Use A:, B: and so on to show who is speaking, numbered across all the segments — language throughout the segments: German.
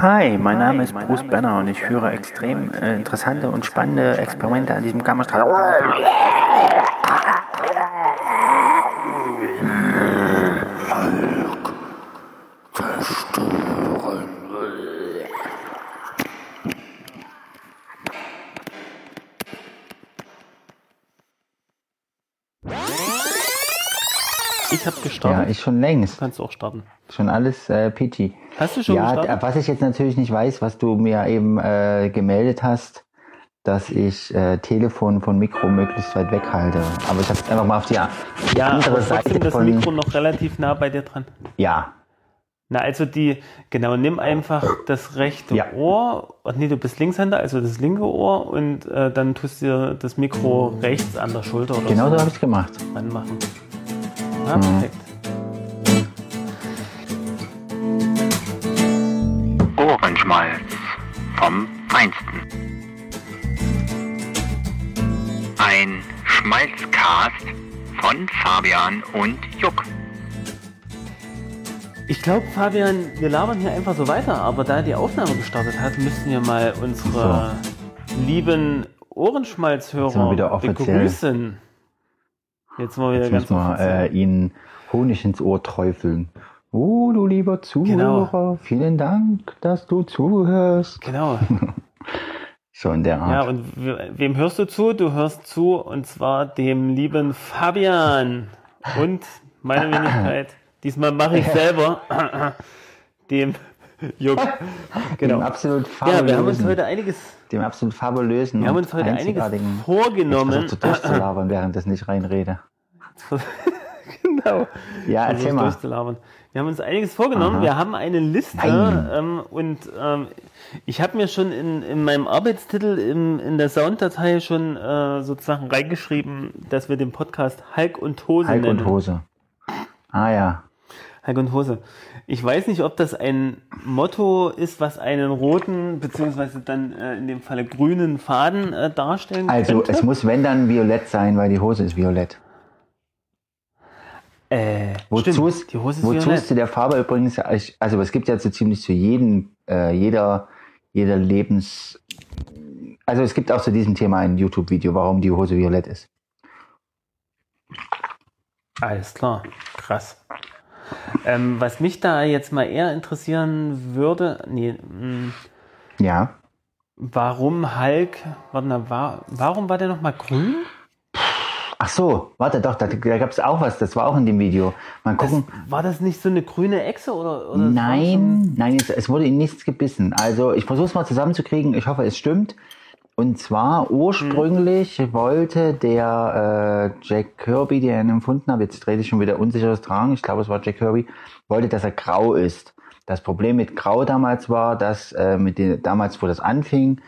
A: Hi, mein Name ist Bruce Banner und ich führe extrem äh, interessante und spannende Experimente an diesem Gammastrahl.
B: ich
C: schon längst.
B: Kannst du auch starten.
C: Schon alles äh, peachy.
B: Hast du schon
C: ja,
B: gestartet?
C: was ich jetzt natürlich nicht weiß, was du mir eben äh, gemeldet hast, dass ich äh, Telefon von Mikro möglichst weit weghalte. Aber ich habe einfach mal auf die,
B: Ja,
C: andere
B: aber
C: Seite
B: trotzdem das
C: von...
B: Mikro noch relativ nah bei dir dran.
C: Ja,
B: Na, also die, genau, nimm einfach das rechte
C: Ja.
B: Ohr. Nee, du bist Linkshänder, also das linke Ohr und äh, dann tust du dir das Mikro rechts an der Schulter oder
C: genau so
B: so
C: habe ich gemacht.
B: ranmachen. Ja,
C: Mhm.
D: Ohrenschmalz vom Feinsten. Ein Schmalzcast von Fabian und Juck.
B: Ich glaube, Fabian, wir labern hier einfach so weiter, aber da die Aufnahme gestartet hat, müssten wir mal unsere lieben Ohrenschmalzhörer
C: wieder offiziell.
B: begrüßen. Jetzt wir wieder
C: Jetzt
B: ganz
C: müssen wir äh, Ihnen Honig ins Ohr träufeln. Oh, du lieber Zuhörer,
B: Genau.
C: vielen Dank, dass du zuhörst.
B: Genau.
C: So in der
B: Ja,
C: Art.
B: und we- wem hörst du zu? Du hörst zu, und zwar dem lieben Fabian und meine Wenigkeit. Diesmal mache ich selber dem Juck.
C: Dem
B: Genau.
C: absolut
B: Ja, wir haben uns
C: fabulösen,
B: heute einiges,
C: dem absolut fabulösen
B: wir haben
C: und
B: uns heute einiges vorgenommen.
C: Ich versuche zu durchzulabern, während das nicht reinrede.
B: genau.
C: Ja, erzähl mal.
B: Wir haben uns einiges vorgenommen.
C: Aha.
B: Wir haben eine Liste ähm, und ähm, ich habe mir schon in, in meinem Arbeitstitel im, in der Sounddatei schon äh, sozusagen reingeschrieben, dass wir den Podcast Hulk und Hose
C: Hulk
B: nennen.
C: und Hose. Ah ja.
B: Hulk und Hose. Ich weiß nicht, ob das ein Motto ist, was einen roten beziehungsweise dann äh, in dem Falle grünen Faden äh, darstellen
C: Also
B: könnte.
C: es muss wenn dann violett sein, weil die Hose ist violett.
B: Äh,
C: Wozu
B: stimmt,
C: es,
B: die Hose ist
C: wozu es zu der Farbe übrigens, also es gibt ja so ziemlich zu jedem, äh, jeder, jeder Lebens, also es gibt auch zu diesem Thema ein YouTube-Video, warum die Hose violett ist.
B: Alles klar, krass. Ähm, was mich da jetzt mal eher interessieren würde, nee, mh,
C: Ja.
B: warum Hulk, warte mal, war, warum war der nochmal grün?
C: Ach so, warte doch, da, da gab es auch was, das war auch in dem Video. Mal
B: Das,
C: gucken.
B: war das nicht so eine grüne Echse oder? oder das
C: Nein, nein, es, es wurde ihm nichts gebissen. Also ich versuche es mal zusammenzukriegen. Ich hoffe, es stimmt. Und zwar ursprünglich wollte der äh, Jack Kirby, der ihn empfunden habe, jetzt dreht sich schon wieder unsicheres Tragen, ich glaube es war Jack Kirby, wollte, dass er grau ist. Das Problem mit Grau damals war, dass äh, mit den, damals, wo das anfing,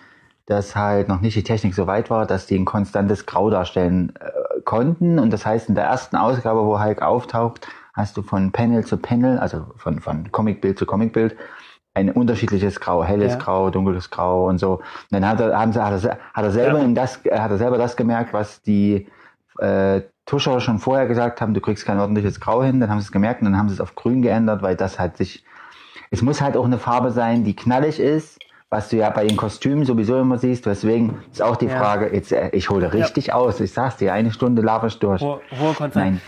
C: dass halt noch nicht die Technik so weit war, dass die ein konstantes Grau darstellen äh, konnten. Und das heißt, in der ersten Ausgabe, wo Hulk auftaucht, hast du von Panel zu Panel, also von, von Comicbild zu Comicbild, ein unterschiedliches Grau, helles
B: Ja.
C: Grau, dunkles Grau und so. Und dann hat er, haben sie, hat er, hat er selber
B: Ja.
C: in das, hat er selber das gemerkt, was die äh, Tuscher schon vorher gesagt haben, du kriegst kein ordentliches Grau hin, dann haben sie es gemerkt und dann haben sie es auf grün geändert, weil das halt sich, es muss halt auch eine Farbe sein, die knallig ist, was du ja bei den Kostümen sowieso immer siehst, deswegen ist auch die
B: Ja.
C: Frage, jetzt, äh, ich hole richtig aus, ich sag's dir, eine Stunde laber ich durch.
B: Hohe, hohe.
C: Nein.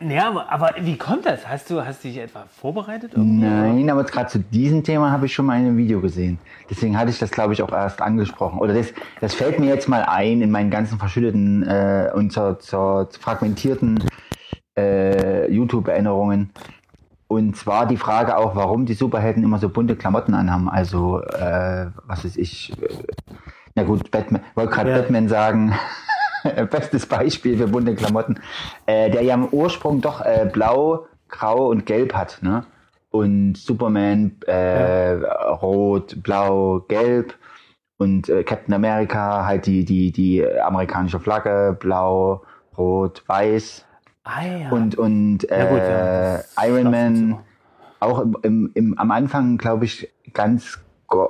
B: Ja, aber, aber wie kommt das? Hast du, hast du dich etwa vorbereitet? irgendwie?
C: Nein, aber gerade zu diesem Thema habe ich schon mal ein Video gesehen. Deswegen hatte ich das, glaube ich, auch erst angesprochen. Oder das, das fällt mir jetzt mal ein in meinen ganzen verschütteten äh, und zur, zur fragmentierten äh, YouTube-Erinnerungen. Und zwar die Frage auch, warum die Superhelden immer so bunte Klamotten anhaben. Also, äh, was weiß ich, äh, na gut, Batman, wollte gerade
B: Ja.
C: Batman sagen. Bestes Beispiel für bunte Klamotten. Äh, der ja im Ursprung doch äh, blau, grau und gelb hat. Ne? Und Superman äh, rot, blau, gelb. Und äh, Captain America halt die, die, die amerikanische Flagge, blau, rot, weiß.
B: Ah, ja.
C: Und, und äh,
B: Ja, gut, ja, das
C: Iron Man auch im, im, im, am Anfang, glaube ich, ganz,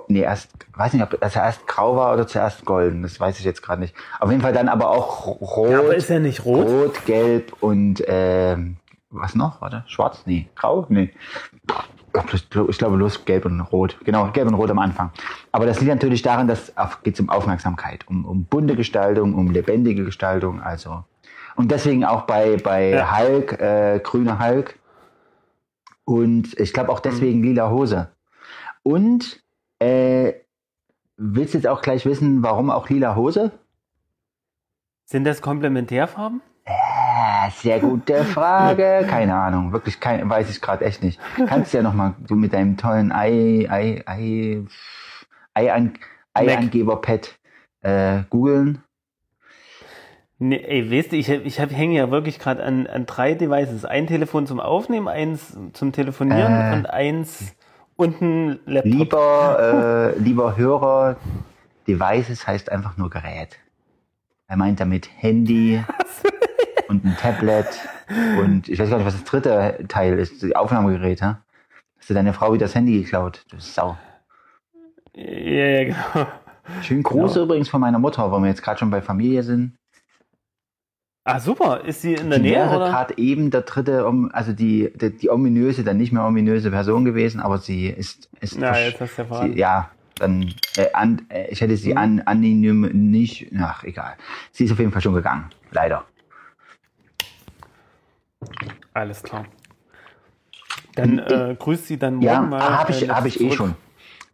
C: nee, erst, weiß nicht, ob das erst grau war oder zuerst golden, das weiß ich jetzt gerade nicht. Auf jeden Fall dann aber auch rot,
B: Ja, aber ist er nicht rot?
C: rot, gelb und ähm, was noch? Warte, schwarz? Nee, grau? Nee. ich glaube, bloß gelb und rot. Genau, gelb und rot am Anfang. Aber das liegt natürlich daran, dass es geht um Aufmerksamkeit, um, um bunte Gestaltung, um lebendige Gestaltung. Also und deswegen auch bei bei
B: Ja.
C: Hulk, äh, grüner Hulk. Und ich glaube auch deswegen lila Hose. Und äh, willst du jetzt auch gleich wissen, warum auch lila Hose?
B: Sind das Komplementärfarben?
C: Ah, sehr gute Frage. Keine Ahnung, wirklich kein, weiß ich gerade echt nicht. Kannst ja noch mal du mit deinem tollen Ei, Ei, Ei, Ei, an, Ei-Angeber-Pad äh, googeln.
B: Nee, ey, weißt du, ich, ich hänge ja wirklich gerade an, an drei Devices. Ein Telefon zum Aufnehmen, eins zum Telefonieren
C: Äh.
B: und eins und ein Laptop.
C: Lieber, äh, lieber Hörer, Devices heißt einfach nur Gerät. Er meint damit Handy und ein Tablet und ich weiß gar nicht, was das dritte Teil ist, die Aufnahmegerät, ha? Hast du deine Frau wieder das Handy geklaut? Du Sau.
B: Ja, ja, genau.
C: Schönen Gruß übrigens von meiner Mutter, wo wir jetzt gerade schon bei Familie sind.
B: Ah, super. Ist sie in der
C: Die
B: Nähe,
C: wäre gerade eben der dritte, also die, die, die ominöse, dann nicht mehr ominöse Person gewesen, aber sie ist, ist versch-
B: jetzt hast du ja
C: sie, ja, dann, äh, an, äh, ich hätte sie
B: Mhm.
C: an, anonym nicht, ach, egal. Sie ist auf jeden Fall schon gegangen, leider.
B: Alles klar. Dann äh, grüßt sie dann morgen
C: Ja,
B: mal.
C: habe
B: äh,
C: ich, hab ich eh
B: zurück.
C: schon.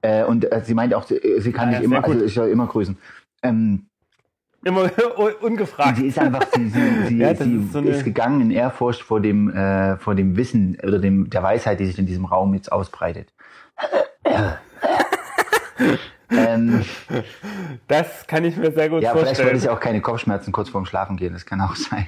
C: Äh, und äh, sie meint auch, sie, sie kann
B: Ah,
C: nicht
B: ja,
C: immer,
B: sehr gut.
C: also ich soll immer grüßen. Ähm,
B: Immer un- ungefragt.
C: sie ist einfach, sie, sie, sie,
B: Ja,
C: sie
B: ist so
C: ist gegangen in Ehrfurcht vor dem, äh, vor dem Wissen oder dem, der Weisheit, die sich in diesem Raum jetzt ausbreitet. ähm,
B: Das kann ich mir sehr gut
C: ja, vielleicht
B: vorstellen.
C: wollte sie auch keine Kopfschmerzen kurz vorm Schlafen gehen, das kann auch sein.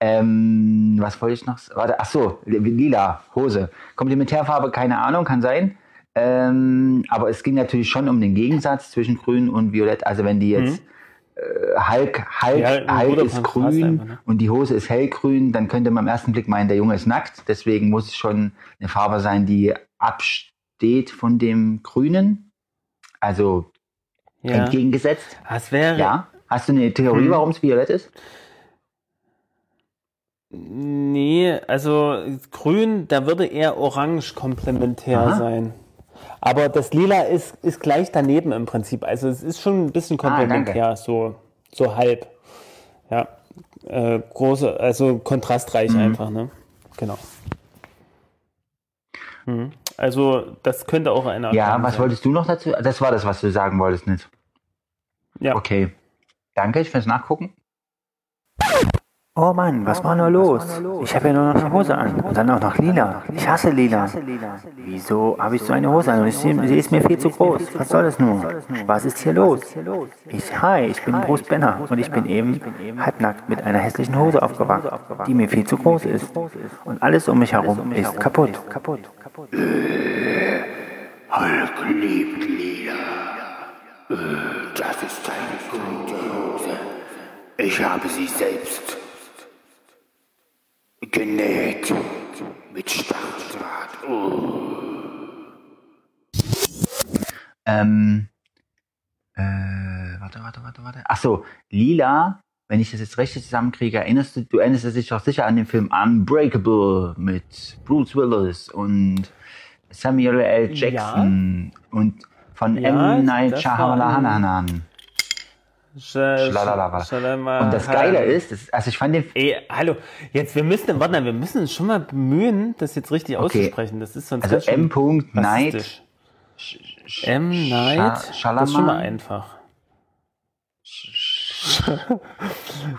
C: Ähm, was wollte ich noch? Warte, ach so, li- lila, Hose. Komplementärfarbe, keine Ahnung, kann sein. Ähm, aber es ging natürlich schon um den Gegensatz zwischen grün und violett. Also wenn die jetzt äh, Hulk, Hulk,
B: Mhm. Ja,
C: Hulk ist grün
B: einfach, ne?
C: und die Hose ist hellgrün, dann könnte man im ersten Blick meinen, der Junge ist nackt. Deswegen muss es schon eine Farbe sein, die absteht von dem Grünen. Also
B: ja.
C: entgegengesetzt.
B: Das wäre.
C: Ja. Hast du eine Theorie,
B: Hm.
C: warum es violett ist?
B: Nee, also grün, da würde eher orange komplementär
C: Aha.
B: sein. Aber das Lila ist, ist gleich daneben im Prinzip. Also es ist schon ein bisschen
C: Ah,
B: komplementär, so, so halb. Ja. Äh, große, also kontrastreich
C: Mhm.
B: einfach, ne? Genau. Mhm. Also, das könnte auch eine
C: Ja, was
B: sein.
C: wolltest du noch dazu? Das war das, was du sagen wolltest, nicht?
B: Ja.
C: Okay. Danke, ich fürs Nachgucken.
A: Oh Mann, was war nur los? Ich habe ja nur noch eine Hose an und dann auch noch lila. Ich hasse lila. Wieso habe ich so eine Hose an und sie ist mir viel zu groß? Was soll das nun? Was ist hier los? Ich, hi, ich bin Bruce Benner und ich bin eben halbnackt mit einer hässlichen Hose aufgewacht, die mir viel zu groß ist. Und alles um mich herum ist kaputt.
E: Hulk liebt Lila. Äh, Das ist eine gute Hose. Ich habe sie selbst genäht. Mit Stacheldraht. Oh.
C: Ähm, äh, warte, warte, warte, warte. Ach so, lila, wenn ich das jetzt richtig zusammenkriege, erinnerst du, du erinnerst dich doch sicher an den Film Unbreakable mit Bruce Willis und Samuel L. Jackson und von
B: Ja,
C: M. Night Shyamalan.
B: Sch-
C: Schlalala. Und das Geile ist, das, also ich fand den
B: Ey, hallo, jetzt, wir müssen, warte wir müssen uns schon mal bemühen, das jetzt richtig
C: Okay.
B: auszusprechen. Das ist sonst
C: Also M. Night.
B: M. Night,
C: Scha-
B: das ist schon mal einfach.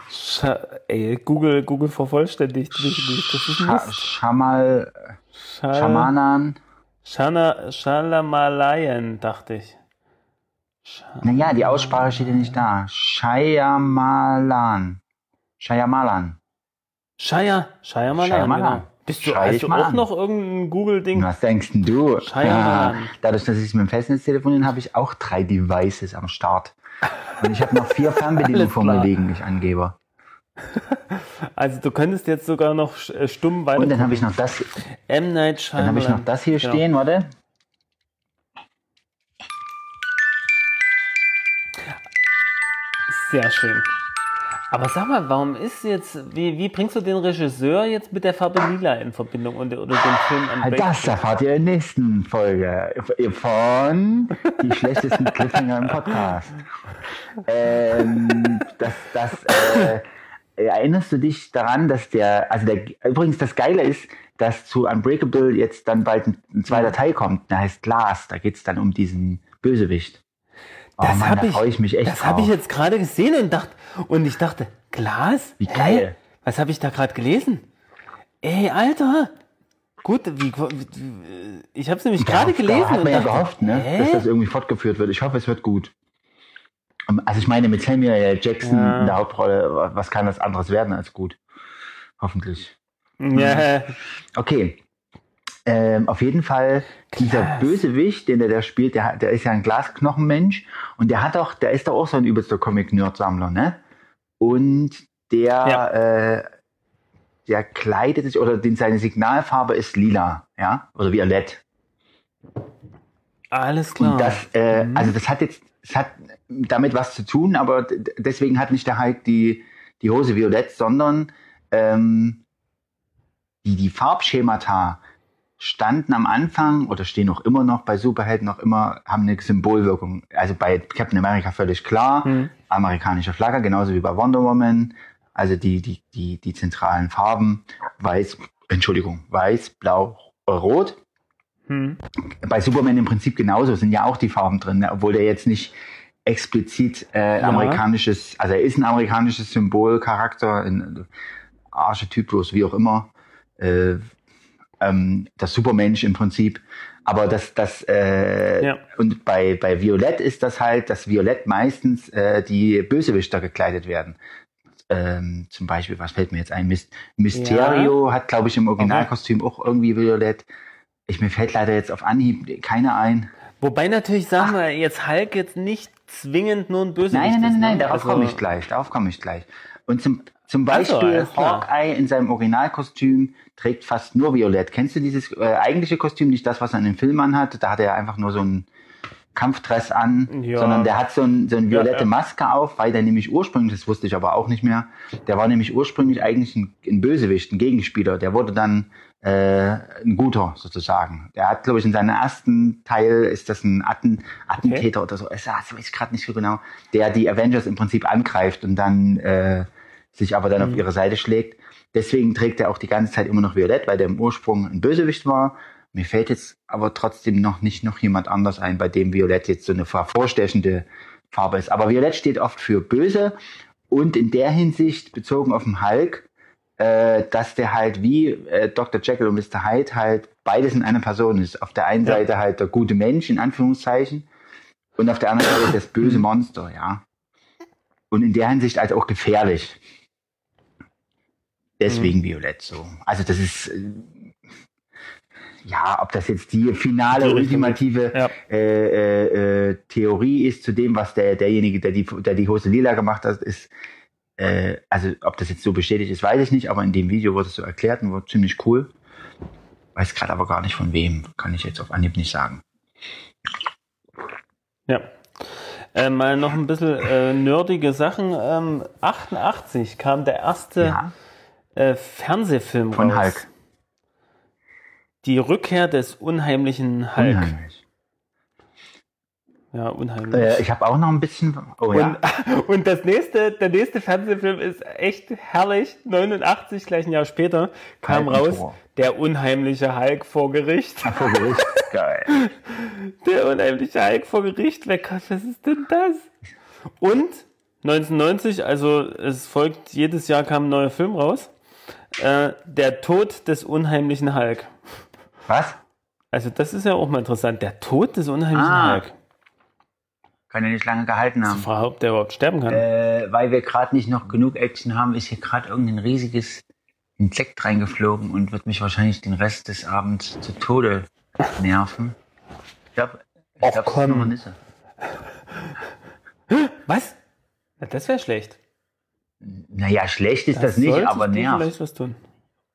B: Scha ey, Google, Google vervollständigt mich nicht. Das ist Mist.
C: Shamal,
B: Schal
C: Shamanan.
B: Shana Shalamalayan, dachte ich.
C: Naja, die Aussprache steht ja nicht da. Shyamalan. Shyamalan.
B: Shaya, Shyamalan,
C: Shyamalan.
B: genau. Bist du, hast du auch
C: an.
B: noch irgendein Google-Ding?
C: Was denkst denn du?
B: Shyamalan.
C: dadurch, dass ich mit dem Festnetz telefoniere, habe ich auch drei Devices am Start. Und ich habe noch vier Fernbedienungen vor mir liegen, ich Angeber.
B: Also du könntest jetzt sogar noch äh, stumm weiter.
C: Und dann habe ich noch das,
B: M. Night
C: dann
B: Shyamalan.
C: habe ich noch das hier
B: Genau.
C: stehen, warte.
B: Sehr schön. Aber sag mal, warum ist jetzt, wie, wie bringst du den Regisseur jetzt mit der Farbe Lila in Verbindung und, oder den Film an Back-
C: Das erfahrt ihr in der nächsten Folge von die schlechtesten Cliffhanger im Podcast. Ähm, das, das, äh, erinnerst du dich daran, dass der, also der, übrigens das Geile ist, dass zu Unbreakable jetzt dann bald ein, ein zweiter Teil kommt, der heißt Glass, da geht's dann um diesen Bösewicht. Oh
B: Das
C: Mann,
B: habe
C: da
B: ich,
C: freue ich mich echt
B: das habe ich jetzt gerade gesehen und dachte, und ich dachte, Glas?
C: Wie geil.
B: Hä? Was habe ich da gerade gelesen? Ey, Alter! Gut, wie, ich habe es nämlich gerade gelesen
C: hat
B: und
C: man ja
B: dachte,
C: gehofft, ne,
B: hä?
C: dass das irgendwie fortgeführt wird. Ich hoffe, es wird gut. Um, Also ich meine, mit Samuel L. Jackson
B: Ja.
C: in der Hauptrolle, was kann das anderes werden als gut? Hoffentlich.
B: ja,
C: Okay. Ähm, auf jeden Fall, dieser
B: Krass.
C: Bösewicht, den der da spielt, der, hat- der ist ja ein Glasknochenmensch und der hat doch, der ist doch auch so ein übelster Comic-Nerd-Sammler, ne? Und der,
B: Ja.
C: äh, der kleidet sich, oder den, seine Signalfarbe ist lila, ja? Oder violett.
B: alles klar.
C: Und das, äh, also das hat jetzt, es hat damit was zu tun, aber deswegen hat nicht der Hulk die, die Hose violett, sondern ähm, die, die Farbschemata standen am Anfang oder stehen auch immer noch bei Superhelden noch immer, haben eine Symbolwirkung. Also bei Captain America völlig klar,
B: Hm.
C: amerikanische Flagge, genauso wie bei Wonder Woman. Also die, die, die, die zentralen Farben, weiß, Entschuldigung, weiß, blau, rot
B: Hm.
C: bei Superman im Prinzip genauso, sind ja auch die Farben drin, ne? obwohl der jetzt nicht explizit äh,
B: Ja.
C: amerikanisches, also er ist ein amerikanisches Symbol, Charakter, ein Archetypus, wie auch immer, äh, ähm, das Supermensch im Prinzip. Aber das, das, äh,
B: Ja.
C: und bei, bei Violett ist das halt, dass Violett meistens äh, die Bösewichter gekleidet werden. Ähm, zum Beispiel, was fällt mir jetzt ein? Myst Mysterio hat, glaube ich, im Originalkostüm auch irgendwie Violett. Ich, mir fällt leider jetzt auf Anhieb keiner ein.
B: Wobei natürlich, sagen wir, jetzt Hulk jetzt nicht zwingend nur ein Bösewicht
C: Nein, nein,
B: ist,
C: nein, nein,
B: ne?
C: darauf
B: Also-
C: komme ich gleich, darauf komme ich gleich. Und zum, zum
B: Ach so,
C: Beispiel
B: klar.
C: Hawkeye in seinem Originalkostüm trägt fast nur Violett. Kennst du dieses äh, eigentliche Kostüm, nicht das, was er in den Film anhat? Da hat er einfach nur so einen Kampfdress an,
B: Ja.
C: sondern der hat so, ein, so eine violette
B: ja.
C: Maske auf, weil der nämlich ursprünglich, das wusste ich aber auch nicht mehr, der war nämlich ursprünglich eigentlich ein, ein Bösewicht, ein Gegenspieler. Der wurde dann äh, ein guter sozusagen. Der hat, glaube ich, in seinem ersten Teil ist das ein Atten, Attentäter oder so. Das weiß ich gerade nicht so genau. Der die Avengers im Prinzip angreift und dann äh, sich aber dann auf ihre Seite schlägt. Deswegen trägt er auch die ganze Zeit immer noch Violett, weil der im Ursprung ein Bösewicht war. Mir fällt jetzt aber trotzdem noch nicht noch jemand anders ein, bei dem Violett jetzt so eine hervorstechende Farbe ist. Aber Violett steht oft für böse und in der Hinsicht bezogen auf den Hulk, äh, dass der halt wie äh, Dr. Jekyll und Mr. Hyde halt beides in einer Person ist. Auf der einen
B: Ja.
C: Seite halt der gute Mensch in Anführungszeichen und auf der anderen Seite das böse Monster, ja. Und in der Hinsicht also auch gefährlich. Deswegen Violett so. Also das ist äh, ja, ob das jetzt die finale,
B: Die
C: ultimative
B: Ja.
C: äh, äh, äh, Theorie ist zu dem, was der derjenige, der die, der die Hose lila gemacht hat, ist. Äh, also ob das jetzt so bestätigt ist, weiß ich nicht, aber in dem Video wurde es so erklärt und war ziemlich cool. Weiß gerade aber gar nicht von wem, kann ich jetzt auf Anhieb nicht sagen.
B: Ja. Äh, mal noch ein bisschen nerdige Sachen. Ähm, 88 kam der erste
C: Ja,
B: äh, Fernsehfilm
C: von
B: raus.
C: Hulk.
B: Die Rückkehr des unheimlichen Hulk.
C: Unheimlich.
B: Ja, unheimlich.
C: Äh, ich habe auch noch ein bisschen. Oh ja.
B: Und, und das nächste, der nächste Fernsehfilm ist echt herrlich. 89, gleich ein Jahr später, kam
C: Hulk und
B: raus der unheimliche Hulk vor Gericht.
C: Vor Gericht. Geil.
B: Der unheimliche Hulk vor Gericht. Wer kann, was ist denn das? Und 1990, also es folgt, jedes Jahr kam ein neuer Film raus. Äh, der Tod des unheimlichen Hulk.
C: Was?
B: Also das ist ja auch mal interessant. Der Tod des unheimlichen
C: Ah.
B: Hulk.
C: Kann ja nicht lange gehalten haben.
B: Frage, ob der überhaupt sterben kann.
C: Äh, weil wir gerade nicht noch genug Action haben, ist hier gerade irgendein riesiges Insekt reingeflogen und wird mich wahrscheinlich den Rest des Abends zu Tode nerven. Ich glaube, ich
B: Och,
C: glaub, das ist
B: komm.
C: eine Nisse.
B: Was? Na, das wäre schlecht.
C: Naja, schlecht ist das, nicht, aber nervt.
B: vielleicht was tun.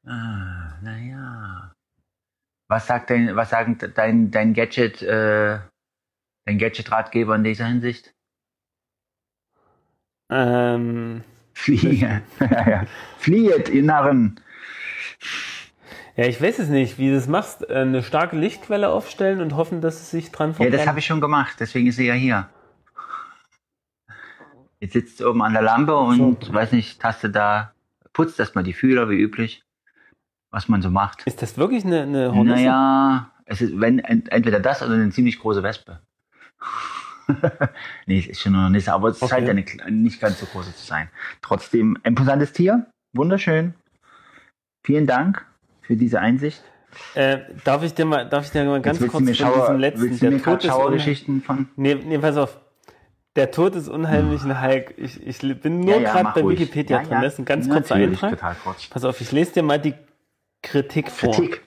C: Ah, naja. Was sagt dein, was sagt dein, dein Gadget, äh, dein Gadget-Ratgeber in dieser Hinsicht?
B: Ähm,
C: Fliehe. ja, ja. Fliehet, ihr Narren.
B: Ja, ich weiß es nicht, wie du das machst. Eine starke Lichtquelle aufstellen und hoffen, dass es sich dran
C: Ja,
B: verbrennt.
C: das habe ich schon gemacht, deswegen ist sie ja hier. Jetzt sitzt sie oben an der Lampe und, weiß nicht, tastet da, putzt erstmal die Fühler, wie üblich, was man so macht.
B: Ist das wirklich eine, eine Hornisse?
C: Naja, es ist wenn, ent- entweder das oder eine ziemlich große Wespe. nee, es ist schon eine Nisse, aber es
B: Okay.
C: scheint eine, nicht ganz so große zu sein. Trotzdem, imposantes Tier, wunderschön. Vielen Dank für diese Einsicht.
B: Äh, darf ich dir mal, darf ich dir mal ganz kurz
C: du mir, Schauer,
B: diesem letzten,
C: willst du mir
B: unheimlich.
C: Schauergeschichten von...
B: Nee, nee, pass auf. Der Tod ist unheimlichen Hulk. Ich, ich bin nur gerade
C: mach
B: bei
C: ruhig.
B: Wikipedia
C: Ja,
B: drin.
C: ja.
B: Das ist ein ganz kurzer Eintrag. Pass auf, ich lese dir mal die Kritik vor.
C: Kritik.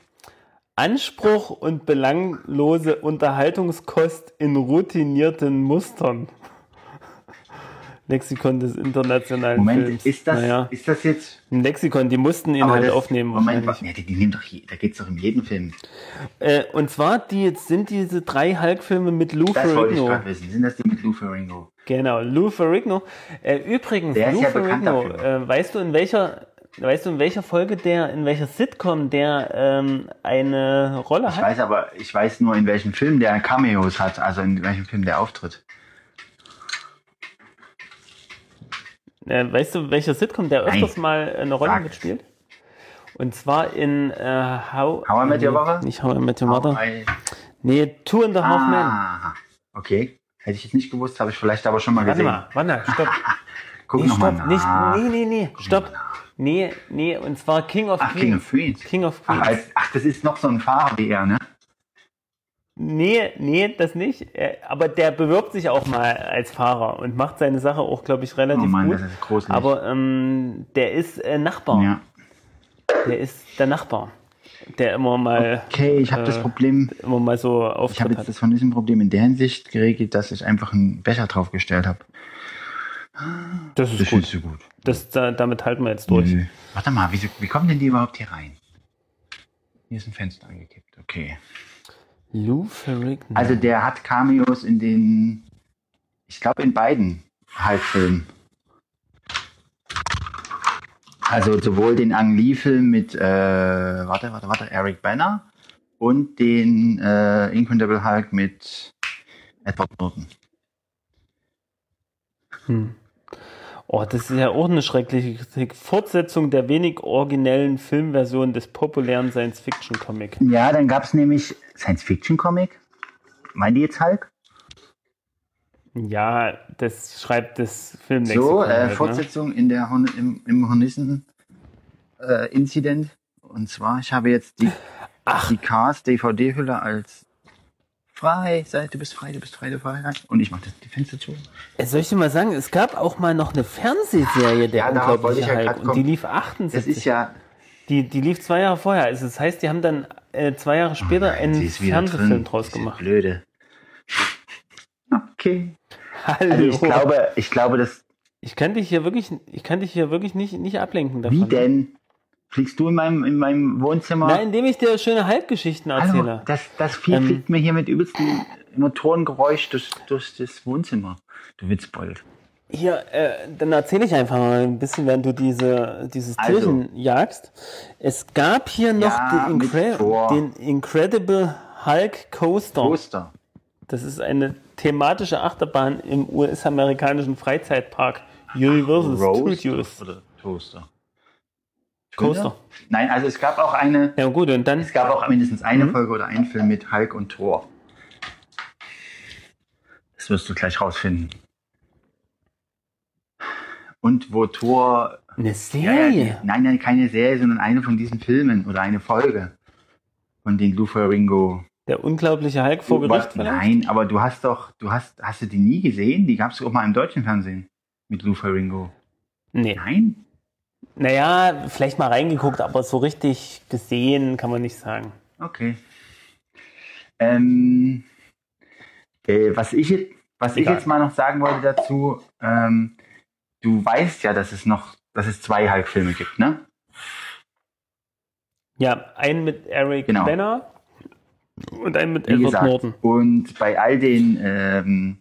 B: Anspruch und belanglose Unterhaltungskost in routinierten Mustern. Lexikon des internationalen
C: Moment,
B: Films.
C: ist das,
B: Naja,
C: ist das jetzt...
B: ein Lexikon, die mussten ihn halt
C: das-
B: aufnehmen.
C: Moment,
B: wahrscheinlich.
C: ja, die, die nehmen doch, je, da geht's doch in jedem Film.
B: Äh, und zwar die, jetzt sind diese drei Hulk-Filme mit Lou
C: Das wollte ich
B: Ferrigno.
C: gerade wissen. Sind das die mit Lou Ferrigno?
B: Genau, Lou Ferrigno. Äh, übrigens,
C: Der ist
B: Lou
C: ja
B: Ferrigno, äh, weißt du in welcher, weißt du in welcher Folge der, in welcher Sitcom der ähm, eine Rolle
C: Ich
B: hat?
C: weiß aber, ich weiß nur, in welchem Film der Cameos hat, also in welchem Film der auftritt.
B: Weißt du, welcher Sitcom der
C: Nein.
B: öfters mal eine Rolle
C: Sag.
B: mitspielt? Und zwar in äh, How,
C: How I Met Your Mother?
B: Nicht How I Met Your Mother.
C: Ei-
B: Nee, Two and a Half Men.
C: Ah, okay. Hätte ich jetzt nicht gewusst, habe ich vielleicht aber schon mal
B: Warte
C: gesehen.
B: mal, warte mal, stopp.
C: Guck
B: Nee,
C: noch mal
B: stopp,
C: nach.
B: nicht, nee, nee, nee, stopp. Nee, nee, und zwar King of
C: Ach,
B: Queens.
C: King of Queens.
B: King of
C: Ach,
B: Queens.
C: als, ach, das ist noch so ein Fahrer wie er, ne?
B: Nee, nee, das nicht. Äh, Aber der bewirbt sich auch mal als Fahrer und macht seine Sache auch, glaube ich,
C: Oh
B: relativ
C: Mann,
B: gut.
C: das ist gruselig.
B: Aber ähm, der ist äh, Nachbar.
C: ja.
B: Der ist der Nachbar. Der immer mal,
C: Okay, ich habe das
B: Äh,
C: Problem,
B: immer mal so
C: ich habe jetzt das von diesem Problem in der Hinsicht geregelt, dass ich einfach einen Becher draufgestellt habe.
B: Das ist gut.
C: so gut.
B: Das, da, damit halten wir jetzt durch.
C: Nö. Warte mal, wieso, wie kommen denn die überhaupt hier rein? Hier ist ein Fenster angekippt, okay.
B: Lou Ferrigno.
C: Also der hat Cameos in den, ich glaube in beiden Hulk-Filmen. Also sowohl den Ang Lee-Film mit, äh, warte, warte, warte, Eric Banner und den äh, Incredible Hulk mit Edward Norton.
B: Hm. Oh, das ist ja auch eine schreckliche Kritik. Fortsetzung der wenig originellen Filmversion des populären Science-Fiction-Comic.
C: Ja, dann gab es nämlich Science-Fiction-Comic. Meint ihr jetzt Hulk?
B: Ja, das schreibt das Filmlexikon.
C: So, äh,
B: halt, ne?
C: Fortsetzung in der Horn im, im Hornissen-Incident. Und zwar, ich habe jetzt die, die Cars DVD-Hülle als frei. Sei, du bist frei, du bist frei, du bist frei. Und ich mache die Fenster zu.
B: Äh, Soll ich dir mal sagen, es gab auch mal noch eine Fernsehserie, der
C: Ja,
B: unglaubliche
C: ich ja
B: Hulk. und die lief
C: Das
B: 78.
C: ist ja.
B: die, die lief zwei Jahre vorher. Also das heißt, die haben dann äh, zwei Jahre später
C: Sie
B: einen
C: ist wieder
B: Fernsehfilm
C: drin.
B: draus gemacht.
C: Blöde. Okay.
B: Hallo.
C: Also ich glaube, ich glaube, dass.
B: ich kann dich hier wirklich, ich kann dich hier wirklich nicht, nicht ablenken davon.
C: Wie denn? Fliegst du in meinem, in meinem Wohnzimmer?
B: Na, indem ich dir schöne Halbgeschichten erzähle.
C: das, das Vieh
B: Ähm,
C: fliegt mir hier mit übelstem Motorengeräusch durch, durch das Wohnzimmer. Du Witzbold.
B: Hier, äh, dann erzähle ich einfach mal ein bisschen, während du diese, dieses
C: Also.
B: Tierchen jagst. Es gab hier noch
C: Ja,
B: den, Incre den Incredible Hulk Coaster.
C: Poster.
B: Das ist eine thematische Achterbahn im US-amerikanischen Freizeitpark Universal Studios.
C: oder Toaster.
B: Coaster.
C: Nein, also es gab auch eine,
B: Ja gut, und dann,
C: es gab auch mindestens eine
B: Mhm.
C: Folge oder einen Film mit Hulk und Thor. Das wirst du gleich rausfinden. Und wo Thor
B: eine
C: Ja, ja,
B: Serie.
C: die- nein, nein, keine Serie, sondern eine von diesen Filmen oder eine Folge von den Lou Ferrigno.
B: Der unglaubliche Hulk vor Gericht vielleicht?
C: Nein, aber du hast doch, du hast, hast du die nie gesehen? Die gab es auch mal im deutschen Fernsehen mit Lou Ferrigno.
B: Nee.
C: Nein?
B: Naja, vielleicht mal reingeguckt, aber so richtig gesehen kann man nicht sagen.
C: Okay. Ähm, äh, was ich, jetzt- was ich jetzt mal noch sagen wollte dazu, ähm, du weißt ja, dass es noch, dass es zwei Hulk-Filme gibt, ne?
B: Ja, einen mit Eric
C: Genau.
B: Banner und einen mit Edward. Norton.
C: Und bei all den ähm,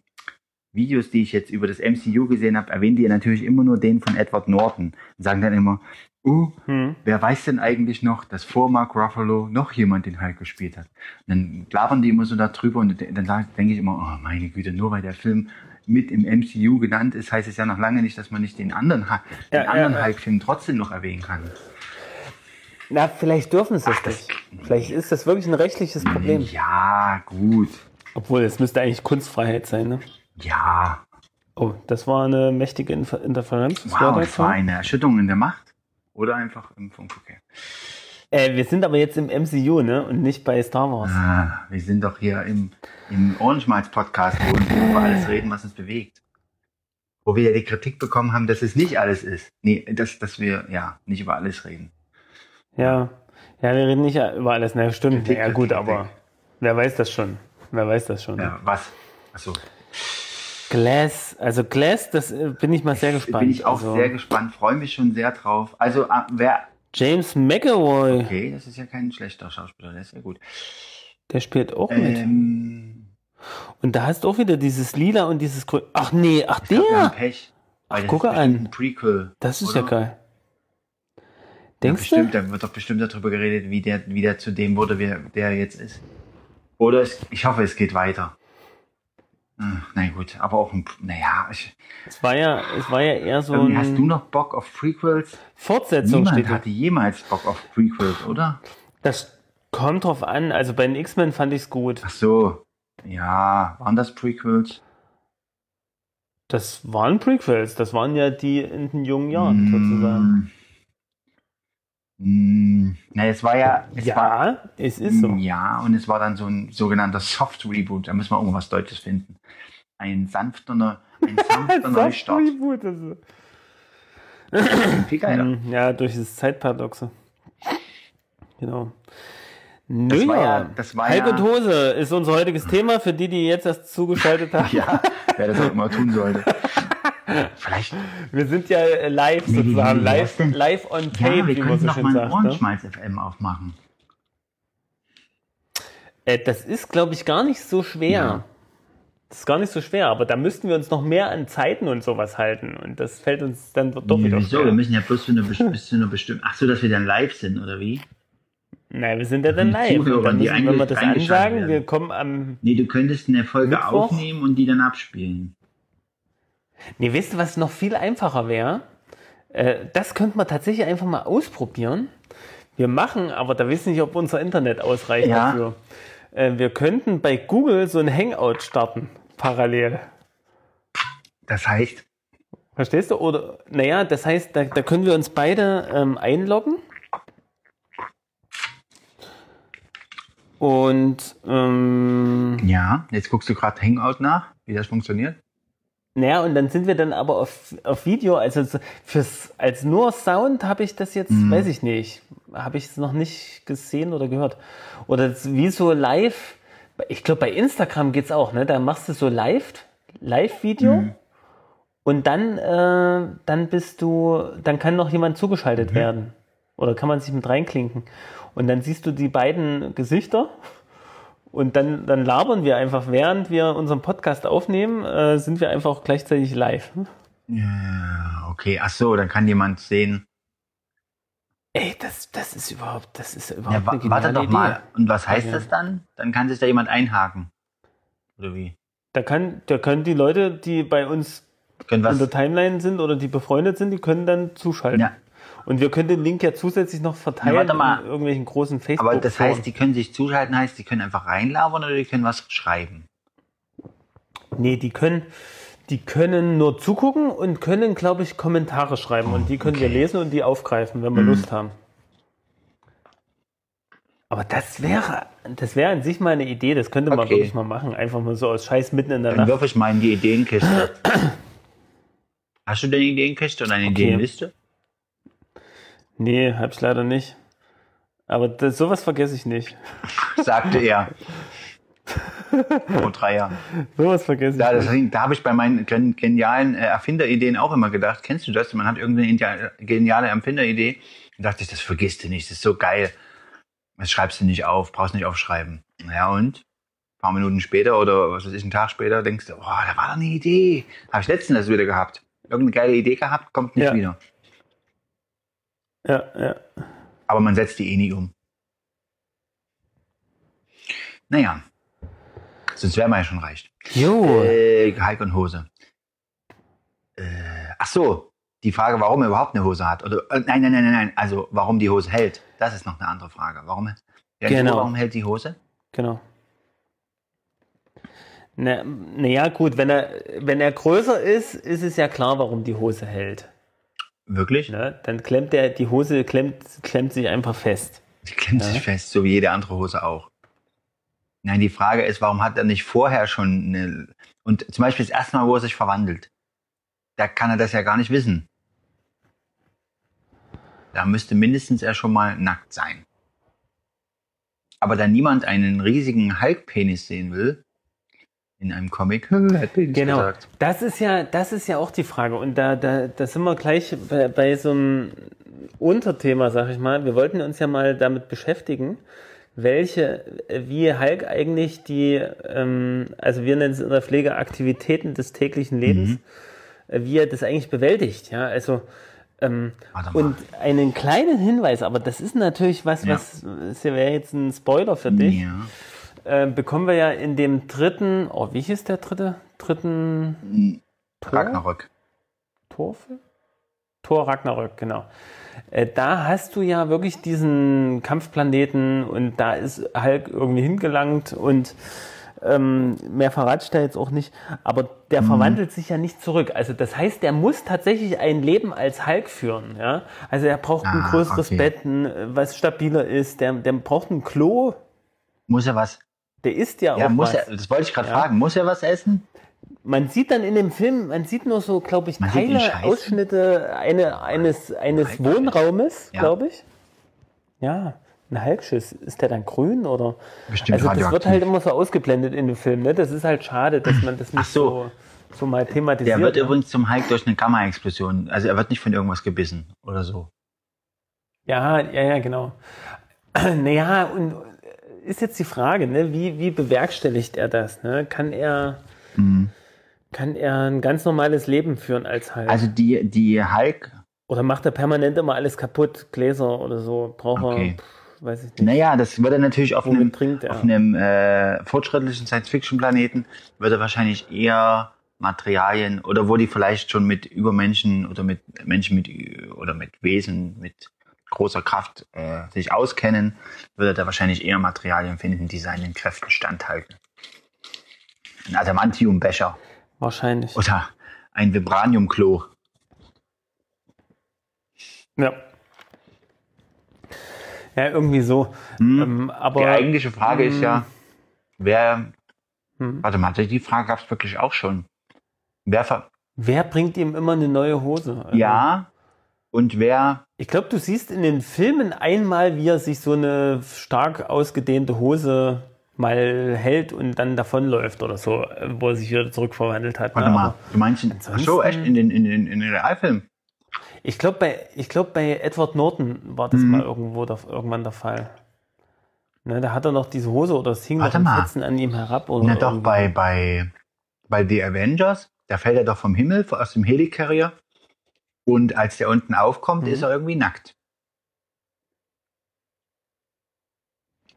C: Videos, die ich jetzt über das MCU gesehen habe, erwähnen die natürlich immer nur den von Edward Norton und sagen dann immer, uh,
B: Hm.
C: wer weiß denn eigentlich noch, dass vor Mark Ruffalo noch jemand den Hulk gespielt hat? Und dann labern die immer so darüber und dann denke ich immer, oh meine Güte, nur weil der Film mit im MCU genannt ist, heißt es ja noch lange nicht, dass man nicht den anderen, den
B: Ja, ja,
C: anderen
B: ja.
C: Hulk-Film trotzdem noch erwähnen kann.
B: Na, vielleicht dürfen sie es nicht. Vielleicht ist das wirklich ein rechtliches Problem.
C: Ja, gut.
B: Obwohl, es müsste eigentlich Kunstfreiheit sein, ne?
C: Ja,
B: Oh, das war eine mächtige Infer Interferenz. Was war
C: wow,
B: das?
C: das war eine Erschütterung in der Macht. Oder einfach im Funkverkehr.
B: Äh, wir sind aber jetzt im MCU, ne? Und nicht bei Star Wars.
C: Ah, wir sind doch hier im, im Ohrenschmalz-Podcast, wo wir über alles reden, was uns bewegt. Wo wir ja die Kritik bekommen haben, dass es nicht alles ist. Nee, dass, dass wir ja nicht über alles reden.
B: Ja. Ja, wir reden nicht über alles. Na, stimmt.
C: Kritik,
B: Ja, gut,
C: Kritik,
B: aber
C: Kritik.
B: wer weiß das schon? Wer weiß das schon?
C: Ja, was? Achso.
B: Glass, also Glass, das äh, bin ich mal sehr gespannt.
C: Bin ich auch
B: also,
C: sehr gespannt, freue mich schon sehr drauf. Also, ah, wer.
B: James McAvoy,
C: Okay, das ist ja kein schlechter Schauspieler, der ist ja gut.
B: der spielt auch mit.
C: Ähm,
B: Und da hast du auch wieder dieses Lila und dieses Grün. Ach nee, ach
C: ich glaub,
B: der!
C: Pech.
B: Ach,
C: bestimmt
B: an.
C: Ein Prequel.
B: Das ist
C: oder?
B: ja geil.
C: Ja,
B: Denkst
C: bestimmt,
B: du?
C: da wird doch bestimmt darüber geredet, wie der, wie der zu dem wurde, wer der jetzt ist. Oder es, ich hoffe, es geht weiter. Hm, Na gut, aber auch ein, naja, ich,
B: Es war ja, es war ja eher so
C: irgendwie hast du
B: ein
C: noch Bock auf Prequels?
B: Fortsetzung
C: Niemand
B: steht da.
C: hatte jemals Bock auf Prequels, oder?
B: Das kommt drauf an. Also bei den X-Men fand ich es gut.
C: Ach so, ja, waren das Prequels?
B: Das waren Prequels. Das waren ja die in den jungen Jahren sozusagen.
C: Hm. Hm, na, es war ja, es war,
B: Ja, es ist so.
C: Ja, und es war dann so ein sogenannter Soft Reboot. Da müssen wir irgendwas Deutsches finden. Ein sanfter, ein sanfter Neustart.
B: Reboot, also.
C: Viel geiler.
B: Hm, Ja, durch das Zeitparadoxe. Genau. Nö,
C: Das war
B: ja.
C: das war
B: Hulk
C: ja-
B: und Hose ist unser heutiges Thema, für die, die jetzt erst zugeschaltet haben.
C: Ja, wer das auch immer tun sollte. Vielleicht,
B: Wir sind ja äh, live sozusagen, live, live on tape,
C: ja, wir
B: wie man so
C: noch
B: schön sagt. Ne?
C: Ohrenschmalz FM aufmachen.
B: Äh, das ist, glaube ich, gar nicht so schwer.
C: Ja.
B: Das ist gar nicht so schwer, aber da müssten wir uns noch mehr an Zeiten und sowas halten. Und das fällt uns dann doch
C: Nee,
B: wieder
C: wieso?
B: schwer.
C: Wir müssen ja bloß für eine, bis zu einer bestimmten. Ach so, dass wir dann live sind, oder wie?
B: Nein, wir sind ja dann live.
C: Zuhörer,
B: Und dann müssen, wenn wir das ansagen,
C: werden.
B: wir kommen am.
C: Nee, du könntest eine Folge
B: Mittwoch?
C: aufnehmen und die dann abspielen.
B: Nee, weißt du, was noch viel einfacher wäre? Äh, das könnte man tatsächlich einfach mal ausprobieren. Wir machen, aber da wissen nicht, ob unser Internet ausreicht
C: Ja.
B: dafür. Äh, wir könnten bei Google so ein Hangout starten, parallel.
C: Das heißt,
B: Verstehst du? Oder, naja, das heißt, da, da können wir uns beide ähm, einloggen. Und, ähm,
C: ja, jetzt guckst du gerade Hangout nach, wie das funktioniert.
B: naja, und dann sind wir dann aber auf, auf Video, also so fürs, als nur Sound habe ich das jetzt,
C: Mhm.
B: weiß ich nicht, habe ich es noch nicht gesehen oder gehört. Oder wie so live, ich glaube bei Instagram geht's auch, ne? Da machst du so live, Live-Video.
C: Mhm.
B: Und dann, äh, dann bist du, dann kann noch jemand zugeschaltet werden. Oder kann man sich mit reinklinken. Und dann siehst du die beiden Gesichter. Und dann, dann labern wir einfach, während wir unseren Podcast aufnehmen, äh, sind wir einfach auch gleichzeitig live.
C: Ja, okay, ach so, dann kann jemand sehen.
B: Ey, das, das ist überhaupt, das ist
C: Ja,
B: überhaupt
C: wa
B: eine
C: warte doch
B: Idee.
C: mal. Und was heißt
B: Ja.
C: das dann? Dann kann sich da jemand einhaken. Oder wie?
B: Da kann, da können die Leute, die bei uns
C: Können
B: in der Timeline sind oder die befreundet sind, die können dann zuschalten.
C: Ja.
B: Und wir können den Link ja zusätzlich noch verteilen
C: Ja, warte mal.
B: in irgendwelchen großen facebook
C: Aber das heißt, die können sich zuschalten, heißt, die können einfach reinlabern oder die können was schreiben.
B: Nee, die können, die können nur zugucken und können, glaube ich, Kommentare schreiben. Und die können wir
C: Okay. Mhm.
B: lesen und die aufgreifen, wenn wir Lust haben. Aber das wäre, das wäre an sich mal eine Idee, das könnte man
C: Okay.
B: wirklich mal machen. Einfach mal so aus Scheiß mitten in der
C: Dann
B: Nacht.
C: wirf ich mal in die Ideenkiste. Hast du denn Ideenkiste oder eine
B: Okay.
C: Ideenliste?
B: Nee, hab ich leider nicht. Aber das, sowas vergesse ich nicht.
C: Sagte er. Vor drei Jahren.
B: Sowas vergesse ich
C: Ja, das,
B: nicht.
C: da habe ich bei meinen gen- genialen äh, Erfinderideen auch immer gedacht. Kennst du das? Man hat irgendeine idea- geniale Erfinderidee. Da dachte ich, das vergisst du nicht, das ist so geil. Das schreibst du nicht auf, brauchst nicht aufschreiben. Ja und? paar Minuten später oder was weiß ich, einen Tag später denkst du, oh, da war doch eine Idee. Habe ich letztens das wieder gehabt. Irgendeine geile Idee gehabt, kommt nicht
B: Ja.
C: wieder.
B: Ja, ja.
C: Aber man setzt die eh nie um. Naja. Sonst wären wir ja schon reich.
B: Jo.
C: Äh, Hulk und Hose. Äh, ach so, die Frage, warum er überhaupt eine Hose hat. Oder, äh, nein, nein, nein, nein, nein. Also, warum die Hose hält. Das ist noch eine andere Frage. Warum, ja,
B: Genau.
C: warum hält die Hose?
B: Genau. Na, naja, gut, wenn er, wenn er größer ist, ist es ja klar, warum die Hose hält.
C: Wirklich?
B: Ne? Dann klemmt der, die Hose klemmt, klemmt sich einfach fest.
C: Die klemmt sich fest, so wie jede andere Hose auch. Nein, die Frage ist, warum hat er nicht vorher schon eine. Und zum Beispiel das erste Mal, wo er sich verwandelt, da kann er das ja gar nicht wissen. Da müsste mindestens er schon mal nackt sein. Aber da niemand einen riesigen Hulk-Penis sehen will, in einem Comic, hat Penis
B: Genau.
C: gesagt.
B: Das ist ja, das ist ja auch die Frage. Und da, da, da sind wir gleich bei, bei so einem Unterthema, sag ich mal. Wir wollten uns ja mal damit beschäftigen, welche, wie Hulk eigentlich die, ähm, also wir nennen es in der Pflege Aktivitäten des täglichen Lebens, äh, wie er das eigentlich bewältigt. Ja, also ähm, und einen kleinen Hinweis, aber das ist natürlich was,
C: Ja.
B: was das wäre jetzt ein Spoiler für dich
C: Ja.
B: äh, bekommen wir ja in dem dritten, oh, wie hieß der dritte? Dritten?
C: Ragnarök.
B: Torfilm? Tor Ragnarök, genau. Äh, da hast du ja wirklich diesen Kampfplaneten und da ist Hulk irgendwie hingelangt und ähm, mehr verrate ich da jetzt auch nicht, aber der verwandelt sich ja nicht zurück. Also das heißt, der muss tatsächlich ein Leben als Hulk führen. Ja? Also er braucht ein
C: Ah,
B: größeres
C: okay.
B: Bett, ein, was stabiler ist, der, der braucht ein Klo,
C: Muss er was?
B: der isst ja,
C: Ja,
B: auch
C: muss
B: was.
C: er, das wollte ich gerade
B: Ja.
C: fragen. Muss er was essen?
B: Man sieht dann in dem Film, man sieht nur so, glaube ich,
C: Man?
B: Ausschnitte eine, eines, eines
C: Hulk
B: Wohnraumes,
C: Ja.
B: glaube ich. Ja, ein Hulkschiss. Ist der dann grün oder?
C: Bestimmt
B: also das wird halt immer so ausgeblendet in dem Film. Ne? Das ist halt schade, dass man das nicht
C: so.
B: so. so mal thematisiert.
C: Der wird
B: ne?
C: übrigens zum Hulk durch eine Gamma-Explosion. Also er wird nicht von irgendwas gebissen oder so.
B: Ja, ja, ja, genau. Naja, und ist jetzt die Frage, ne? wie, wie bewerkstelligt er das? Ne? Kann er, kann er ein ganz normales Leben führen als Hulk?
C: Also die, die Hulk,
B: Oder macht er permanent immer alles kaputt, Gläser oder so? Braucht
C: Okay.
B: er, weiß ich nicht.
C: naja, das würde natürlich auf
B: Womit
C: einem,
B: er?
C: auf einem äh, fortschrittlichen Science-Fiction-Planeten, würde wahrscheinlich eher Materialien oder wo die vielleicht schon mit Übermenschen oder mit Menschen mit oder mit Wesen mit großer Kraft äh, sich auskennen, würde er wahrscheinlich eher Materialien finden, die seinen Kräften standhalten. Ein Adamantiumbecher
B: Wahrscheinlich.
C: oder ein Vibraniumklo.
B: Ja. Ja, irgendwie so. Ähm, aber
C: Die eigentliche Frage ist ja, wer,
B: Hm.
C: warte mal, die Frage gab es wirklich auch schon. Wer, ver
B: wer bringt ihm immer eine neue Hose? Also,
C: ja, und wer,
B: Ich glaube, du siehst in den Filmen einmal, wie er sich so eine stark ausgedehnte Hose mal hält und dann davonläuft oder so, wo er sich wieder zurückverwandelt hat.
C: warte
B: ne?
C: mal, du meinst, in- ach so, echt, in den, in den, in den Realfilmen?
B: Ich glaube, bei, ich glaub, bei Edward Norton war das
C: Mhm.
B: mal irgendwo der, irgendwann der Fall. Ne, da hat er noch diese Hose oder es hing
C: Warte
B: noch
C: mal.
B: ein Fetzen an ihm herab. Oder
C: Na doch,
B: irgendwie.
C: bei, bei, bei The Avengers, da fällt er doch vom Himmel, aus dem Helicarrier. Und als der unten aufkommt,
B: Mhm.
C: ist er irgendwie nackt.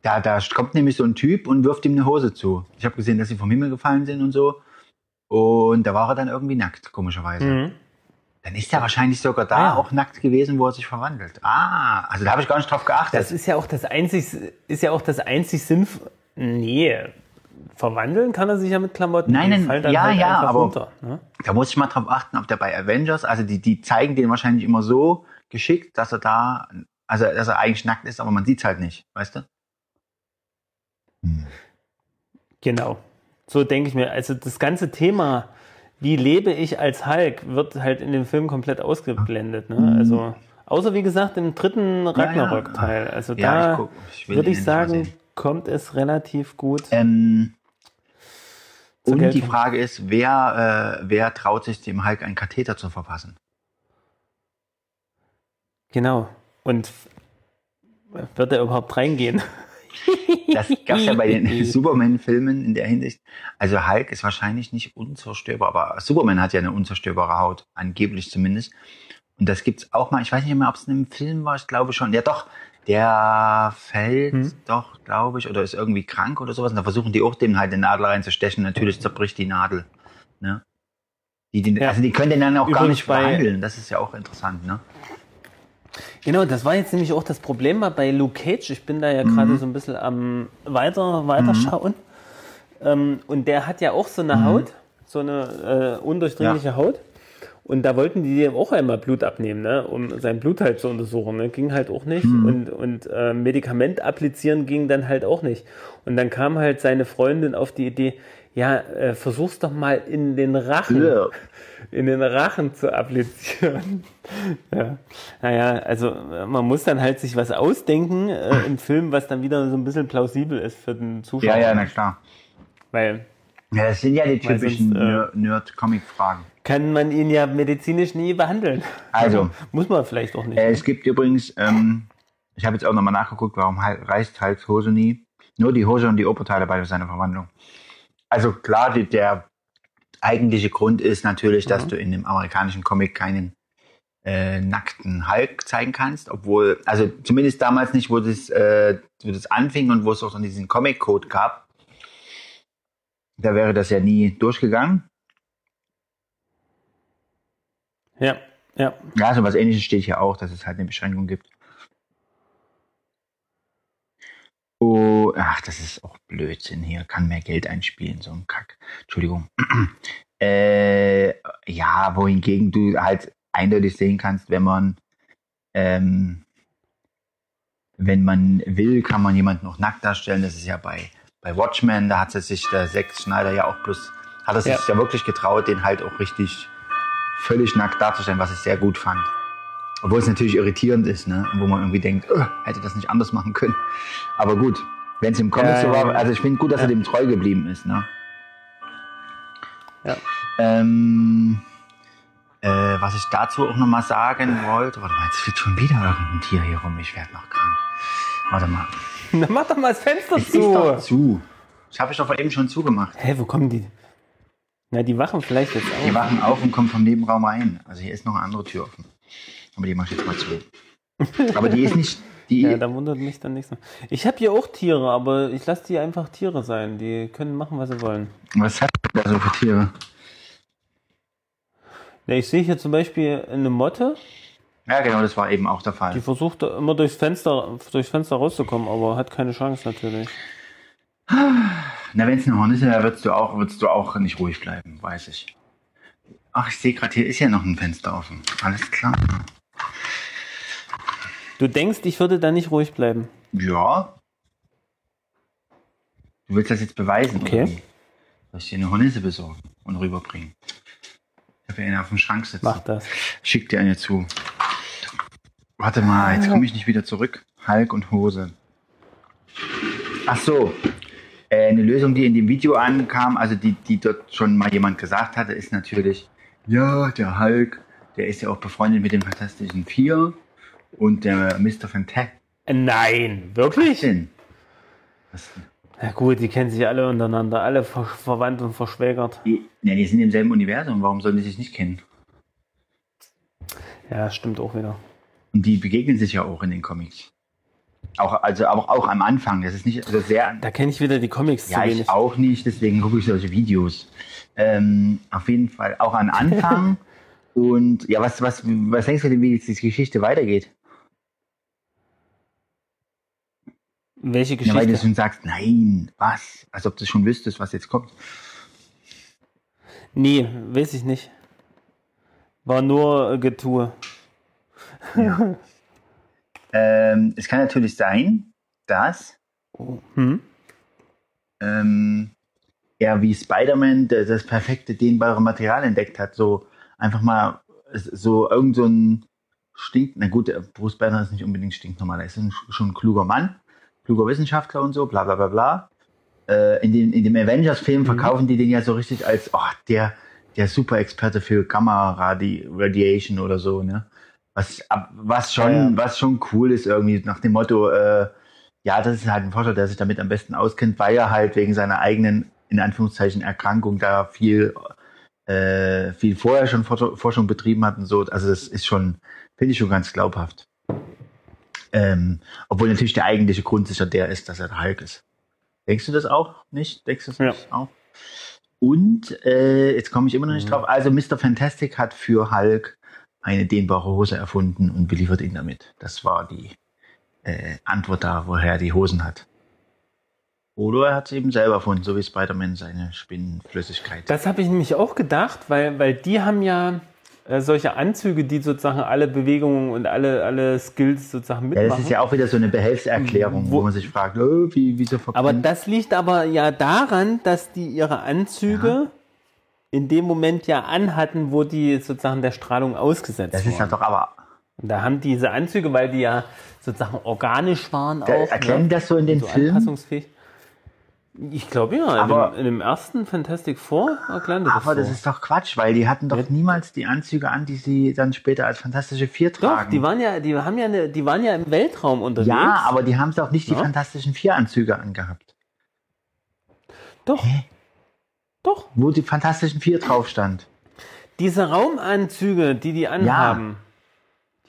C: Da, da kommt nämlich so ein Typ und wirft ihm eine Hose zu. Ich habe gesehen, dass sie vom Himmel gefallen sind und so. Und da war er dann irgendwie nackt, komischerweise.
B: Mhm.
C: Dann ist er wahrscheinlich sogar da
B: Ah, ja.
C: auch nackt gewesen, wo er sich verwandelt. Ah, also da habe ich gar nicht drauf geachtet.
B: Das ist ja auch das einzig, ist ja auch das einzig Sinnf. Nee, verwandeln kann er sich ja mit Klamotten.
C: Nein, nein,
B: fallen dann
C: ja,
B: halt
C: ja, aber-
B: runter, ne?
C: Da muss ich mal drauf achten, ob der bei Avengers, also die, die zeigen den wahrscheinlich immer so geschickt, dass er da, also dass er eigentlich nackt ist, aber man sieht's halt nicht, weißt du?
B: Genau. So denke ich mir. Also das ganze Thema, wie lebe ich als Hulk, wird halt in dem Film komplett ausgeblendet. Ne? Also, außer wie gesagt im dritten Ragnarök-Teil. Also
C: Ja,
B: da würde ich sagen, kommt es relativ gut.
C: Ähm, und die
B: Geltung.
C: Frage ist, wer, äh, wer traut sich dem Hulk einen Katheter zu verpassen?
B: Genau. Und wird er überhaupt reingehen?
C: Das gab's ja bei den Superman-Filmen in der Hinsicht. Also Hulk ist wahrscheinlich nicht unzerstörbar, aber Superman hat ja eine unzerstörbare Haut, angeblich zumindest. Und das gibt's auch mal, ich weiß nicht mehr, ob es in einem Film war, ich glaube schon. Ja doch, der fällt
B: Hm.
C: doch, glaube ich, oder ist irgendwie krank oder sowas. Und da versuchen die auch dem halt den Nadel reinzustechen. Natürlich zerbricht die Nadel. Ne? Die, den,
B: Ja.
C: Also die können den dann auch gar
B: Übrigens
C: nicht
B: bei-
C: behandeln. Das ist ja auch interessant, ne?
B: Genau, das war jetzt nämlich auch das Problem bei Luke Cage. Ich bin da ja gerade so ein bisschen am weiter, weiter schauen. Ähm, und der hat ja auch so eine Haut, so eine äh, undurchdringliche Haut. Und da wollten die dem auch einmal Blut abnehmen, ne? um sein Blut halt zu untersuchen. Ne? Ging halt auch nicht. Und, und äh, Medikament applizieren ging dann halt auch nicht. Und dann kam halt seine Freundin auf die Idee, ja, äh, versuch's doch mal in den Rachen
C: Ja.
B: in den Rachen zu applizieren. ja. Naja, also äh, man muss dann halt sich was ausdenken äh, im Film, was dann wieder so ein bisschen plausibel ist für den Zuschauer.
C: Ja, ja, na klar.
B: Weil
C: Ja, das sind ja die typischen
B: äh,
C: Ner- Nerd-Comic-Fragen.
B: kann man ihn ja medizinisch nie behandeln.
C: Also,
B: Muss man vielleicht auch nicht.
C: Äh, es gibt übrigens, ähm, ich habe jetzt auch nochmal nachgeguckt, warum reißt Hulks Hose nie. Nur die Hose und die Oberteile bei seiner Verwandlung. Also klar, die, der eigentliche Grund ist natürlich, dass du in dem amerikanischen Comic keinen äh, nackten Hulk zeigen kannst, obwohl, also zumindest damals nicht, wo das, äh, wo das anfing und wo es auch dann diesen Comic-Code gab. Da wäre das ja nie durchgegangen.
B: ja, ja.
C: Ja, so was ähnliches steht hier auch, dass es halt eine Beschränkung gibt. Oh, ach, das ist auch Blödsinn hier. Kann mehr Geld einspielen, so ein Kack. Entschuldigung. äh, ja, wohingegen du halt eindeutig sehen kannst, wenn man, ähm, wenn man will, kann man jemanden noch nackt darstellen. Das ist ja bei, bei Watchmen, da hat es sich der Zack Schneider ja auch bloß, hat er sich
B: Ja.
C: ja wirklich getraut, den halt auch richtig völlig nackt darzustellen, was ich sehr gut fand. Obwohl es natürlich irritierend ist, ne? wo man irgendwie denkt, "Ugh, hätte das nicht anders machen können. Aber gut, wenn es im Comic
B: Ja,
C: so war, also ich finde gut, dass er dem treu geblieben ist. Ne?
B: Ja.
C: Ähm, äh, was ich dazu auch nochmal sagen wollte, warte mal, jetzt fliegt schon wieder irgendein Tier hier rum, ich werde noch krank. Warte mal.
B: Na, mach doch mal das Fenster
C: Es ist doch
B: zu.
C: zu. Das habe ich doch eben schon zugemacht.
B: Hä, wo kommen die? Na, die wachen vielleicht jetzt
C: Die
B: auf.
C: wachen auf und kommen vom Nebenraum rein. Also hier ist noch eine andere Tür offen. Aber die mache ich jetzt mal zu. Aber die ist nicht, die,
B: Ja, da wundert mich dann nichts mehr. Ich habe hier auch Tiere, aber ich lasse die einfach Tiere sein. Die können machen, was sie wollen.
C: was hat da so für Tiere?
B: Ja, ich sehe hier zum Beispiel eine Motte,
C: Ja, genau, das war eben auch der Fall.
B: die versucht immer durchs Fenster, durchs Fenster rauszukommen, aber hat keine Chance natürlich.
C: Na, wenn es eine Hornisse wäre, würdest du auch, würdest du auch nicht ruhig bleiben, weiß ich. Ach, ich sehe gerade, hier ist ja noch ein Fenster offen. Alles klar.
B: Du denkst, ich würde da nicht ruhig bleiben.
C: Ja. Du willst das jetzt beweisen,
B: Okay.
C: oder wie? Soll ich dir eine Hornisse besorgen und rüberbringen? Ich habe ja eine auf dem Schrank sitzen.
B: Mach das.
C: Schick dir eine zu. Warte mal, jetzt komme ich nicht wieder zurück. Hulk und Hose. Ach so. Äh, eine Lösung, die in dem Video ankam, also die, die dort schon mal jemand gesagt hatte, ist natürlich, ja, der Hulk, der ist ja auch befreundet mit den Fantastischen Vier und der Mr. Fantastic.
B: Nein, wirklich?
C: Denn? Was,
B: Na gut, die kennen sich alle untereinander, alle ver verwandt und verschwägert.
C: die, ja, die sind im selben Universum, warum sollen die sich nicht kennen?
B: Ja, stimmt auch wieder.
C: Und die begegnen sich ja auch in den Comics. Auch, also auch, auch am Anfang. Das ist nicht also sehr.
B: Da kenne ich wieder die Comics
C: Ja,
B: zu
C: ich
B: wenig.
C: auch nicht, deswegen gucke ich solche Videos. Ähm, auf jeden Fall auch am Anfang. Und ja, was, was, was denkst du denn, wie jetzt die Geschichte weitergeht?
B: Welche
C: Ja, weil du
B: Geschichte?
C: schon sagst, nein, was? Als ob du schon wüsstest, was jetzt kommt.
B: nee, weiß ich nicht. War nur äh, Getue.
C: Ähm, es kann natürlich sein, dass
B: Hm?
C: ähm, er wie Spider-Man das, perfekte dehnbare Material entdeckt hat. So einfach mal so irgend so ein stinkt. Na gut, der Bruce Banner ist nicht unbedingt stinknormal. Er ist ein, schon ein kluger Mann, kluger Wissenschaftler und so, bla bla bla bla. Äh, in, den, in dem Avengers-Film verkaufen die den ja so richtig als oh, der, der Super-Experte für Gamma-Radiation oder so, ne? Was, was schon,
B: Ja, ja.
C: was schon cool ist irgendwie, nach dem Motto, äh, Ja, das ist halt ein Forscher, der sich damit am besten auskennt, weil er halt wegen seiner eigenen, in Anführungszeichen, Erkrankung da viel, äh, viel vorher schon Forsch- Forschung betrieben hat und so. Also das ist schon, finde ich schon ganz glaubhaft. Ähm, obwohl natürlich der eigentliche Grund sicher der ist, dass er der Hulk ist. Denkst du das auch nicht? Denkst du das
B: Ja.
C: nicht auch? Und äh, jetzt komme ich immer noch nicht drauf. Also Mr. Fantastic hat für Hulk eine dehnbare Hose erfunden und beliefert ihn damit. Das war die äh, Antwort da, woher er die Hosen hat. Oder er hat es eben selber erfunden, so wie Spider-Man seine Spinnenflüssigkeit.
B: Das habe ich nämlich auch gedacht, weil, weil die haben ja äh, solche Anzüge, die sozusagen alle Bewegungen und alle, alle Skills sozusagen
C: ja,
B: mitmachen.
C: das ist ja auch wieder so eine Behelfserklärung, wo,
B: Wo-
C: man sich fragt, oh, wie, wieso
B: aber das liegt aber ja daran, dass die ihre Anzüge in dem Moment ja anhatten, wo die sozusagen der Strahlung ausgesetzt
C: Das ist ja
B: waren.
C: doch aber.
B: Und da haben diese Anzüge, weil die ja sozusagen organisch waren
C: Da,
B: auch.
C: erkennen
B: ne?
C: das so in den
B: so
C: Filmen?
B: Ich glaube ja,
C: Aber-
B: in, dem, in dem ersten Fantastic Four erklären die das
C: Aber
B: so.
C: das ist doch Quatsch, weil die hatten doch niemals die Anzüge an, die sie dann später als Fantastische Vier
B: Doch,
C: tragen.
B: die waren ja, die haben ja, eine, die waren ja im Weltraum unterwegs.
C: ja, aber die haben doch nicht die
B: Ja.
C: Fantastischen Vier Anzüge angehabt.
B: doch, doch.
C: Wo die Fantastischen Vier drauf stand.
B: Diese Raumanzüge, die die anhaben,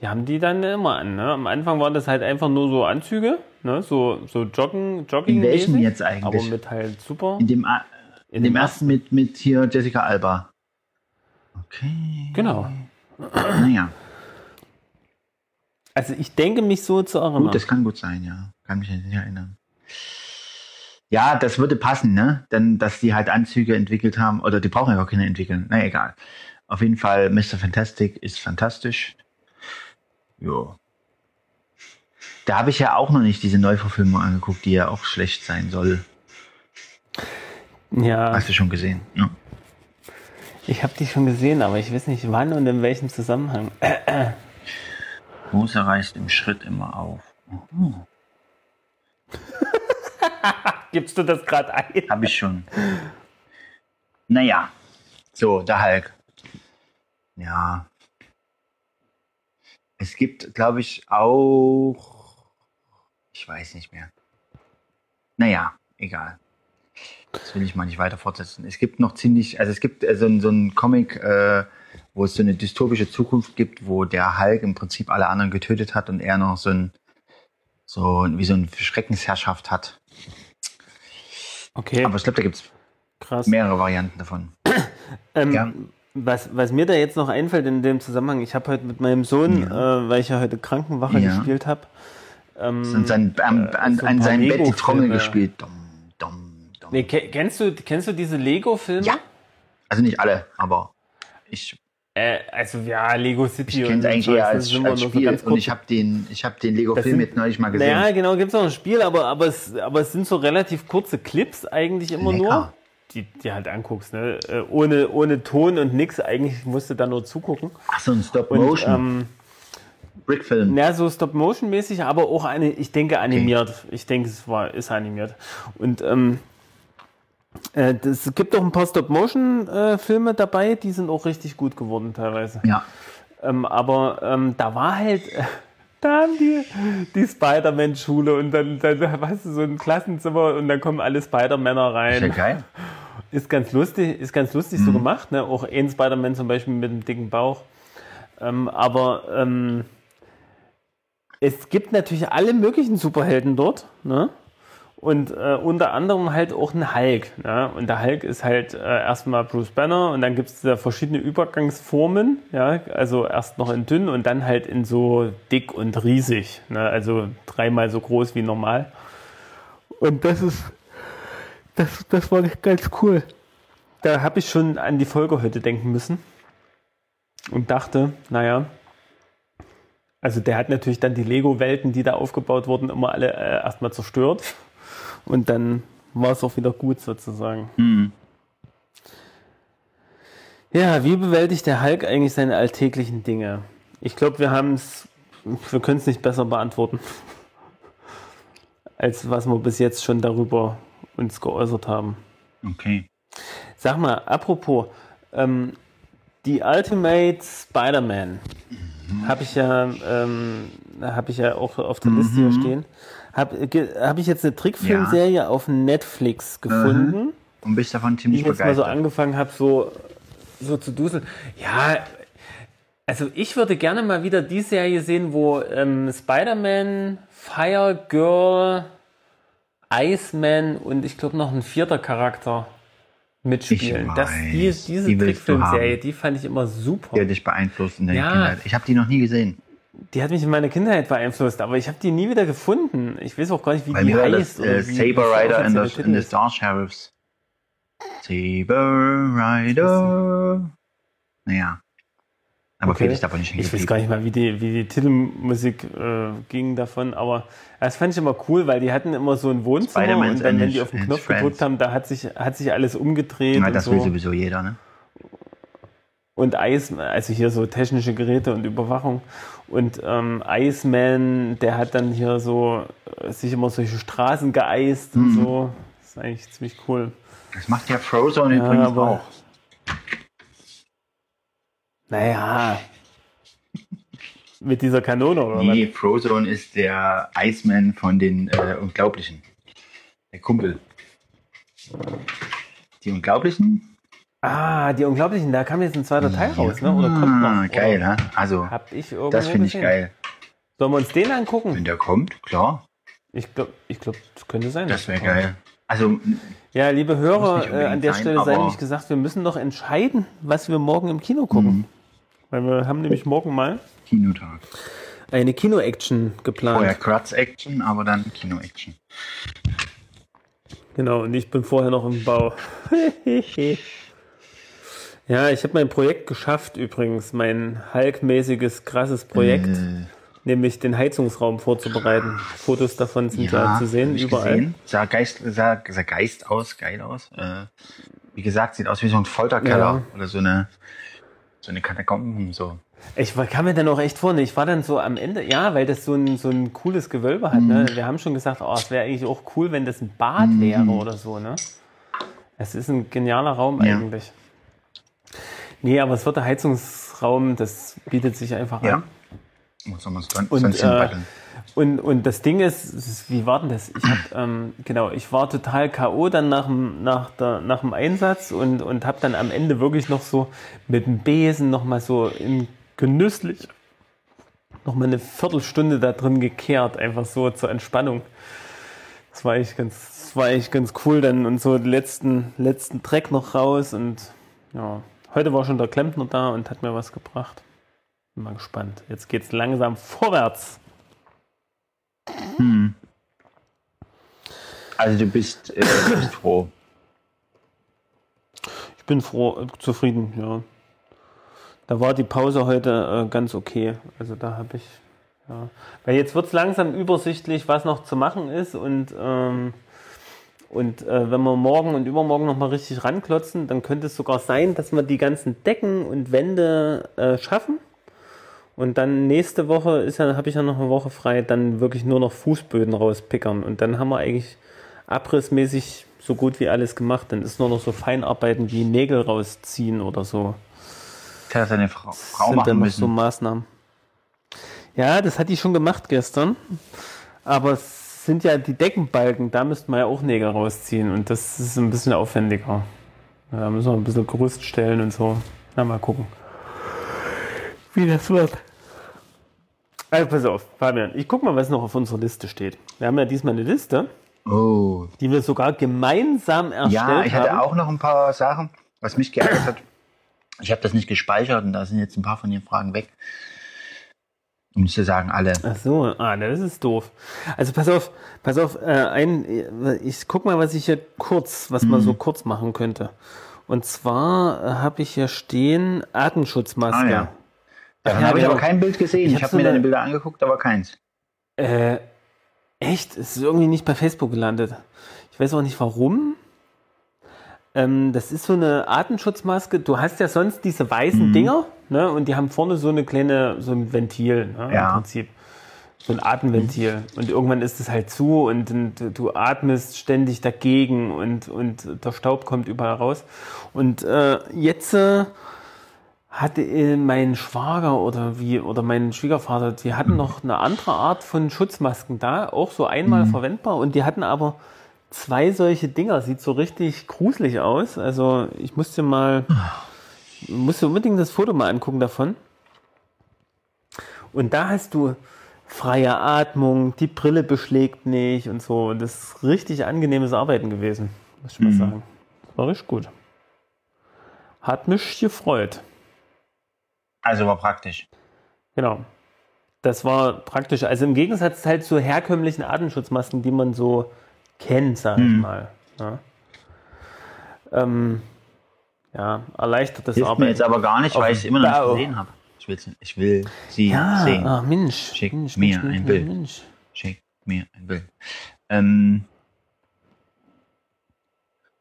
B: die haben die dann immer an. Ne? Am Anfang waren das halt einfach nur so Anzüge, ne? so, so Joggen, Jogging.
C: In welchem jetzt eigentlich?
B: Aber mit halt super.
C: In dem, A- in dem ersten mit, mit hier Jessica Alba. Okay.
B: Genau.
C: Naja,
B: Also ich denke mich so zu erinnern.
C: gut, das kann gut sein, ja. Kann mich nicht erinnern. Ja, das würde passen, ne? Denn, dass die halt Anzüge entwickelt haben, oder die brauchen ja gar keine entwickeln. Na egal. Auf jeden Fall, Mr. Fantastic ist fantastisch. Jo. Da habe ich ja auch noch nicht diese Neuverfilmung angeguckt, die ja auch schlecht sein soll.
B: ja,
C: Hast du schon gesehen? Ja.
B: ich habe die schon gesehen, aber ich weiß nicht wann und in welchem Zusammenhang.
C: Hose reißt im Schritt immer auf.
B: Gibst du das gerade ein?
C: Habe ich schon. Naja. So, der Hulk. Ja. Es gibt, glaube ich, auch. Ich weiß nicht mehr. Naja, egal. Das will ich mal nicht weiter fortsetzen. Es gibt noch ziemlich, also es gibt äh, so, so ein Comic, äh, wo es so eine dystopische Zukunft gibt, wo der Hulk im Prinzip alle anderen getötet hat und er noch so ein, so wie so eine Schreckensherrschaft hat.
B: Okay,
C: Aber ich glaube, da gibt es mehrere Varianten davon.
B: Ähm,
C: Ja.
B: Was, was mir da jetzt noch einfällt in dem Zusammenhang, ich habe heute mit meinem Sohn, äh, weil ich ja heute Krankenwache
C: Ja.
B: gespielt habe, ähm,
C: Und sein, am, an,
B: so
C: an seinem Bett die. Trommel gespielt. Dom, dom, dom.
B: nee, ke- kennst, du, kennst du diese Lego-Filme?
C: Ja. Also nicht alle, aber ich,
B: Äh, also ja, Lego City
C: ich kenne es
B: und
C: eigentlich
B: so,
C: eher als, als
B: so
C: Spiel.
B: ganz
C: und ich habe den, ich hab den Lego-Film jetzt neulich mal gesehen.
B: Naja, genau, gibt es auch ein Spiel, aber, aber, es, aber es sind so relativ kurze Clips eigentlich immer
C: Lecker.
B: nur, die die halt anguckst. Ne? Äh, ohne, ohne Ton und nix, eigentlich musst du da nur zugucken.
C: Ach so, ein Stop-Motion.
B: ähm,
C: Brickfilm.
B: Ja, so Stop-Motion-mäßig, aber auch eine, ich denke animiert. Ich denke, es war, ist animiert. Und ähm, äh, es gibt auch ein paar Stop-Motion-Filme dabei, die sind auch richtig gut geworden teilweise.
C: Ja.
B: Ähm, aber ähm, da war halt, da haben die die Spider-Man-Schule und dann, dann hast du so ein Klassenzimmer und dann kommen alle Spider-Männer
C: Ist ja
B: rein.
C: geil.
B: Ist ganz lustig, ist ganz lustig so gemacht, ne? Auch ein Spider-Man zum Beispiel mit dem dicken Bauch. Ähm, aber ähm, es gibt natürlich alle möglichen Superhelden dort, ne? Und äh, unter anderem halt auch einen Hulk. Ne? Und der Hulk ist halt äh, erstmal Bruce Banner und dann gibt es da verschiedene Übergangsformen. Ja? Also erst noch in dünn und dann halt in so dick und riesig. Ne? Also dreimal so groß wie normal. Und das ist, das, das war ganz cool. Da habe ich schon an die Folge heute denken müssen und dachte, naja, also der hat natürlich dann die Lego-Welten, die da aufgebaut wurden, immer alle äh, erstmal zerstört. Und dann war es auch wieder gut sozusagen.
C: Mhm.
B: Ja, wie bewältigt der Hulk eigentlich seine alltäglichen Dinge? Ich glaube, wir haben es, wir können es nicht besser beantworten, als was wir bis jetzt schon darüber uns geäußert haben.
C: Okay.
B: Sag mal, apropos, ähm, die Ultimate Spider-Man habe ich ja, ähm, habe ich ja auch auf der Liste hier stehen. Habe hab ich jetzt eine Trickfilmserie auf Netflix gefunden,
C: Und bist davon
B: die
C: ziemlich
B: ich jetzt mal so
C: begeistert.
B: angefangen habe, so, so zu duseln. Ja, also ich würde gerne mal wieder die Serie sehen, wo ähm, Spider-Man, Fire Girl, Iceman und ich glaube noch ein vierter Charakter mitspielen.
C: Ich
B: das, die,
C: weiß,
B: diese
C: die
B: Trickfilmserie, die fand ich immer super.
C: Die hat dich beeinflusst in der
B: Ja.
C: Kindheit. Ich habe die noch nie gesehen.
B: Die hat mich in meiner Kindheit beeinflusst, aber ich habe die nie wieder gefunden. Ich weiß auch gar nicht, wie
C: Bei
B: die heißt.
C: das äh,
B: wie-
C: Saber Rider in
B: Titel
C: in the. Star Sheriffs. Saber Rider. Naja. Aber okay, ist aber nicht
B: Ich weiß gar nicht mal, wie die, wie die Titelmusik äh, ging davon, aber das fand ich immer cool, weil die hatten immer so ein Wohnzimmer und dann, wenn die auf den Knopf
C: friends.
B: gedrückt haben, da hat sich, hat sich alles umgedreht
C: Ja, das will
B: so.
C: sowieso jeder, ne?
B: Und Eis, also hier so technische Geräte und Überwachung. Und ähm, Iceman, der hat dann hier so äh, sich immer solche Straßen geeist
C: Mhm.
B: und so. Das ist eigentlich ziemlich cool.
C: Das macht ja Frozone übrigens
B: aber-
C: auch.
B: Naja. Mit dieser Kanone oder
C: Nee, Frozone ist der Iceman von den äh, Unglaublichen. Der Kumpel. Die Unglaublichen?
B: Ah, die Unglaublichen, da kam jetzt ein zweiter Teil raus, ne? Oder kommt noch?
C: Ah, geil, ne? Also,
B: Hab ich irgendwo
C: das finde ich
B: gesehen.
C: geil.
B: Sollen wir uns den angucken?
C: Wenn der kommt, klar,
B: Ich glaube, ich glaub, das könnte sein.
C: das wäre geil. Also,
B: Ja, liebe Hörer, äh, an der
C: sein,
B: Stelle sei nämlich gesagt, wir müssen noch entscheiden, was wir morgen im Kino gucken.
C: Mhm.
B: Weil wir haben nämlich morgen mal
C: Kinotag.
B: eine Kino-Action geplant.
C: Vorher Kratz-Action, aber dann Kino-Action.
B: Genau, und ich bin vorher noch im Bau. ja, ich habe mein Projekt geschafft übrigens, mein Hulk-mäßiges, krasses Projekt,
C: Äh.
B: nämlich den Heizungsraum vorzubereiten. Fotos davon sind ja, zu sehen, überall.
C: Gesehen. Sah, Geist, sah, sah Geist aus, geil aus. Äh, wie gesagt, sieht aus wie so ein Folterkeller
B: Ja.
C: oder so eine, so eine Katakomben, so.
B: Ich war- kam mir dann auch echt vor, ne, ich war dann so am Ende, ja, weil das so ein, so ein cooles Gewölbe hat. Ne? Wir haben schon gesagt, oh, es wäre eigentlich auch cool, wenn das ein Bad wäre oder so. Ne? Es ist ein genialer Raum
C: Ja.
B: eigentlich. Nee, aber es wird der Heizungsraum, das bietet sich einfach
C: Ja.
B: an.
C: Muss man
B: Und, äh. Und, und das Ding ist, ist, wie war denn das? Ich hab, ähm, genau, ich war total K.O. dann nach dem, nach der, nach dem Einsatz und, und habe dann am Ende wirklich noch so mit dem Besen noch mal so in genüsslich noch mal eine Viertelstunde da drin gekehrt, einfach so zur Entspannung. Das war echt ganz, das war echt ganz cool dann und so den letzten, letzten Dreck noch raus und ja, heute war schon der Klempner da und hat mir was gebracht. Bin mal gespannt. Jetzt geht's langsam vorwärts.
C: Hm. Also du bist, äh, bist froh.
B: Ich bin froh, äh, zufrieden, ja. Da war die Pause heute äh, ganz okay. Also da habe ich, ja. Weil jetzt wird es langsam übersichtlich, was noch zu machen ist und, ähm, und äh, wenn wir morgen und übermorgen nochmal richtig ranklotzen, dann könnte es sogar sein, dass wir die ganzen Decken und Wände äh, schaffen. Und dann nächste Woche ist ja, habe ich ja noch eine Woche frei, dann wirklich nur noch Fußböden rauspickern. Und dann haben wir eigentlich abrissmäßig so gut wie alles gemacht. Dann ist nur noch so Feinarbeiten wie Nägel rausziehen oder so.
C: Das hat seine Frau, Frau
B: sind dann
C: machen
B: noch so
C: müssen.
B: Maßnahmen. Ja, das hat die schon gemacht gestern. Aber es sind ja die Deckenbalken, da müsste man ja auch Nägel rausziehen. Und das ist ein bisschen aufwendiger. Da müssen wir ein bisschen Gerüst stellen und so. Na, mal gucken. Wie das wird. Also pass auf, Fabian, ich guck mal, was noch auf unserer Liste steht. Wir haben ja diesmal eine Liste,
C: Oh.
B: die wir sogar gemeinsam erstellt
C: Ja, ich hatte
B: haben.
C: auch noch ein paar Sachen, was mich geärgert hat. Ich habe das nicht gespeichert und da sind jetzt ein paar von den Fragen weg. Nicht zu sagen, alle.
B: Ach so, ah, das ist doof. Also pass auf, pass auf, äh, ein, ich guck mal, was ich hier kurz, was man
C: Mhm.
B: so kurz machen könnte. Und zwar äh, habe ich hier stehen Atemschutzmaske.
C: Ah, ja. Davon
B: ja,
C: habe ich aber kein Bild gesehen.
B: Ich
C: Ich,
B: hab
C: habe
B: so
C: mir
B: eine-
C: deine Bilder angeguckt, aber keins.
B: Äh, echt? Es ist irgendwie nicht bei Facebook gelandet. Ich weiß auch nicht warum. Ähm, das ist so eine Atemschutzmaske. Du hast ja sonst diese weißen
C: Mhm.
B: Dinger, ne? Und die haben vorne so eine kleine, so ein Ventil, ne?
C: Ja.
B: Im Prinzip. So ein Atemventil. Und irgendwann ist es halt zu und, und du atmest ständig dagegen und, und der Staub kommt überall raus. Und äh, jetzt äh, hatte äh, mein Schwager oder wie oder mein Schwiegervater, die hatten noch eine andere Art von Schutzmasken da, auch so einmal verwendbar und die hatten aber zwei solche Dinger, sieht so richtig gruselig aus. Also ich musste mal, musste unbedingt das Foto mal angucken davon. Und da hast du freie Atmung, die Brille beschlägt nicht und so. Und das ist richtig angenehmes Arbeiten gewesen, muss ich mal sagen. War richtig gut. Hat mich gefreut.
C: Also war praktisch.
B: Genau. Das war praktisch. Also im Gegensatz halt zu herkömmlichen Atemschutzmasken, die man so kennt, sag ich mal. Ja, ähm, ja erleichtert das
C: Hilft mir
B: Arbeiten.
C: jetzt aber gar nicht, weil ich es immer noch nicht gesehen habe. Ich, will's- ich will sie
B: ja,
C: sehen.
B: ach Mensch.
C: Schick
B: Mensch,
C: mir
B: Mensch,
C: ein Bild.
B: Mensch.
C: Schick mir ein Bild. Ähm,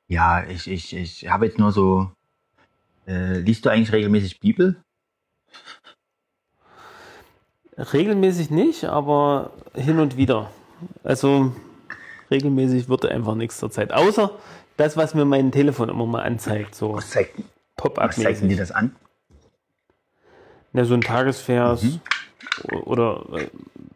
C: ja, ich, ich, ich habe jetzt nur so. Äh, liest du eigentlich regelmäßig Bibel?
B: Regelmäßig nicht, aber hin und wieder. Also regelmäßig wird einfach nichts zur Zeit. Außer das, was mir mein Telefon immer mal anzeigt, so
C: Was zeigt, was zeigt denn dir
B: Pop-up-mäßig.
C: das an?
B: Ja, so ein Tagesvers
C: Mhm.
B: oder äh,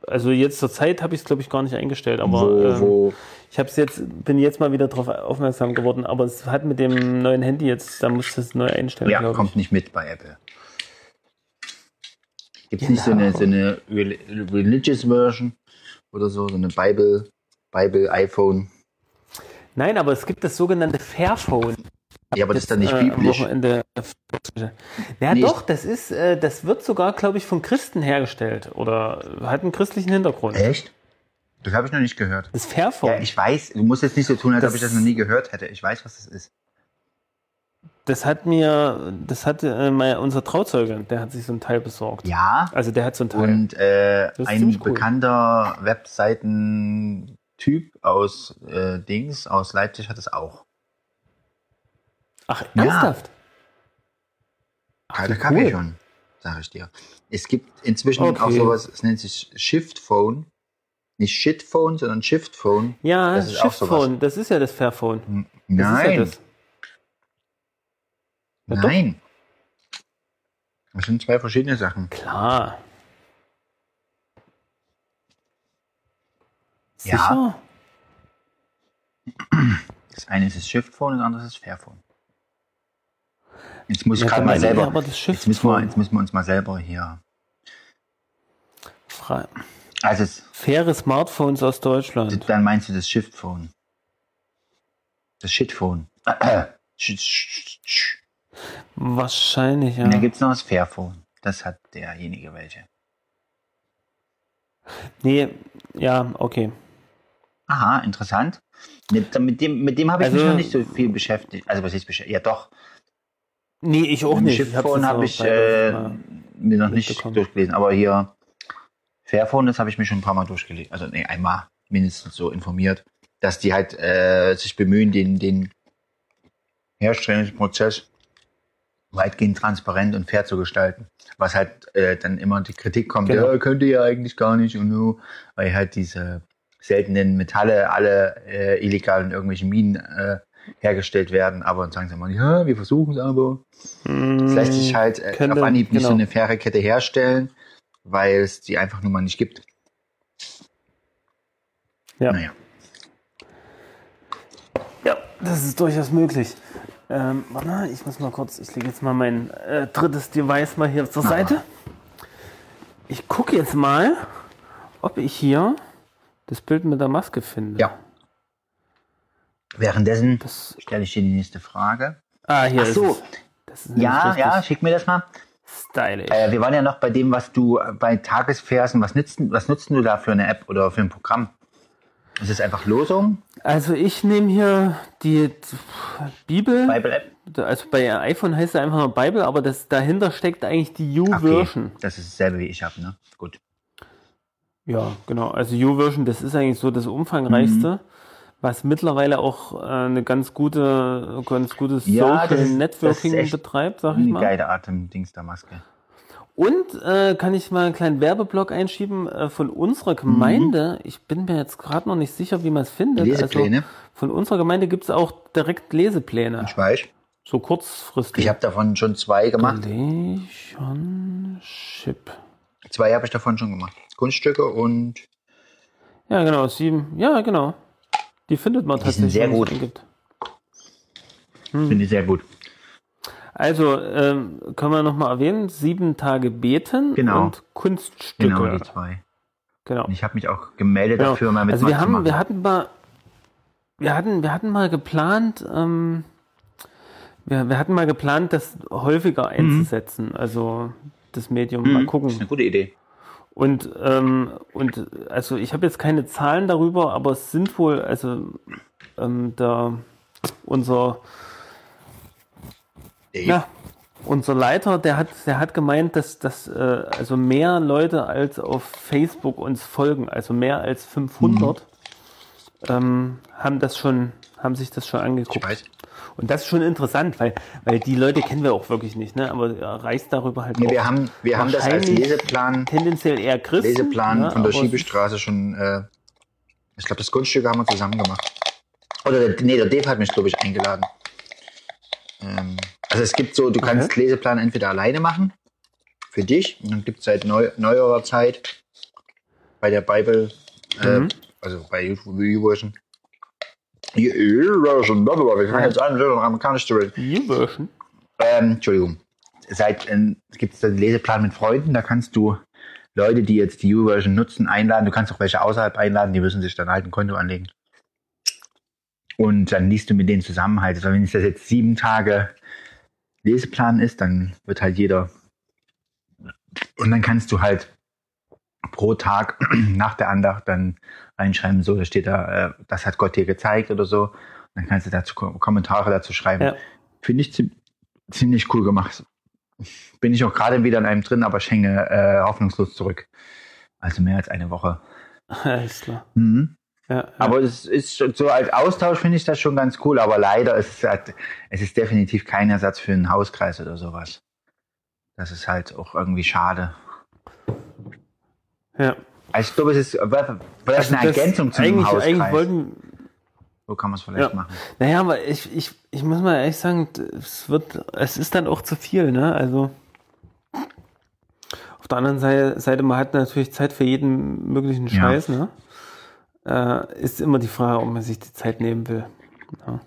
B: also jetzt zur Zeit habe ich es glaube ich gar nicht eingestellt, aber
C: wo,
B: ähm,
C: wo,
B: ich habe es jetzt bin jetzt mal wieder darauf aufmerksam geworden, aber es hat mit dem neuen Handy jetzt, da muss es neu einstellen,
C: ja, kommt
B: ich.
C: nicht mit bei Apple. Gibt es nicht so eine, so eine Rel- Religious Version oder so, so eine Bible, Bible iPhone?
B: Nein, aber es gibt das sogenannte Fairphone.
C: Ja, aber das ist dann nicht
B: äh,
C: biblisch.
B: Wochenende. Ja,
C: Nee,
B: doch, das ist, äh, das wird sogar, glaube ich, von Christen hergestellt oder hat einen christlichen Hintergrund.
C: Echt? Das habe ich noch nicht gehört.
B: Das Fairphone.
C: Ja, ich weiß, du musst jetzt nicht so tun, als
B: Das-
C: ob ich das noch nie gehört hätte. Ich weiß, was das ist.
B: Das hat mir, das hat äh, mein, unser Trauzeuge, der hat sich so ein Teil besorgt.
C: Ja,
B: Also der hat so ein Teil.
C: und äh, ein
B: cool.
C: bekannter Webseitentyp aus äh, Dings, aus Leipzig hat es auch.
B: Ach,
C: Ja.
B: ernsthaft?
C: Kalter
B: wie
C: Kaffee
B: cool.
C: schon, sage ich dir. Es gibt inzwischen
B: Okay.
C: auch sowas, es nennt sich Shift Phone. Nicht Shit Phone, sondern Shift Phone.
B: Ja,
C: Das ist auch
B: Shiftphone, das ist ja das Fairphone. Das
C: Nein,
B: ja das. Ja, doch.
C: nein. Das sind zwei verschiedene Sachen.
B: Klar.
C: Ja.
B: Sicher?
C: Das eine ist das Shift Phone und das andere ist das Fairphone. Jetzt muss ich
B: Ja, dann
C: mal selber. Jetzt müssen, wir,
B: Shift-Phone.
C: jetzt müssen wir uns mal selber hier.
B: Fra
C: Also es,
B: faire Smartphones aus Deutschland.
C: dann meinst du das Shift Phone. Das Shitphone. Sch- sch- sch-
B: Wahrscheinlich, ja.
C: Und dann gibt es noch das Fairphone. Das hat derjenige welche.
B: Nee, ja, okay.
C: Aha, interessant. Mit, dem, mit dem habe ich mich
B: Also-
C: noch nicht so viel beschäftigt. Also was ist beschäftigt? Ja doch.
B: Nee, ich auch nicht. Ich jetzt
C: habe ich
B: beides
C: äh,
B: mal
C: mir noch nicht durchgelesen. Aber hier Fairphone, das habe ich mir schon ein paar Mal durchgelesen. Also nee, einmal mindestens so informiert, dass die halt äh, sich bemühen, den, den Herstellungsprozess weitgehend transparent und fair zu gestalten. Was halt äh, dann immer die Kritik kommt,
B: Genau.
C: ja, könnt ihr ja eigentlich gar nicht und so, weil halt diese seltenen Metalle alle äh, illegal in irgendwelchen Minen äh, hergestellt werden, aber dann sagen sie mal, ja, wir versuchen es aber. Es lässt sich halt äh,
B: Mm,
C: auf Anhieb nicht so
B: genau.
C: eine faire Kette herstellen, weil es die einfach nur mal nicht gibt.
B: Ja.
C: Naja.
B: Ja, das ist durchaus möglich. Ähm, warte ich muss mal kurz, ich lege jetzt mal mein äh, drittes Device mal hier zur Seite. Ich gucke jetzt mal, ob ich hier das Bild mit der Maske finde.
C: Ja. Währenddessen
B: Das,
C: stelle ich dir die nächste Frage.
B: ah, hier
C: Ach
B: ist
C: so.
B: es. Das ist nämlich
C: Ja, ja, schick mir das mal.
B: stylisch.
C: Äh, wir waren ja noch bei dem, was du äh, bei Tagesversen, was nützt, was nutzt du da für eine App oder für ein Programm? Ist es einfach Losung?
B: Also ich nehme hier die Bibel.
C: Bible-App?
B: Also bei iPhone heißt es einfach nur Bible, aber das dahinter steckt eigentlich die U-Version.
C: Das ist dasselbe, wie ich habe, ne? Gut.
B: Ja, genau. Also U-Version, das ist eigentlich so das umfangreichste,
C: Mhm.
B: was mittlerweile auch äh, eine ganz gute, ganz gutes
C: Ja,
B: Social
C: das
B: Networking
C: das
B: betreibt, sag ich
C: Eine
B: mal.
C: geile Atem-Dings der Maske.
B: Und äh, kann ich mal einen kleinen Werbeblock einschieben äh, von unserer Gemeinde. Ich bin mir jetzt gerade noch nicht sicher, wie man es findet.
C: Lesepläne?
B: Also von unserer Gemeinde gibt es auch direkt Lesepläne.
C: Ich weiß.
B: So kurzfristig.
C: Ich habe davon schon zwei gemacht.
B: Relationship.
C: Zwei habe ich davon schon gemacht. Kunststücke und
B: Ja, genau, sieben. Ja, genau. Die findet man
C: sind
B: tatsächlich.
C: sehr
B: wenn man
C: gut.
B: eingibt.
C: finde ich sehr gut.
B: Also, ähm, können wir nochmal erwähnen, sieben Tage beten
C: Genau.
B: und Kunststücke.
C: Genau, die zwei.
B: Genau.
C: Und ich habe mich auch gemeldet
B: Genau.
C: dafür, mal
B: also wir haben, wir hatten mal, wir hatten, wir hatten mal geplant, ähm, wir, wir hatten mal geplant, das häufiger einzusetzen, also das Medium mal
C: Mhm. Das ist
B: gucken.
C: eine gute Idee.
B: Und ähm, und also ich habe jetzt keine Zahlen darüber, aber es sind wohl, also ähm, da unser ja, unser Leiter, der hat, der hat gemeint, dass, dass äh, also mehr Leute als auf Facebook uns folgen, also mehr als 500, ähm, haben das schon, haben sich das schon
C: Ich
B: angeguckt.
C: weiß.
B: Und das ist schon interessant, weil, weil die Leute kennen wir auch wirklich nicht, ne? Aber er reist darüber halt
C: Nee,
B: auch
C: wir haben, wir haben das als Leseplan,
B: tendenziell eher Christen.
C: Leseplan
B: ne?
C: von der
B: aber-
C: Schiebestraße schon, äh, ich glaube, das Kunststück haben wir zusammen gemacht. Oder der, nee, der Dave hat mich, glaube ich, eingeladen. Ähm, also es gibt so, du kannst Leseplan entweder alleine machen, für dich, und dann gibt es seit neu, neuerer Zeit bei der Bible, äh,
B: Mhm.
C: also bei YouVersion. Blablabla, wir fangen jetzt an, amerikanisch zu reden.
B: YouVersion.
C: Ähm, Entschuldigung. Seit ähm, gibt es den Leseplan mit Freunden, da kannst du Leute, die jetzt die U-Version nutzen, einladen. Du kannst auch welche außerhalb einladen, die müssen sich dann halt ein Konto anlegen. Und dann liest du mit denen zusammen halt. Also wenn es das jetzt sieben Tage Leseplan ist, dann wird halt jeder. Und dann kannst du halt pro Tag nach der Andacht dann reinschreiben, so, da steht da, äh, das hat Gott dir gezeigt oder so. Und dann kannst du dazu Ko- Kommentare dazu schreiben.
B: Ja.
C: Finde ich zi- ziemlich cool gemacht. Bin ich auch gerade wieder in einem drin, aber ich hänge äh, hoffnungslos zurück. Also mehr als eine Woche.
B: Alles klar.
C: Mhm.
B: Ja.
C: Aber es ist so als Austausch finde ich das schon ganz cool, aber leider ist es halt, es ist definitiv kein Ersatz für einen Hauskreis oder sowas. Das ist halt auch irgendwie schade.
B: ja.
C: Also ich glaube, es ist äh, vielleicht eine
B: Also das-
C: Ergänzung zu einem
B: eigentlich,
C: Hauskreis.
B: eigentlich wollten,
C: so kann man es vielleicht
B: Ja.
C: machen.
B: Naja, aber ich, ich, ich muss mal ehrlich sagen, es wird, es ist dann auch zu viel, ne? Also auf der anderen Seite, Seite man hat natürlich Zeit für jeden möglichen
C: Ja.
B: Scheiß, ne? Äh, ist immer die Frage, ob man sich die Zeit nehmen will. Ja.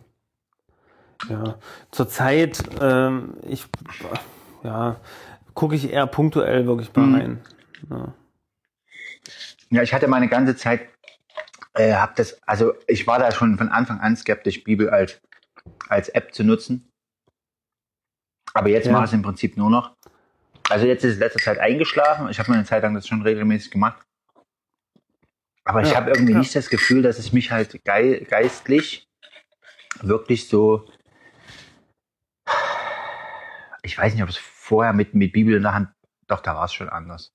B: ja. Zurzeit, ähm, ich, ja, gucke ich eher punktuell wirklich mal
C: Mhm.
B: rein. Ja.
C: Ja, ich hatte meine ganze Zeit, äh, hab das, also ich war da schon von Anfang an skeptisch, Bibel als, als App zu nutzen. Aber jetzt
B: Ja.
C: mache ich es im Prinzip nur noch. Also jetzt ist es letzte Zeit eingeschlafen. Ich habe mal eine Zeit lang das schon regelmäßig gemacht. Aber ich
B: Ja,
C: habe irgendwie
B: ja.
C: nicht das Gefühl, dass es mich halt gei geistlich wirklich so. Ich weiß nicht, ob es vorher mit, mit Bibel in der Hand, doch, da war es schon anders.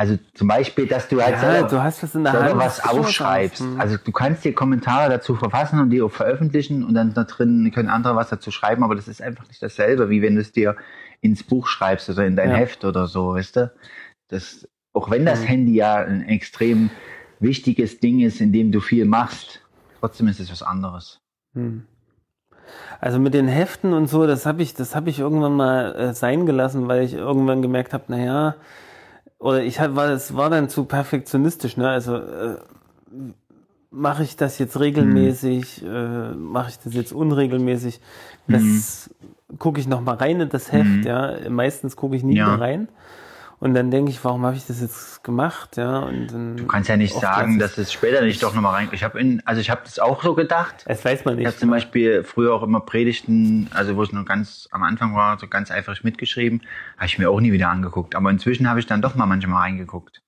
C: Also zum Beispiel, dass du halt
B: Ja,
C: selber,
B: du hast was in der Hand.
C: was aufschreibst.
B: Hm.
C: Also du kannst dir Kommentare dazu verfassen und die auch veröffentlichen und dann da drin können andere was dazu schreiben, aber das ist einfach nicht dasselbe, wie wenn du es dir ins Buch schreibst oder in dein
B: Ja.
C: Heft oder so, weißt du? Das, auch wenn das
B: Mhm.
C: Handy ja ein extrem wichtiges Ding ist, in dem du viel machst, trotzdem ist es was anderes.
B: Hm. Also mit den Heften und so, das habe ich, das habe ich irgendwann mal äh, sein gelassen, weil ich irgendwann gemerkt habe, naja, oder ich war, es war dann zu perfektionistisch, ne? Also äh, mache ich das jetzt regelmäßig, äh, mache ich das jetzt unregelmäßig? Das gucke ich noch mal rein in das Heft,
C: Mhm.
B: ja. Meistens gucke ich nie
C: Ja.
B: mehr rein. Und dann denke ich, warum habe ich das jetzt gemacht, ja? Und dann
C: Du kannst ja nicht sagen, dass es später nicht doch nochmal rein. Ich habe in, also ich habe das auch so gedacht.
B: es weiß man
C: Ich habe
B: nicht.
C: zum Beispiel früher auch immer Predigten, also wo es noch ganz am Anfang war, so ganz eifrig mitgeschrieben, habe ich mir auch nie wieder angeguckt. Aber inzwischen habe ich dann doch mal manchmal reingeguckt.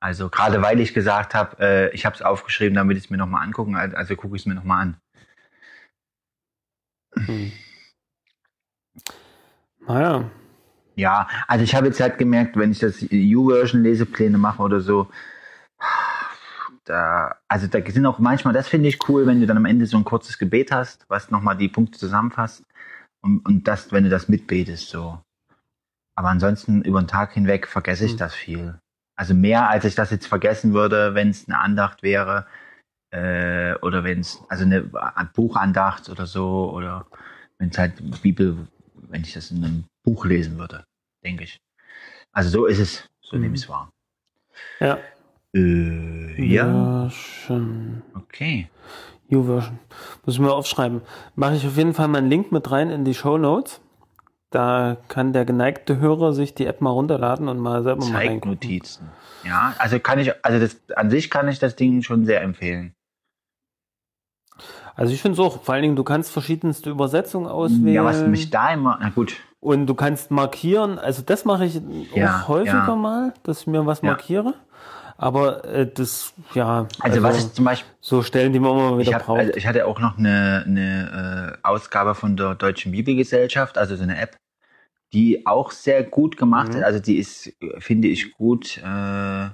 C: Also gerade weil ich gesagt habe, äh, ich habe es aufgeschrieben, damit ich es mir nochmal angucken, also gucke ich es mir nochmal an.
B: Hm. Naja.
C: Ja, also ich habe jetzt halt gemerkt, wenn ich das U-Version Lesepläne mache oder so, da, also da sind auch manchmal, das finde ich cool, wenn du dann am Ende so ein kurzes Gebet hast, was nochmal die Punkte zusammenfasst und, und das, wenn du das mitbetest, so. Aber ansonsten über den Tag hinweg vergesse ich
B: Hm.
C: das viel. Also mehr, als ich das jetzt vergessen würde, wenn es eine Andacht wäre, äh, oder wenn es, also eine Buchandacht oder so, oder wenn es halt Bibel, wenn ich das in einem Buch lesen würde, denke ich. Also so ist es, so
B: Mhm.
C: nehme ich es wahr.
B: Ja.
C: Äh, ja,
B: Version.
C: okay.
B: U-Version. Muss ich mir aufschreiben. Mache ich auf jeden Fall mal einen Link mit rein in die Show Notes. Da kann der geneigte Hörer sich die App mal runterladen und mal selber mal reingucken.
C: Zeignotizen. Ja, also kann ich, also das, an sich kann ich das Ding schon sehr empfehlen.
B: Also ich finde es auch, vor allen Dingen, du kannst verschiedenste Übersetzungen auswählen.
C: Ja, was mich da immer, na gut,
B: Und du kannst markieren, also das mache ich
C: Ja,
B: auch häufiger
C: ja.
B: mal, dass ich mir was
C: Ja.
B: markiere. Aber äh, das, ja,
C: also, was ich zum Beispiel,
B: so Stellen, die man immer wieder
C: hab,
B: braucht.
C: also ich hatte auch noch eine, eine äh, Ausgabe von der Deutschen Bibelgesellschaft, also so eine App, die auch sehr gut gemacht
B: Mhm.
C: ist. Also die ist, finde ich, gut, äh,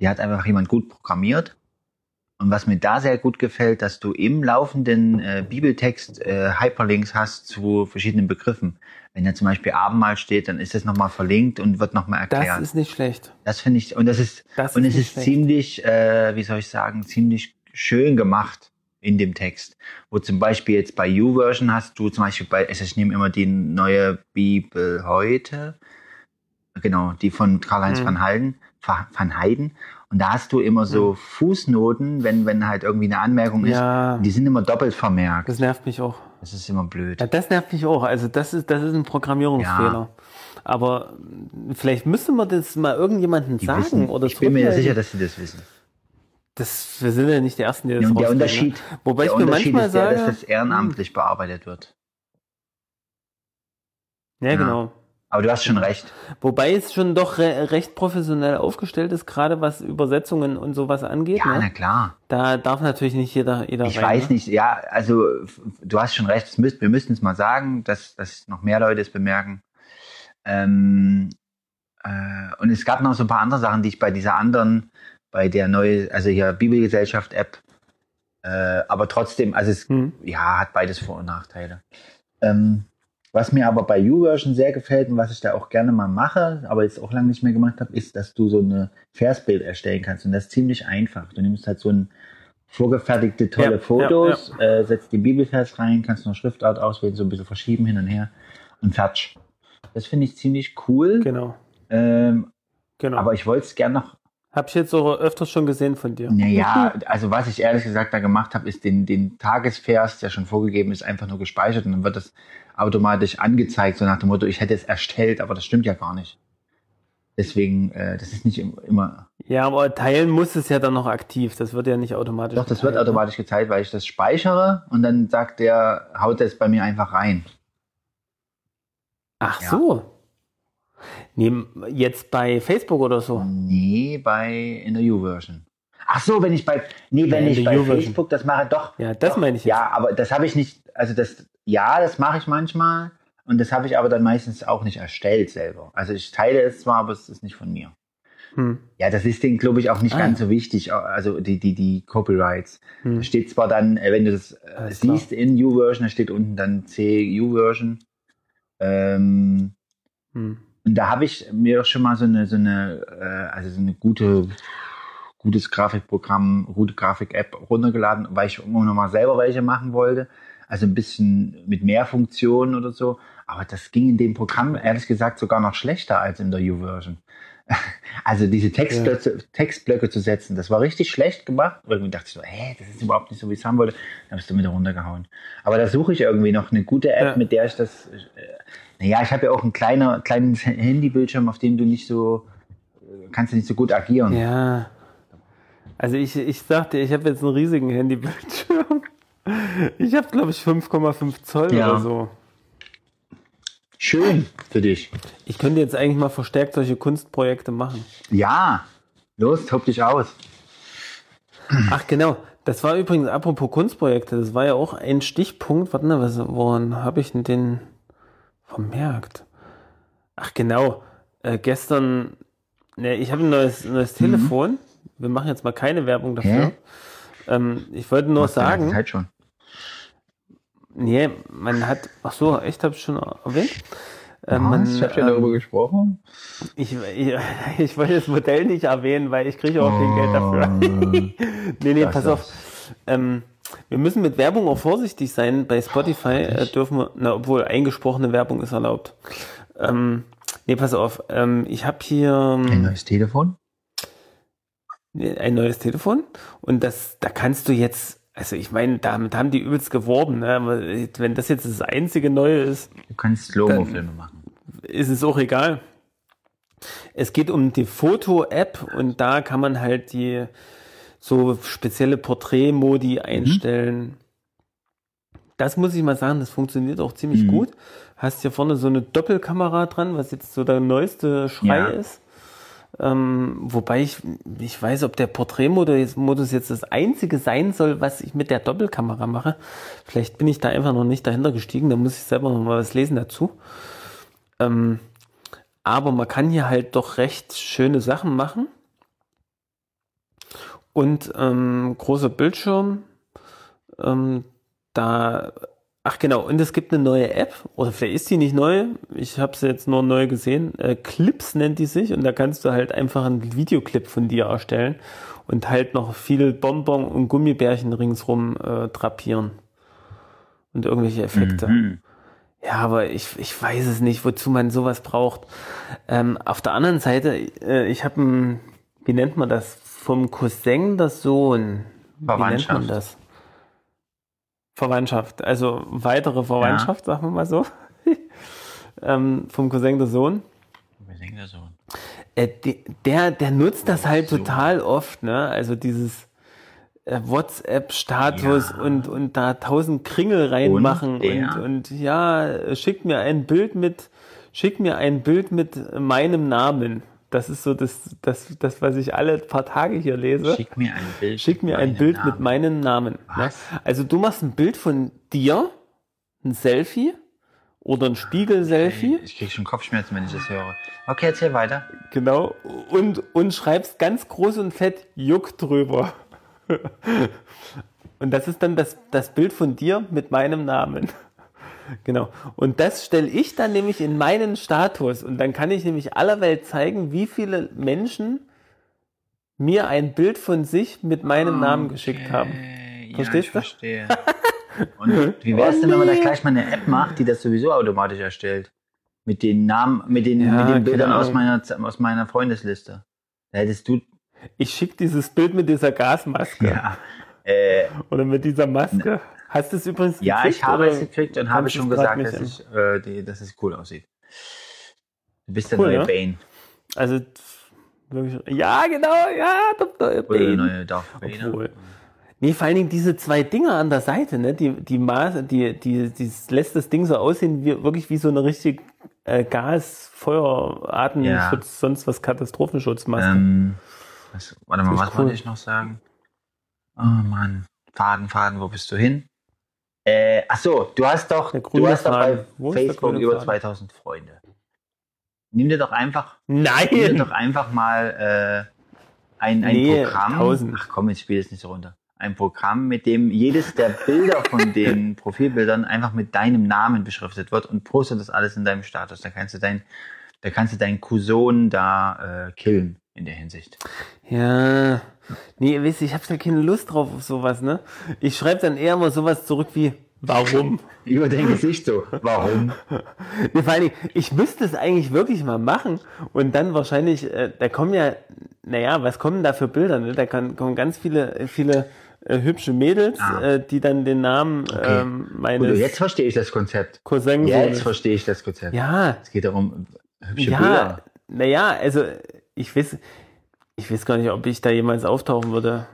C: die hat einfach jemand gut programmiert. Und was mir da sehr gut gefällt, dass du im laufenden äh, Bibeltext äh, Hyperlinks hast zu verschiedenen Begriffen. Wenn da zum Beispiel Abendmahl steht, dann ist das nochmal verlinkt und wird nochmal
B: das
C: erklärt.
B: ist nicht schlecht.
C: Das finde ich, und das ist,
B: Das
C: und
B: ist
C: es ist
B: schlecht.
C: ziemlich, äh, wie soll ich sagen, ziemlich schön gemacht in dem Text. Wo zum Beispiel jetzt bei YouVersion hast du zum Beispiel bei, also ich nehme immer die neue Bibel heute, genau, die von Karl-Heinz
B: Mhm.
C: van Halden, Va- van Heiden. Und da hast du immer so Fußnoten, wenn, wenn halt irgendwie eine Anmerkung ist,
B: Ja.
C: die sind immer doppelt vermerkt.
B: Das nervt mich auch.
C: Das ist immer blöd.
B: Ja, das nervt mich auch. Also das ist, das ist ein Programmierungsfehler. Aber mh, vielleicht müsste man das mal irgendjemandem
C: Die
B: sagen
C: wissen,
B: oder
C: ich bin mir
B: zurückmelden.
C: sicher, dass sie das wissen.
B: Das, wir sind ja nicht die Ersten, die das
C: Ja, der
B: rausfinden,
C: Unterschied,
B: Ne? Wobei
C: der
B: ich mir
C: Unterschied
B: manchmal
C: ist der,
B: sage,
C: dass das ehrenamtlich bearbeitet wird.
B: ja,
C: Ja.
B: genau.
C: Aber du hast schon recht.
B: Wobei es schon doch re recht professionell aufgestellt ist, gerade was Übersetzungen und sowas angeht.
C: Ja, na
B: ne?
C: klar.
B: Da darf natürlich nicht jeder, jeder
C: Ich
B: rein.
C: weiß
B: ne?
C: nicht, ja, also du hast schon recht, wir müssten es mal sagen, dass, dass noch mehr Leute es bemerken. Ähm, äh, und es gab noch so ein paar andere Sachen, die ich bei dieser anderen, bei der neue, also hier Bibelgesellschaft-App, äh, aber trotzdem, also es
B: Hm.
C: ja, hat beides Vor- und Nachteile. Ähm, was mir aber bei YouVersion sehr gefällt und was ich da auch gerne mal mache, aber jetzt auch lange nicht mehr gemacht habe, ist, dass du so eine Versbild erstellen kannst. Und das ist ziemlich einfach. Du nimmst halt so ein vorgefertigte tolle
B: Ja,
C: Fotos, Äh, setzt die Bibelvers rein, kannst noch Schriftart auswählen, so ein bisschen verschieben hin und her und fertig. Das finde ich ziemlich cool.
B: Genau.
C: Ähm,
B: genau.
C: aber ich wollte es gerne noch
B: Hab ich jetzt so öfters schon gesehen von dir.
C: naja, also was ich ehrlich gesagt da gemacht habe, ist den, den Tagesvers, der schon vorgegeben ist, einfach nur gespeichert und dann wird das automatisch angezeigt, so nach dem Motto, ich hätte es erstellt, aber das stimmt ja gar nicht. Deswegen, äh, das ist nicht im- immer.
B: Ja, aber teilen muss es ja dann noch aktiv. Das wird ja nicht automatisch.
C: Doch, das wird
B: geteilt, ne?
C: automatisch gezeigt, weil ich das speichere und dann sagt der, haut das bei mir einfach rein.
B: Ach
C: Ja.
B: so. Nee, jetzt bei Facebook oder so.
C: Nee, bei in der U-Version. Ach so, wenn ich bei, nee, wenn
B: Ja,
C: ich bei. Facebook das mache, doch.
B: Ja, das
C: doch,
B: meine ich jetzt.
C: Ja, aber das habe ich nicht, also das, ja, das mache ich manchmal und das habe ich aber dann meistens auch nicht erstellt selber. Also ich teile es zwar, aber es ist nicht von mir.
B: Hm.
C: Ja, das ist denen, glaube ich, auch nicht
B: Ah,
C: ganz so wichtig, also die, die, die Copyrights.
B: Hm.
C: Da steht zwar dann, äh, wenn du das äh,
B: Alles klar.
C: siehst in U-Version, da steht unten dann C-U-Version. Ähm,
B: Hm.
C: und da habe ich mir schon mal so eine, so eine, äh, also so eine gute, gutes Grafikprogramm, gute Grafik-App runtergeladen, weil ich immer noch mal selber welche machen wollte. Also ein bisschen mit mehr Funktionen oder so. Aber das ging in dem Programm ehrlich gesagt sogar noch schlechter als in der U-Version. Also diese Textblöcke, Textblöcke zu setzen, das war richtig schlecht gemacht. Irgendwie dachte ich so, hä, das ist überhaupt nicht so, wie ich es haben wollte. Dann bist du wieder runtergehauen. Aber da suche ich irgendwie noch eine gute App,
B: Ja.
C: mit der ich das. Äh, naja, ich habe ja auch ein kleiner, kleines Handybildschirm, auf dem du nicht so, kannst du nicht so gut agieren.
B: Ja. Also ich, ich sagte, ich habe jetzt einen riesigen Handybildschirm. Ich habe, glaube ich, 5,5 Zoll
C: Ja.
B: oder so.
C: Schön für dich.
B: Ich könnte jetzt eigentlich mal verstärkt solche Kunstprojekte machen.
C: Ja, los, tob dich aus.
B: Ach genau, das war übrigens, apropos Kunstprojekte, das war ja auch ein Stichpunkt. Warte mal, was, woran habe ich denn den vermerkt? Ach genau, äh, gestern, ne, ich habe ein neues, neues Telefon. Wir machen jetzt mal keine Werbung dafür.
C: Mhm.
B: Ähm, ich wollte nur
C: Machst
B: sagen. Nee, man hat, ach so, echt, habe ich schon erwähnt? Äh, man,
C: ich habe schon darüber
B: ähm,
C: gesprochen.
B: ich, ich, ich wollte das Modell nicht erwähnen, weil ich kriege auch kein Geld dafür. nee, nee,
C: Das
B: pass auf. Ähm, Wir müssen mit Werbung auch vorsichtig sein. Bei Spotify äh, dürfen wir, na, obwohl eingesprochene Werbung ist erlaubt. Ähm, nee, pass auf. Ähm, ich habe hier
C: Ein
B: ähm,
C: neues Telefon?
B: ein neues Telefon und das, da kannst du jetzt, also ich meine, damit haben die übelst geworben. Ne? Wenn das jetzt das einzige Neue ist,
C: Du kannst Logo-Filme machen.
B: ist es auch egal. Es geht um die Foto-App und da kann man halt die so spezielle Porträtmodi einstellen. Das muss ich mal sagen, das funktioniert auch ziemlich
C: Mhm.
B: gut. Hast hier vorne so eine Doppelkamera dran, was jetzt so der neueste Schrei
C: Ja.
B: ist. Ähm, wobei ich ich weiß, ob der Porträtmodus jetzt, das einzige sein soll, was ich mit der Doppelkamera mache. Vielleicht bin ich da einfach noch nicht dahinter gestiegen, da muss ich selber noch mal was lesen dazu. Ähm, aber man kann hier halt doch recht schöne Sachen machen. Und ähm, großer Bildschirm. Ähm, da, ach genau, und es gibt eine neue App, oder vielleicht ist die nicht neu, ich habe sie jetzt nur neu gesehen. Äh, Clips nennt die sich und da kannst du halt einfach einen Videoclip von dir erstellen und halt noch viel Bonbon und Gummibärchen ringsrum äh, drapieren. Und irgendwelche Effekte.
C: Mhm.
B: Ja, aber ich, ich weiß es nicht, wozu man sowas braucht. Ähm, auf der anderen Seite, äh, ich habe ein, wie nennt man das? Vom Cousin der Sohn. Wie nennt man das? Verwandtschaft, also weitere Verwandtschaft, sagen wir mal so. ähm, vom Cousin der Sohn.
C: Wir denken das so.
B: Äh, der, der nutzt das halt
C: So.
B: total oft, ne? Also dieses äh, WhatsApp-Status
C: Ja.
B: und, und da tausend Kringel reinmachen
C: Und der?
B: und, und ja, äh, schick mir ein Bild mit, schick mir ein Bild mit meinem Namen. Das ist so das, das, das, was ich alle paar Tage hier lese.
C: Schick mir ein Bild.
B: Schick mir
C: mit
B: ein
C: meinem
B: Bild
C: Namen.
B: mit meinem Namen.
C: Was?
B: Also du machst ein Bild von dir, ein Selfie oder ein Spiegel-Selfie.
C: Ich krieg schon Kopfschmerzen, wenn ich das höre. Okay, erzähl weiter.
B: Genau. Und, und schreibst ganz groß und fett Juck drüber. Und das ist dann das, das Bild von dir mit meinem Namen. Genau. Und das stelle ich dann nämlich in meinen Status. Und dann kann ich nämlich aller Welt zeigen, wie viele Menschen mir ein Bild von sich mit meinem Namen geschickt haben.
C: Okay,
B: Verstehst
C: ja, ich
B: du?
C: verstehe. Und wie wäre es denn, wenn man da gleich mal eine App macht, die das sowieso automatisch erstellt? Mit den Namen, mit den,
B: Ja,
C: mit den Bildern aus
B: Ahnung.
C: meiner, aus meiner Freundesliste. Da hättest du,
B: Ich schicke dieses Bild mit dieser Gasmaske
C: ja, äh,
B: oder mit dieser Maske. Hast du es übrigens
C: ja,
B: gekriegt,
C: ich habe es gekriegt und habe schon gesagt, dass, ich, äh, die, dass es cool aussieht. Du bist der
B: Cool,
C: neue
B: ne?
C: Bane.
B: Also wirklich, ja, genau, ja, der neue
C: Oder der
B: Bane.
C: neue Darth Vader.
B: Obwohl. Nee, vor allen Dingen diese zwei Dinger an der Seite, ne? Die, die Maße, die, die, die lässt das Ding so aussehen, wie, wirklich wie so eine richtig äh, Gas, Feuer, Atemschutz, sonst was Katastrophenschutzmaske.
C: Ähm, was, warte mal, was
B: cool.
C: wollte ich noch sagen? Oh Mann, Faden, Faden, wo bist du hin? Äh, ach so, du hast doch, du hast doch bei
B: Wo
C: Facebook über
B: Faden?
C: 2000 Freunde. Nimm dir doch einfach, nimm dir
B: Nein!
C: doch einfach mal äh, ein, ein
B: Nee,
C: Programm.
B: 1000.
C: Ach komm, jetzt spiel es nicht so runter. Ein Programm, mit dem jedes der Bilder von den Profilbildern einfach mit deinem Namen beschriftet wird und postet das alles in deinem Status. Da kannst du dein, da kannst du deinen Cousin da äh, killen in der Hinsicht.
B: Ja. Nee, weißt du, ich habe da keine Lust drauf auf sowas, ne? Ich schreibe dann eher mal sowas zurück wie, warum?
C: Über dein Gesicht so. Warum?
B: Nee, vor Dingen, ich müsste es eigentlich wirklich mal machen und dann wahrscheinlich, äh, da kommen ja, naja, was kommen da für Bilder? Ne? Da kann, kommen ganz viele, viele äh, hübsche Mädels,
C: Ah.
B: äh, die dann den Namen ähm, meines
C: Gut, jetzt verstehe ich das Konzept.
B: Cousins.
C: Jetzt verstehe ich das Konzept.
B: ja,
C: Es geht darum, hübsche
B: ja,
C: Bilder.
B: naja, also ich weiß, ich weiß gar nicht, ob ich da jemals auftauchen würde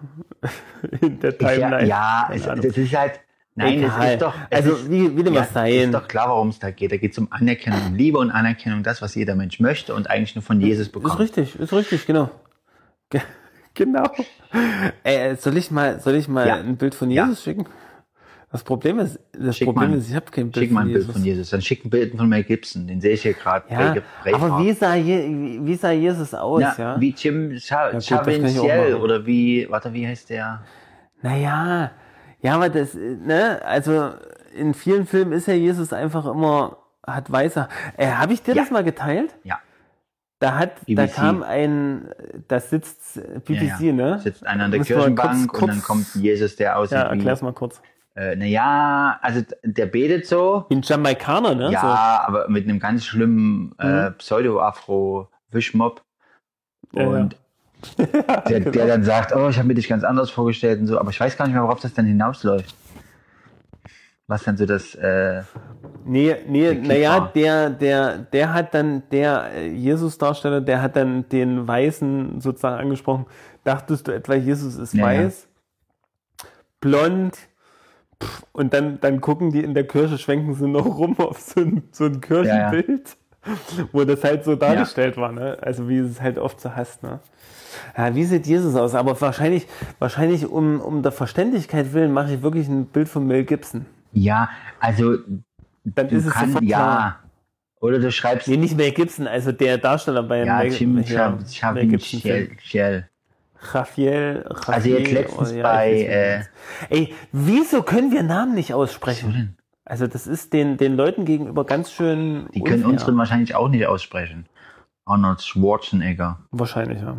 B: in der
C: Ist ja,
B: Timeline.
C: ja
B: Keine
C: es, das ist halt. Nein,
B: Egal.
C: es ist doch. Es
B: Also,
C: ist,
B: wie- wie dem
C: ja,
B: sein.
C: Ist doch klar, worum es da geht. Da geht es um Anerkennung, Liebe und Anerkennung, das, was jeder Mensch möchte und eigentlich nur von Jesus
B: Ist
C: bekommt.
B: richtig, ist richtig, genau. Ge- Genau. Äh, soll ich mal, soll ich mal
C: Ja.
B: ein Bild von
C: Ja.
B: Jesus schicken? Das Problem ist, das
C: Schick
B: Problem
C: mal-
B: ist, ich habe kein Bild
C: Schick mal
B: von
C: ein Bild
B: Jesus.
C: von Jesus. Dann schick ein Bild von Mel Gibson. Den sehe ich hier gerade.
B: Ja, aber wie sah, Je wie sah Jesus aus,
C: ja,
B: ja?
C: Wie Jim Cha
B: gut, das kann ich auch
C: Chavinciel
B: machen.
C: oder wie, warte, wie heißt der?
B: Naja, ja, aber das, ne, also in vielen Filmen ist ja Jesus einfach immer, hat weißer. Äh, habe ich dir
C: Ja.
B: das mal geteilt?
C: Ja.
B: da hat, da
C: BBC.
B: kam ein, da sitzt BBC,
C: Ja, ja.
B: ne?
C: Sitzt einer an der Kirchenbank
B: kurz-
C: und dann
B: kurz-
C: kommt Jesus, der aussieht
B: Ja, erklär's mal kurz.
C: Äh, naja, also der betet so,
B: ein Jamaikaner, ne?
C: ja, aber mit einem ganz schlimmen äh, Pseudo-Afro-Wischmob.
B: Ja, ja.
C: Und der, der dann sagt, oh, ich habe mir dich ganz anders vorgestellt und so, aber ich weiß gar nicht mehr, worauf das dann hinausläuft. Was dann so das, äh,
B: Nee, nee, naja, der, der, der hat dann, der äh, Jesus-Darsteller, der hat dann den Weißen sozusagen angesprochen. Dachtest du etwa, Jesus ist
C: Ja, ja.
B: weiß, blond, pff, und dann, dann gucken die in der Kirche, schwenken sie noch rum auf so ein, so ein Kirchenbild, wo das halt so dargestellt war, ne? Also wie es halt oft so hast, ne? Ja, wie sieht Jesus aus? Aber wahrscheinlich, wahrscheinlich um, um der Verständlichkeit willen mache ich wirklich ein Bild von Mel Gibson.
C: ja, also
B: Dann ist es
C: kannst,
B: sofort klar.
C: ja, oder du schreibst,
B: Nee, nicht Mel Gibson, also der Darsteller bei
C: ja,
B: Mel,
C: Jim
B: ja, Mel Gibson
C: Shell. Shell.
B: Raphael, Raphael,
C: Also jetzt letztens
B: oh, ja,
C: bei, äh.
B: Ey, wieso können wir Namen nicht aussprechen? Also das ist den, den Leuten gegenüber ganz schön
C: Die können
B: unfair.
C: unseren wahrscheinlich auch nicht aussprechen. Arnold Schwarzenegger.
B: Wahrscheinlich, ja.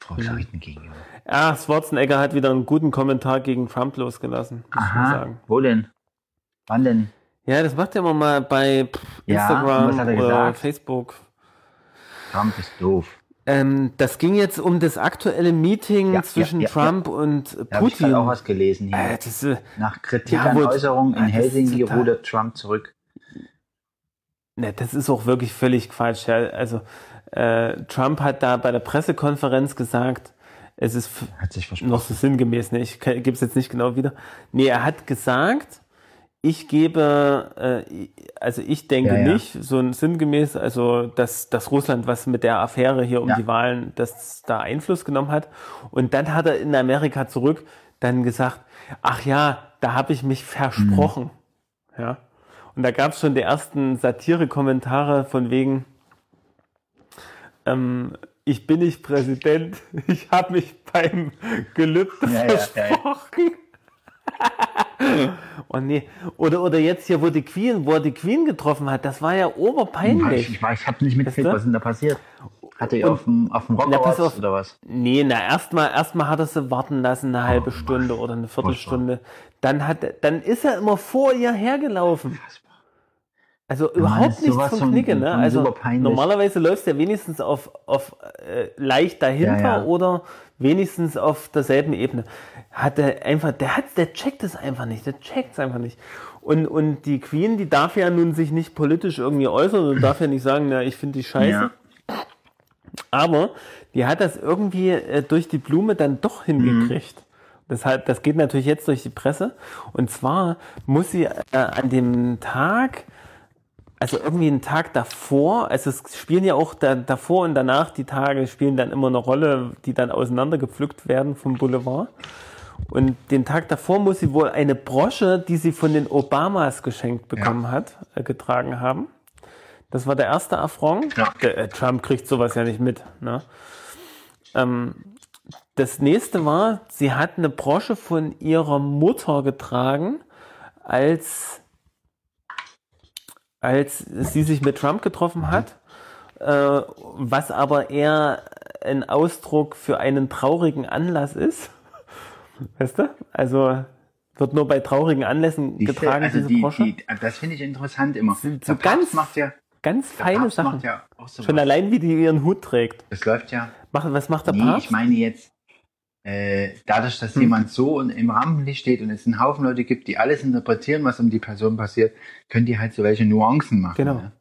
C: Volksrechten gegenüber.
B: Ah, Schwarzenegger hat wieder einen guten Kommentar gegen Trump losgelassen,
C: Aha, wo denn? Wann denn?
B: Ja, das macht er immer mal bei
C: Ja,
B: Instagram
C: er
B: oder
C: gesagt?
B: Facebook.
C: Trump ist doof.
B: Ähm, das ging jetzt um das aktuelle Meeting
C: Ja,
B: zwischen
C: ja, ja,
B: Trump und äh,
C: Da habe ich
B: Putin.
C: auch was gelesen hier.
B: äh, das, äh,
C: Nach Kritik an Äußerungen in
B: Ah,
C: Helsinki rudert Trump zurück.
B: Ne, das ist auch wirklich völlig Quatsch. Also äh, Trump hat da bei der Pressekonferenz gesagt, es ist noch so sinngemäß, ne? ich gebe es jetzt nicht genau wieder. Nee, er hat gesagt, ich gebe, äh, also ich denke
C: Ja, ja.
B: nicht, so sinngemäß, also dass, dass Russland was mit der Affäre hier um
C: Ja.
B: die Wahlen, dass da Einfluss genommen hat. Und dann hat er in Amerika zurück dann gesagt, ach ja, da habe ich mich versprochen. Ja. Und da gab es schon die ersten Satire-Kommentare von wegen, ähm, ich bin nicht Präsident, ich habe mich beim Gelübde
C: Ja, ja,
B: versprochen. oh nee. Oder, oder jetzt hier, wo die Queen, wo er die Queen getroffen hat, das war ja
C: Ich,
B: oberpeinlich.
C: ich, war- ich habe nicht mitgekriegt, was denn da passiert. Hat er auf dem, auf dem Rock
B: Na, auf.
C: oder was?
B: Nee, na erstmal erstmal hat er sie warten lassen, eine halbe
C: Oh,
B: Stunde oder eine Viertelstunde. Dann hat dann ist er immer vor ihr hergelaufen. Also überhaupt nichts von- Knicke, ne? Also normalerweise läufst du ja wenigstens auf, auf äh, leicht dahinter
C: Ja, ja.
B: oder wenigstens auf derselben Ebene. Hat er einfach, der hat, der checkt es einfach nicht, der checkt es einfach nicht. Und, und die Queen, die darf ja nun sich nicht politisch irgendwie äußern und darf ja nicht sagen, na, ich finde die scheiße.
C: Ja.
B: Aber die hat das irgendwie äh, durch die Blume dann doch hingekriegt. Das, hat, das geht natürlich jetzt durch die Presse. Und zwar muss sie äh, an dem Tag, also irgendwie einen Tag davor, also es spielen ja auch da, davor und danach, die Tage spielen dann immer eine Rolle, die dann auseinandergepflückt werden vom Boulevard. Und den Tag davor muss sie wohl eine Brosche, die sie von den Obamas geschenkt bekommen hat, äh, getragen haben. Das war der erste Affront.
C: Ja.
B: Der, äh, Trump kriegt sowas ja nicht mit. Ne? Ähm, das nächste war, sie hat eine Brosche von ihrer Mutter getragen, als, als sie sich mit Trump getroffen hat, äh, was aber eher ein Ausdruck für einen traurigen Anlass ist. Weißt du? Also wird nur bei traurigen Anlässen
C: Siehste,
B: getragen,
C: also
B: diese
C: die,
B: Brosche.
C: die, das finde ich interessant immer.
B: Sind so ganz
C: macht ja,
B: Ganz feine Sachen.
C: macht ja so
B: Schon
C: was.
B: allein, wie die ihren Hut trägt.
C: Das läuft ja.
B: Was macht der
C: Nee,
B: Papst?
C: ich meine jetzt, äh, dadurch, dass
B: Hm.
C: jemand so und im Rampenlicht steht und es einen Haufen Leute gibt, die alles interpretieren, was um die Person passiert, können die halt so welche Nuancen machen.
B: Genau.
C: Ne?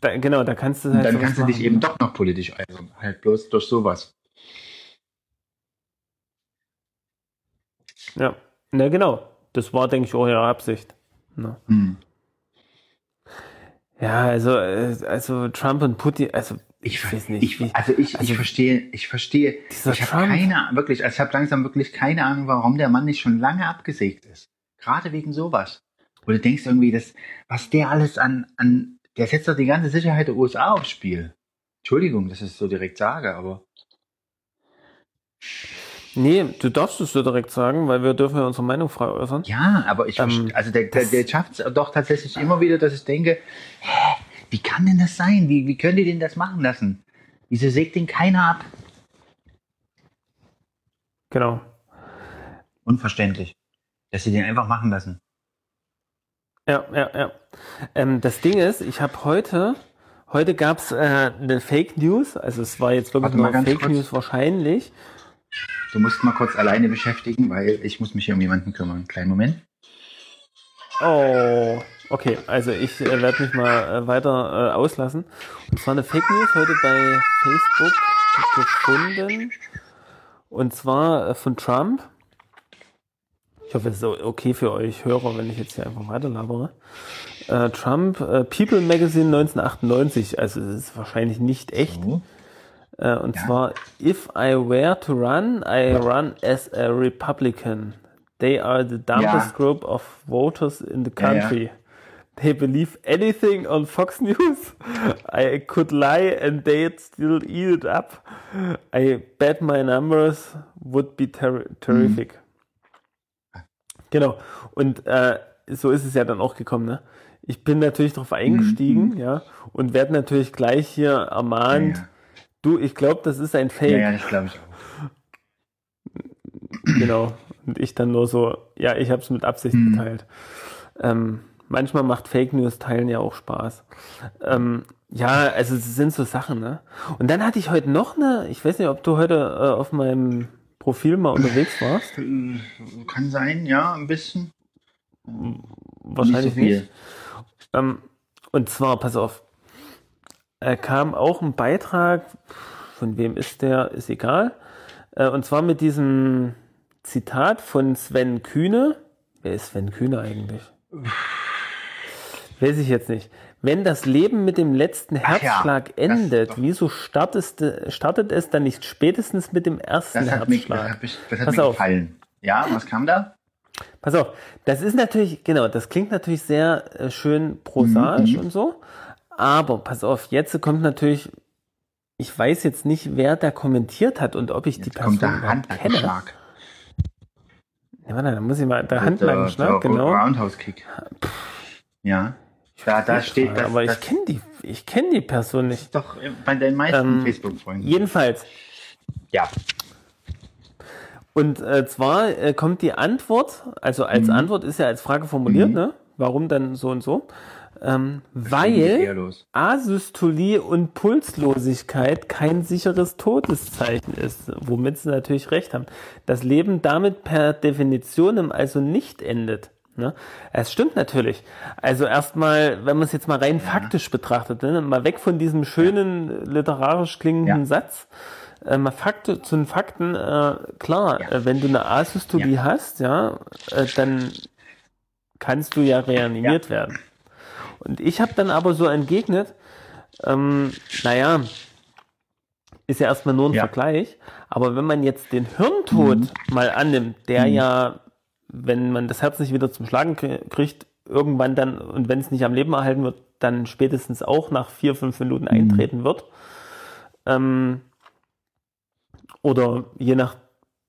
B: Da, genau, da kannst du
C: Und
B: halt
C: dann
B: sowas
C: kannst du dich
B: machen.
C: eben doch noch politisch äußern. Halt bloß durch sowas.
B: Ja, na genau. Das war, denke ich, auch ihre Absicht. Ne?
C: Hm.
B: Ja, also, äh, also Trump und Putin, also
C: Ich,
B: ich weiß nicht.
C: Ich, also ich,
B: also
C: ich verstehe, ich verstehe, ich habe keine, wirklich, also ich habe langsam wirklich keine Ahnung, warum der Mann nicht schon lange abgesägt ist. Gerade wegen sowas. Wo du denkst irgendwie, dass, was der alles an, an, der setzt doch die ganze Sicherheit der USA aufs Spiel. Entschuldigung, dass ich es so direkt sage, aber
B: nee, du darfst es so direkt sagen, weil wir dürfen ja unsere Meinung frei äußern.
C: ja, aber ich,
B: Ähm,
C: also der, der, der schafft es doch tatsächlich immer wieder, dass ich denke, hä, Wie kann denn das sein? Wie, wie könnt ihr denn das machen lassen? Wieso sägt den keiner ab?
B: Genau.
C: Unverständlich. Dass sie den einfach machen lassen.
B: Ja, ja, ja. Ähm, das Ding ist, ich habe heute, heute gab es äh, eine Fake News, also es war jetzt wirklich nur Fake
C: kurz.
B: News wahrscheinlich.
C: Du musst mal kurz alleine beschäftigen, weil ich muss mich hier um jemanden kümmern. Kleinen Moment.
B: Oh, okay, also ich äh, werde mich mal äh, weiter äh, auslassen. Und zwar eine Fake News heute bei Facebook gefunden. Und zwar äh, von Trump. Ich hoffe, es ist okay für euch Hörer, wenn ich jetzt hier einfach weiter labere. Äh, Trump, äh, People Magazine 1998, also es ist wahrscheinlich nicht echt.
C: So.
B: Äh, und
C: Ja.
B: zwar, if I were to run, I run as a Republican. They are the dumbest
C: Ja.
B: group of voters in the
C: Ja, ja.
B: country. They believe anything on Fox News. I could lie and they'd still eat it up. I bet my numbers would be ter terrific. Genau. Und äh, so ist es ja dann auch gekommen. Ne? Ich bin natürlich darauf eingestiegen, ja, und werde natürlich gleich hier ermahnt.
C: Ja, ja.
B: Du, ich glaube, das ist ein Fake.
C: Ja, ja, das glaube ich auch.
B: Genau. Und ich dann nur so, ja, ich habe es mit Absicht
C: Mhm.
B: geteilt. Ähm, manchmal macht Fake News teilen ja auch Spaß. Ähm, ja, also es sind so Sachen, ne? Und dann hatte ich heute noch eine, ich weiß nicht, ob du heute äh, auf meinem Profil mal unterwegs warst.
C: Äh, Kann sein, ja, ein bisschen.
B: Wahrscheinlich
C: nicht so
B: nicht. Ähm, und zwar, pass auf, äh, kam auch ein Beitrag, von wem ist der, ist egal. Äh, und zwar mit diesem Zitat von Sven Kühne. Wer ist Sven Kühne eigentlich? Weiß ich jetzt nicht. Wenn das Leben mit dem letzten
C: ja,
B: Herzschlag
C: das
B: endet, wieso startest, startet es dann nicht spätestens mit dem ersten
C: Das hat, mich, das
B: Herzschlag?
C: hat, mich, das hat
B: Pass
C: mir
B: auf.
C: gefallen. Ja, was kam da?
B: Pass auf, das ist natürlich, genau, das klingt natürlich sehr äh, schön prosaisch
C: Mhm.
B: und so. Aber pass auf, jetzt kommt natürlich, ich weiß jetzt nicht, wer da kommentiert hat und ob ich die
C: Jetzt kommt
B: Person
C: der
B: überhaupt kenne.
C: Handnackenschlag.
B: Ja, warte, da muss ich mal, der
C: Der,
B: Handlangenschlag,
C: der
B: genau.
C: Roundhouse-Kick. Ja. Da, da steht das,
B: aber ich
C: das
B: kenne die, ich kenne die Person nicht.
C: doch bei den meisten
B: Ähm,
C: Facebook-Freunden.
B: Jedenfalls,
C: Ja.
B: Und äh, zwar äh, kommt die Antwort, also als
C: Mhm.
B: Antwort ist ja als Frage formuliert, ne? Warum dann so und so? Ähm, weil. Asystolie und Pulslosigkeit kein sicheres Todeszeichen ist, womit sie natürlich recht haben. Das Leben damit per Definition also nicht endet. Ne? Es stimmt natürlich. Also erstmal, wenn man es jetzt mal rein faktisch betrachtet, ne? mal weg von diesem schönen literarisch klingenden
C: Ja.
B: Satz, äh, mal Fakte, zu den Fakten, äh, klar,
C: Ja.
B: äh, wenn du eine Asystolie hast, ja, äh, dann kannst du ja reanimiert werden. Und ich habe dann aber so entgegnet, ähm, naja, ist ja erstmal nur ein
C: Ja.
B: Vergleich, aber wenn man jetzt den Hirntod
C: Mhm.
B: mal annimmt, der ja, wenn man das Herz nicht wieder zum Schlagen krie- kriegt, irgendwann dann, und wenn es nicht am Leben erhalten wird, dann spätestens auch nach vier, fünf Minuten
C: Mhm.
B: eintreten wird. Ähm, oder je nach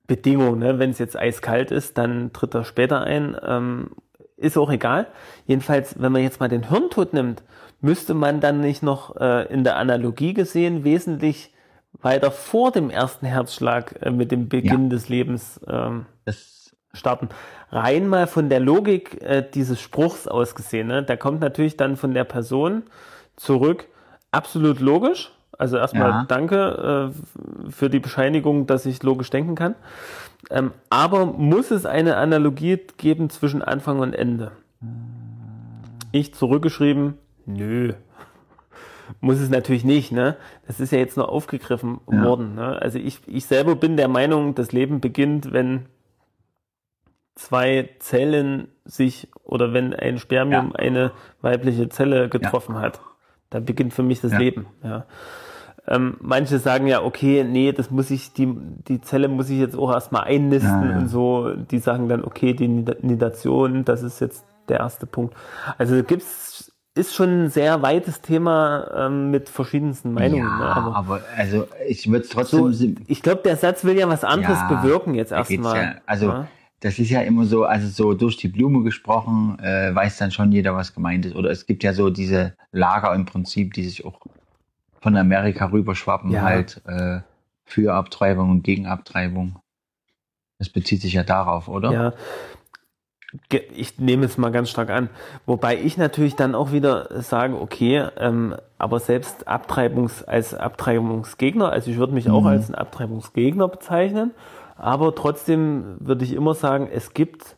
B: Bedingung, ne, wenn es jetzt eiskalt ist, dann tritt er später ein. Ähm, ist auch egal. Jedenfalls, wenn man jetzt mal den Hirntod nimmt, müsste man dann nicht noch äh, in der Analogie gesehen wesentlich weiter vor dem ersten Herzschlag äh, mit dem Beginn des Lebens ähm, starten. Rein mal von der Logik äh, dieses Spruchs aus gesehen. Ne? Da kommt natürlich dann von der Person zurück. Absolut logisch. Also erstmal
C: Ja.
B: danke äh, für die Bescheinigung, dass ich logisch denken kann. Ähm, aber muss es eine Analogie geben zwischen Anfang und Ende? Ich zurückgeschrieben, nö. Muss es natürlich nicht, ne? Das ist ja jetzt nur aufgegriffen
C: Ja.
B: worden. Ne? Also ich, ich selber bin der Meinung, das Leben beginnt, wenn zwei Zellen sich oder wenn ein Spermium
C: Ja.
B: eine weibliche Zelle getroffen hat. Da beginnt für mich das. Leben. Ja. Ähm, manche sagen ja, okay, nee, das muss ich, die, die Zelle muss ich jetzt auch erstmal einnisten
C: Ja, ja.
B: und so. Die sagen dann, okay, die Nid- Nidation, das ist jetzt der erste Punkt. Also gibt's, ist schon ein sehr weites Thema ähm, mit verschiedensten Meinungen.
C: ja,
B: ne? Aber
C: aber also ich würde es trotzdem.
B: so, ich glaube, der Satz will ja was anderes bewirken jetzt erstmal.
C: Also das ist ja immer so, also so durch die Blume gesprochen, äh, weiß dann schon jeder, was gemeint ist. Oder es gibt ja so diese Lager im Prinzip, die sich auch von Amerika rüberschwappen,
B: Ja.
C: halt äh, für Abtreibung und gegen Abtreibung. Das bezieht sich ja darauf, oder?
B: Ja. Ich nehme es mal ganz stark an. Wobei ich natürlich dann auch wieder sage, okay, ähm, aber selbst Abtreibungs, als Abtreibungsgegner, also ich würde mich auch
C: Mhm.
B: als einen Abtreibungsgegner bezeichnen, aber trotzdem würde ich immer sagen, es gibt,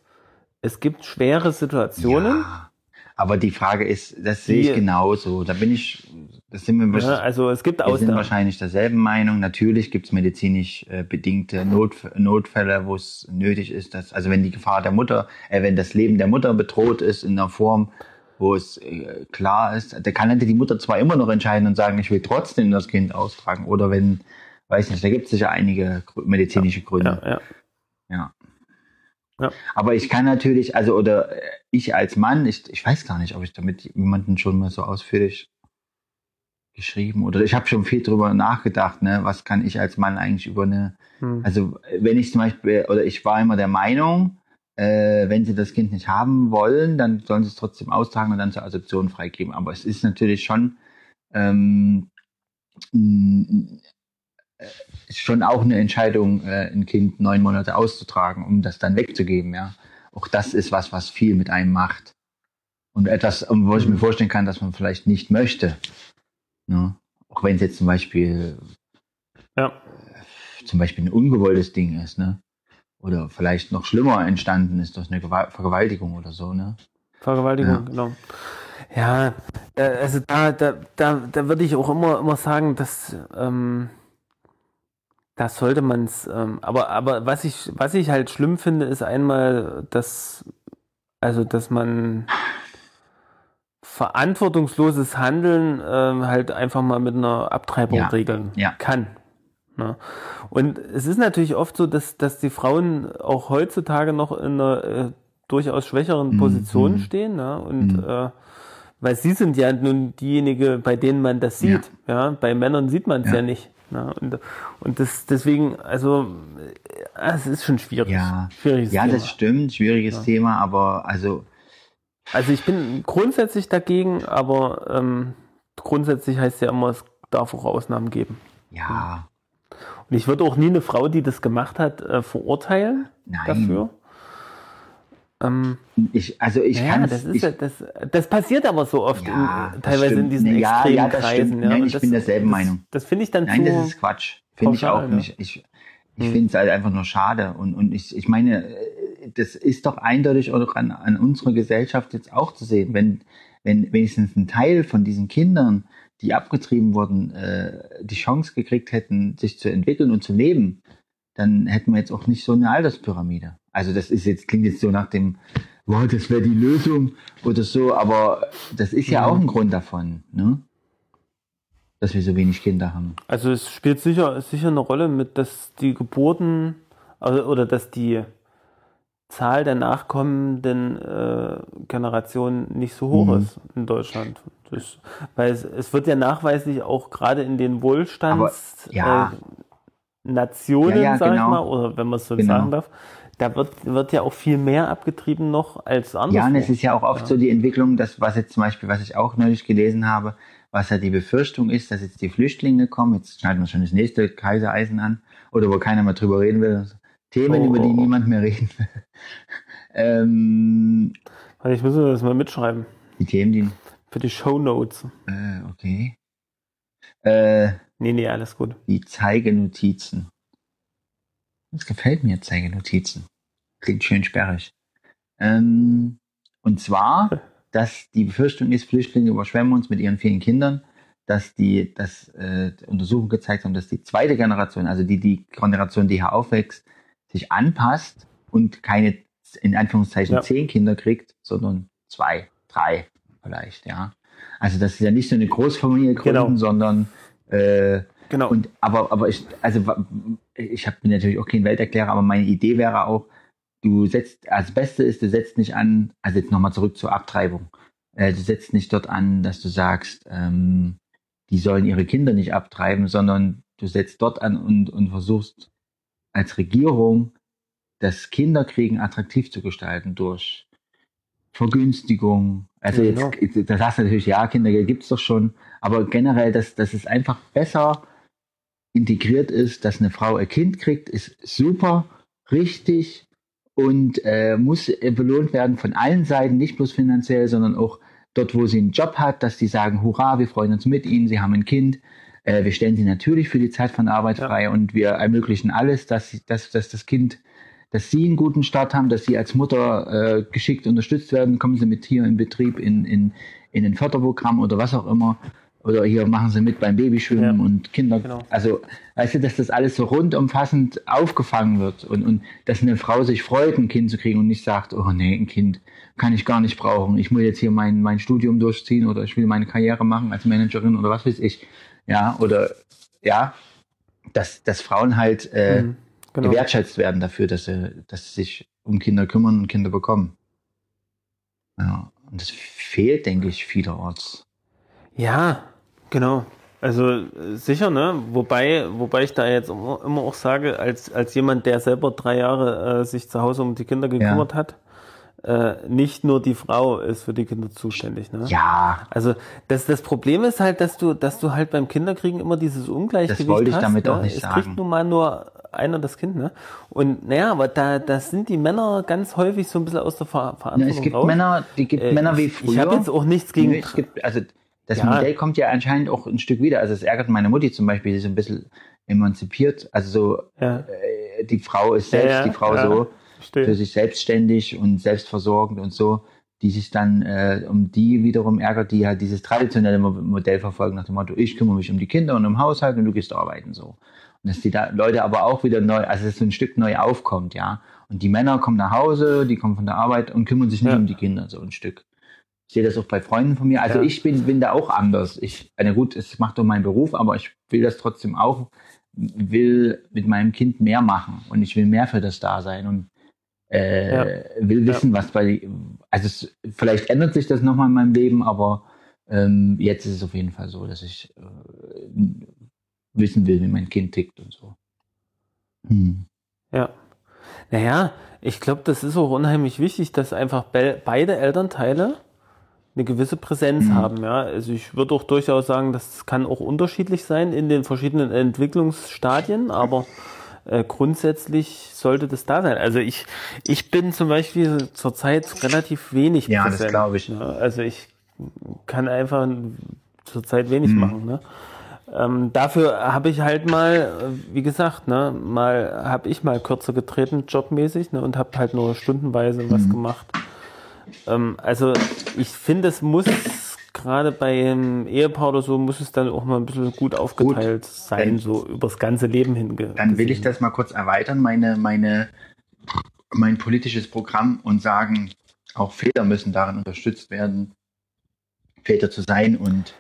B: es gibt schwere Situationen.
C: Ja. Aber die Frage ist, das sehe ich genauso. Da bin ich, das sind wir,
B: Ja, also es gibt
C: wir sind wahrscheinlich derselben Meinung. Natürlich gibt es medizinisch äh, bedingte Notf Notfälle, wo es nötig ist, dass, also wenn die Gefahr der Mutter, äh, wenn das Leben der Mutter bedroht ist in einer Form, wo es äh, klar ist, da kann die Mutter zwar immer noch entscheiden und sagen, ich will trotzdem das Kind austragen. Oder wenn, weiß nicht, da gibt es sicher einige medizinische Gründe.
B: Ja, ja.
C: Ja.
B: Ja.
C: Aber ich kann natürlich, also, oder äh, ich als Mann, ich, ich weiß gar nicht, ob ich damit jemanden schon mal so ausführlich geschrieben oder ich habe schon viel drüber nachgedacht, ne, was kann ich als Mann eigentlich über eine,
B: Hm.
C: also wenn ich zum Beispiel, oder ich war immer der Meinung, äh, wenn sie das Kind nicht haben wollen, dann sollen sie es trotzdem austragen und dann zur Adoption freigeben. Aber es ist natürlich schon, ähm, äh, schon auch eine Entscheidung, äh, ein Kind neun Monate auszutragen, um das dann wegzugeben, ja. Auch das ist was, was viel mit einem macht. Und etwas, um, wo ich mir vorstellen kann, dass man vielleicht nicht möchte. Ne? Auch wenn es jetzt zum Beispiel,
B: ja.
C: zum Beispiel ein ungewolltes Ding ist, ne? Oder vielleicht noch schlimmer entstanden ist durch eine Gewalt Vergewaltigung oder so, ne?
B: Vergewaltigung,
C: Ja.
B: genau. Ja, äh, also da, da, da, da würde ich auch immer, immer sagen, dass ähm, das sollte man es, ähm, aber, aber was ich, was ich halt schlimm finde, ist einmal, dass, also dass man verantwortungsloses Handeln ähm, halt einfach mal mit einer Abtreibung
C: Ja,
B: regeln
C: ja.
B: kann. Ne? Und es ist natürlich oft so, dass, dass die Frauen auch heutzutage noch in einer äh, durchaus schwächeren
C: Mhm.
B: Position stehen. Ne? Und
C: Mhm.
B: äh, weil sie sind ja nun diejenige, bei denen man das sieht. Ja, bei Männern sieht man es ja.
C: Ja.
B: nicht. Ne? Und, und das deswegen, also äh, es ist schon schwierig.
C: Ja,
B: Schwieriges
C: ja
B: Thema.
C: das stimmt, schwieriges Thema, aber also,
B: Also ich bin grundsätzlich dagegen, aber ähm, grundsätzlich heißt ja immer, es darf auch Ausnahmen geben.
C: ja,
B: Und ich würde auch nie eine Frau, die das gemacht hat, äh, verurteilen
C: nein.
B: dafür. Ähm,
C: Ich, also ich
B: ja,
C: kann
B: das ist
C: ich,
B: das, das passiert aber so oft,
C: Ja,
B: in,
C: das
B: teilweise in
C: stimmt.
B: diesen
C: Ja,
B: extremen
C: ja, das
B: Kreisen.
C: stimmt.
B: Ja,
C: Nein, ich bin derselben
B: das,
C: Meinung.
B: Das finde ich dann
C: Nein,
B: zu.
C: das ist Quatsch. Finde ich auch
B: ne?
C: nicht. Ich, ich finde es halt einfach nur schade. Und, und ich, ich meine, äh, das ist doch eindeutig auch an, an unserer Gesellschaft jetzt auch zu sehen. Wenn, wenn wenigstens ein Teil von diesen Kindern, die abgetrieben wurden, äh, die Chance gekriegt hätten, sich zu entwickeln und zu leben, dann hätten wir jetzt auch nicht so eine Alterspyramide. Also das ist jetzt, klingt jetzt so nach dem, wow, das wäre die Lösung oder so, aber das ist ja
B: Mhm.
C: auch ein Grund davon, ne? Dass wir so wenig Kinder haben.
B: Also es spielt sicher, sicher eine Rolle mit, dass die Geburten also, oder dass die Zahl der nachkommenden äh, Generationen nicht so hoch
C: Mhm.
B: ist in Deutschland. Das, weil es, es wird ja nachweislich auch gerade in den Wohlstands
C: Aber, ja.
B: äh, Nationen,
C: Ja, ja,
B: sag ich
C: genau.
B: mal, oder wenn man es so
C: Genau.
B: sagen darf, da wird, wird ja auch viel mehr abgetrieben noch als anderswo.
C: Ja, und es ist ja auch oft so die Entwicklung, dass was jetzt zum Beispiel, was ich auch neulich gelesen habe, was ja die Befürchtung ist, dass jetzt die Flüchtlinge kommen, jetzt schneiden wir schon das nächste Kaisereisen an, oder wo keiner mehr drüber reden will. Themen,
B: Oh,
C: über die
B: oh.
C: niemand mehr reden will. Ähm,
B: Warte, Ich muss mir das mal mitschreiben.
C: die Themen, die,
B: Für die Show Notes.
C: äh, okay. Äh,
B: Nee, nee, alles gut.
C: die Zeigenotizen. Das gefällt mir, Zeigenotizen. Klingt schön sperrig. Ähm, und zwar, dass die Befürchtung ist, Flüchtlinge überschwemmen uns mit ihren vielen Kindern, dass die, dass äh, Untersuchungen gezeigt haben, dass die zweite Generation, also die, die Generation, die hier aufwächst, sich anpasst und keine, in Anführungszeichen,
B: Ja.
C: zehn Kinder kriegt, sondern zwei, drei vielleicht, ja. Also, dass sie ja nicht so eine Großfamilie gründen,
B: Genau.
C: sondern äh,
B: Genau.
C: und aber, aber ich, also ich habe natürlich auch kein Welterklärer, aber meine Idee wäre auch, du setzt, das Beste ist, du setzt nicht an, also jetzt nochmal zurück zur Abtreibung. Äh, du setzt nicht dort an, dass du sagst, ähm, die sollen ihre Kinder nicht abtreiben, sondern du setzt dort an und, und versuchst als Regierung das Kinderkriegen attraktiv zu gestalten durch Vergünstigung. Also
B: Genau.
C: jetzt, da sagst du natürlich, ja, Kindergeld gibt's doch schon, aber generell, dass, dass es einfach besser integriert ist, dass eine Frau ein Kind kriegt, ist super, richtig und äh, muss äh, belohnt werden von allen Seiten, nicht bloß finanziell, sondern auch dort, wo sie einen Job hat, dass die sagen, hurra, wir freuen uns mit ihnen, sie haben ein Kind, äh, wir stellen sie natürlich für die Zeit von Arbeit
B: Ja.
C: frei und wir ermöglichen alles, dass, sie- dass, dass das Kind, dass sie einen guten Start haben, dass sie als Mutter äh, geschickt unterstützt werden, kommen sie mit hier in Betrieb in, in, in ein Förderprogramm oder was auch immer. Oder hier machen sie mit beim Babyschwimmen
B: Ja.
C: und Kinder.
B: Genau.
C: Also, weißt du, dass das alles so rundumfassend aufgefangen wird und, und dass eine Frau sich freut, ein Kind zu kriegen und nicht sagt, oh nee, ein Kind kann ich gar nicht brauchen. Ich muss jetzt hier mein, mein Studium durchziehen oder ich will meine Karriere machen als Managerin oder was weiß ich. Ja, oder ja, dass, dass Frauen halt äh,
B: Mhm, genau.
C: gewertschätzt werden dafür, dass sie, dass sie sich um Kinder kümmern und Kinder bekommen. Ja, und das fehlt, denke ich, vielerorts.
B: Ja, genau. Also sicher, ne? Wobei, wobei ich da jetzt immer, immer auch sage, als, als jemand, der selber drei Jahre äh, sich zu Hause um die Kinder gekümmert hat, äh, nicht nur die Frau ist für die Kinder zuständig. Ne?
C: Ja,
B: Also das, das Problem ist halt, dass du, dass du halt beim Kinderkriegen immer dieses Ungleichgewicht
C: Das wollte ich
B: hast.
C: damit
B: ne?
C: auch nicht
B: es
C: sagen.
B: kriegt nun mal nur einer das Kind, ne? Und naja, aber da, das sind die Männer ganz häufig so ein bisschen aus der Ver Verantwortung
C: es gibt
B: raus.
C: Männer, die gibt
B: Äh,
C: Männer wie früher.
B: Ich habe jetzt auch nichts gegen.
C: Nee, es gibt, also das
B: Ja.
C: Modell kommt ja anscheinend auch ein Stück wieder. Also es ärgert meine Mutti zum Beispiel, die ist so ein bisschen emanzipiert. Also so,
B: Ja.
C: äh, die Frau ist selbst
B: Ja, ja,
C: die Frau
B: ja.
C: so
B: Verstehe.
C: für sich selbstständig und selbstversorgend und so, die sich dann äh, um die wiederum ärgert, die halt dieses traditionelle Mo- Modell verfolgen nach dem Motto, ich kümmere mich um die Kinder und um Haushalt und du gehst arbeiten so. Und dass die da Leute aber auch wieder neu, also dass so ein Stück neu aufkommt, ja. Und die Männer kommen nach Hause, die kommen von der Arbeit und kümmern sich nicht
B: Ja.
C: um die Kinder, so ein Stück. Ich sehe das auch bei Freunden von mir. Also
B: Ja.
C: ich bin, bin da auch anders. Ich, na gut, es macht doch meinen Beruf, aber ich will das trotzdem auch, will mit meinem Kind mehr machen und ich will mehr für das da sein und äh,
B: Ja.
C: will wissen, was bei, also es, vielleicht ändert sich das nochmal in meinem Leben, aber ähm, jetzt ist es auf jeden Fall so, dass ich äh, wissen will, wie mein Kind tickt und so. Hm.
B: Ja. Naja, ich glaube, das ist auch unheimlich wichtig, dass einfach be beide Elternteile eine gewisse Präsenz
C: Mhm.
B: haben. Ja, also ich würde auch durchaus sagen, das kann auch unterschiedlich sein in den verschiedenen Entwicklungsstadien, aber äh, grundsätzlich sollte das da sein. Also ich, ich bin zum Beispiel zurzeit relativ wenig
C: Ja, das
B: präsent.
C: glaube ich.
B: Ne? Also ich kann einfach zurzeit wenig
C: Mhm.
B: machen. Ne? Ähm, dafür habe ich halt mal, äh, wie gesagt, ne, mal habe ich mal kürzer getreten, jobmäßig, ne, und habe halt nur stundenweise was gemacht. Ähm, also ich finde, es muss gerade beim Ehepaar oder so, muss es dann auch mal ein bisschen gut aufgeteilt sein,
C: Dann-
B: so übers ganze Leben hinge.
C: Dann will ich das mal kurz erweitern, meine, meine, mein politisches Programm und sagen, auch Väter müssen darin unterstützt werden, Väter zu sein und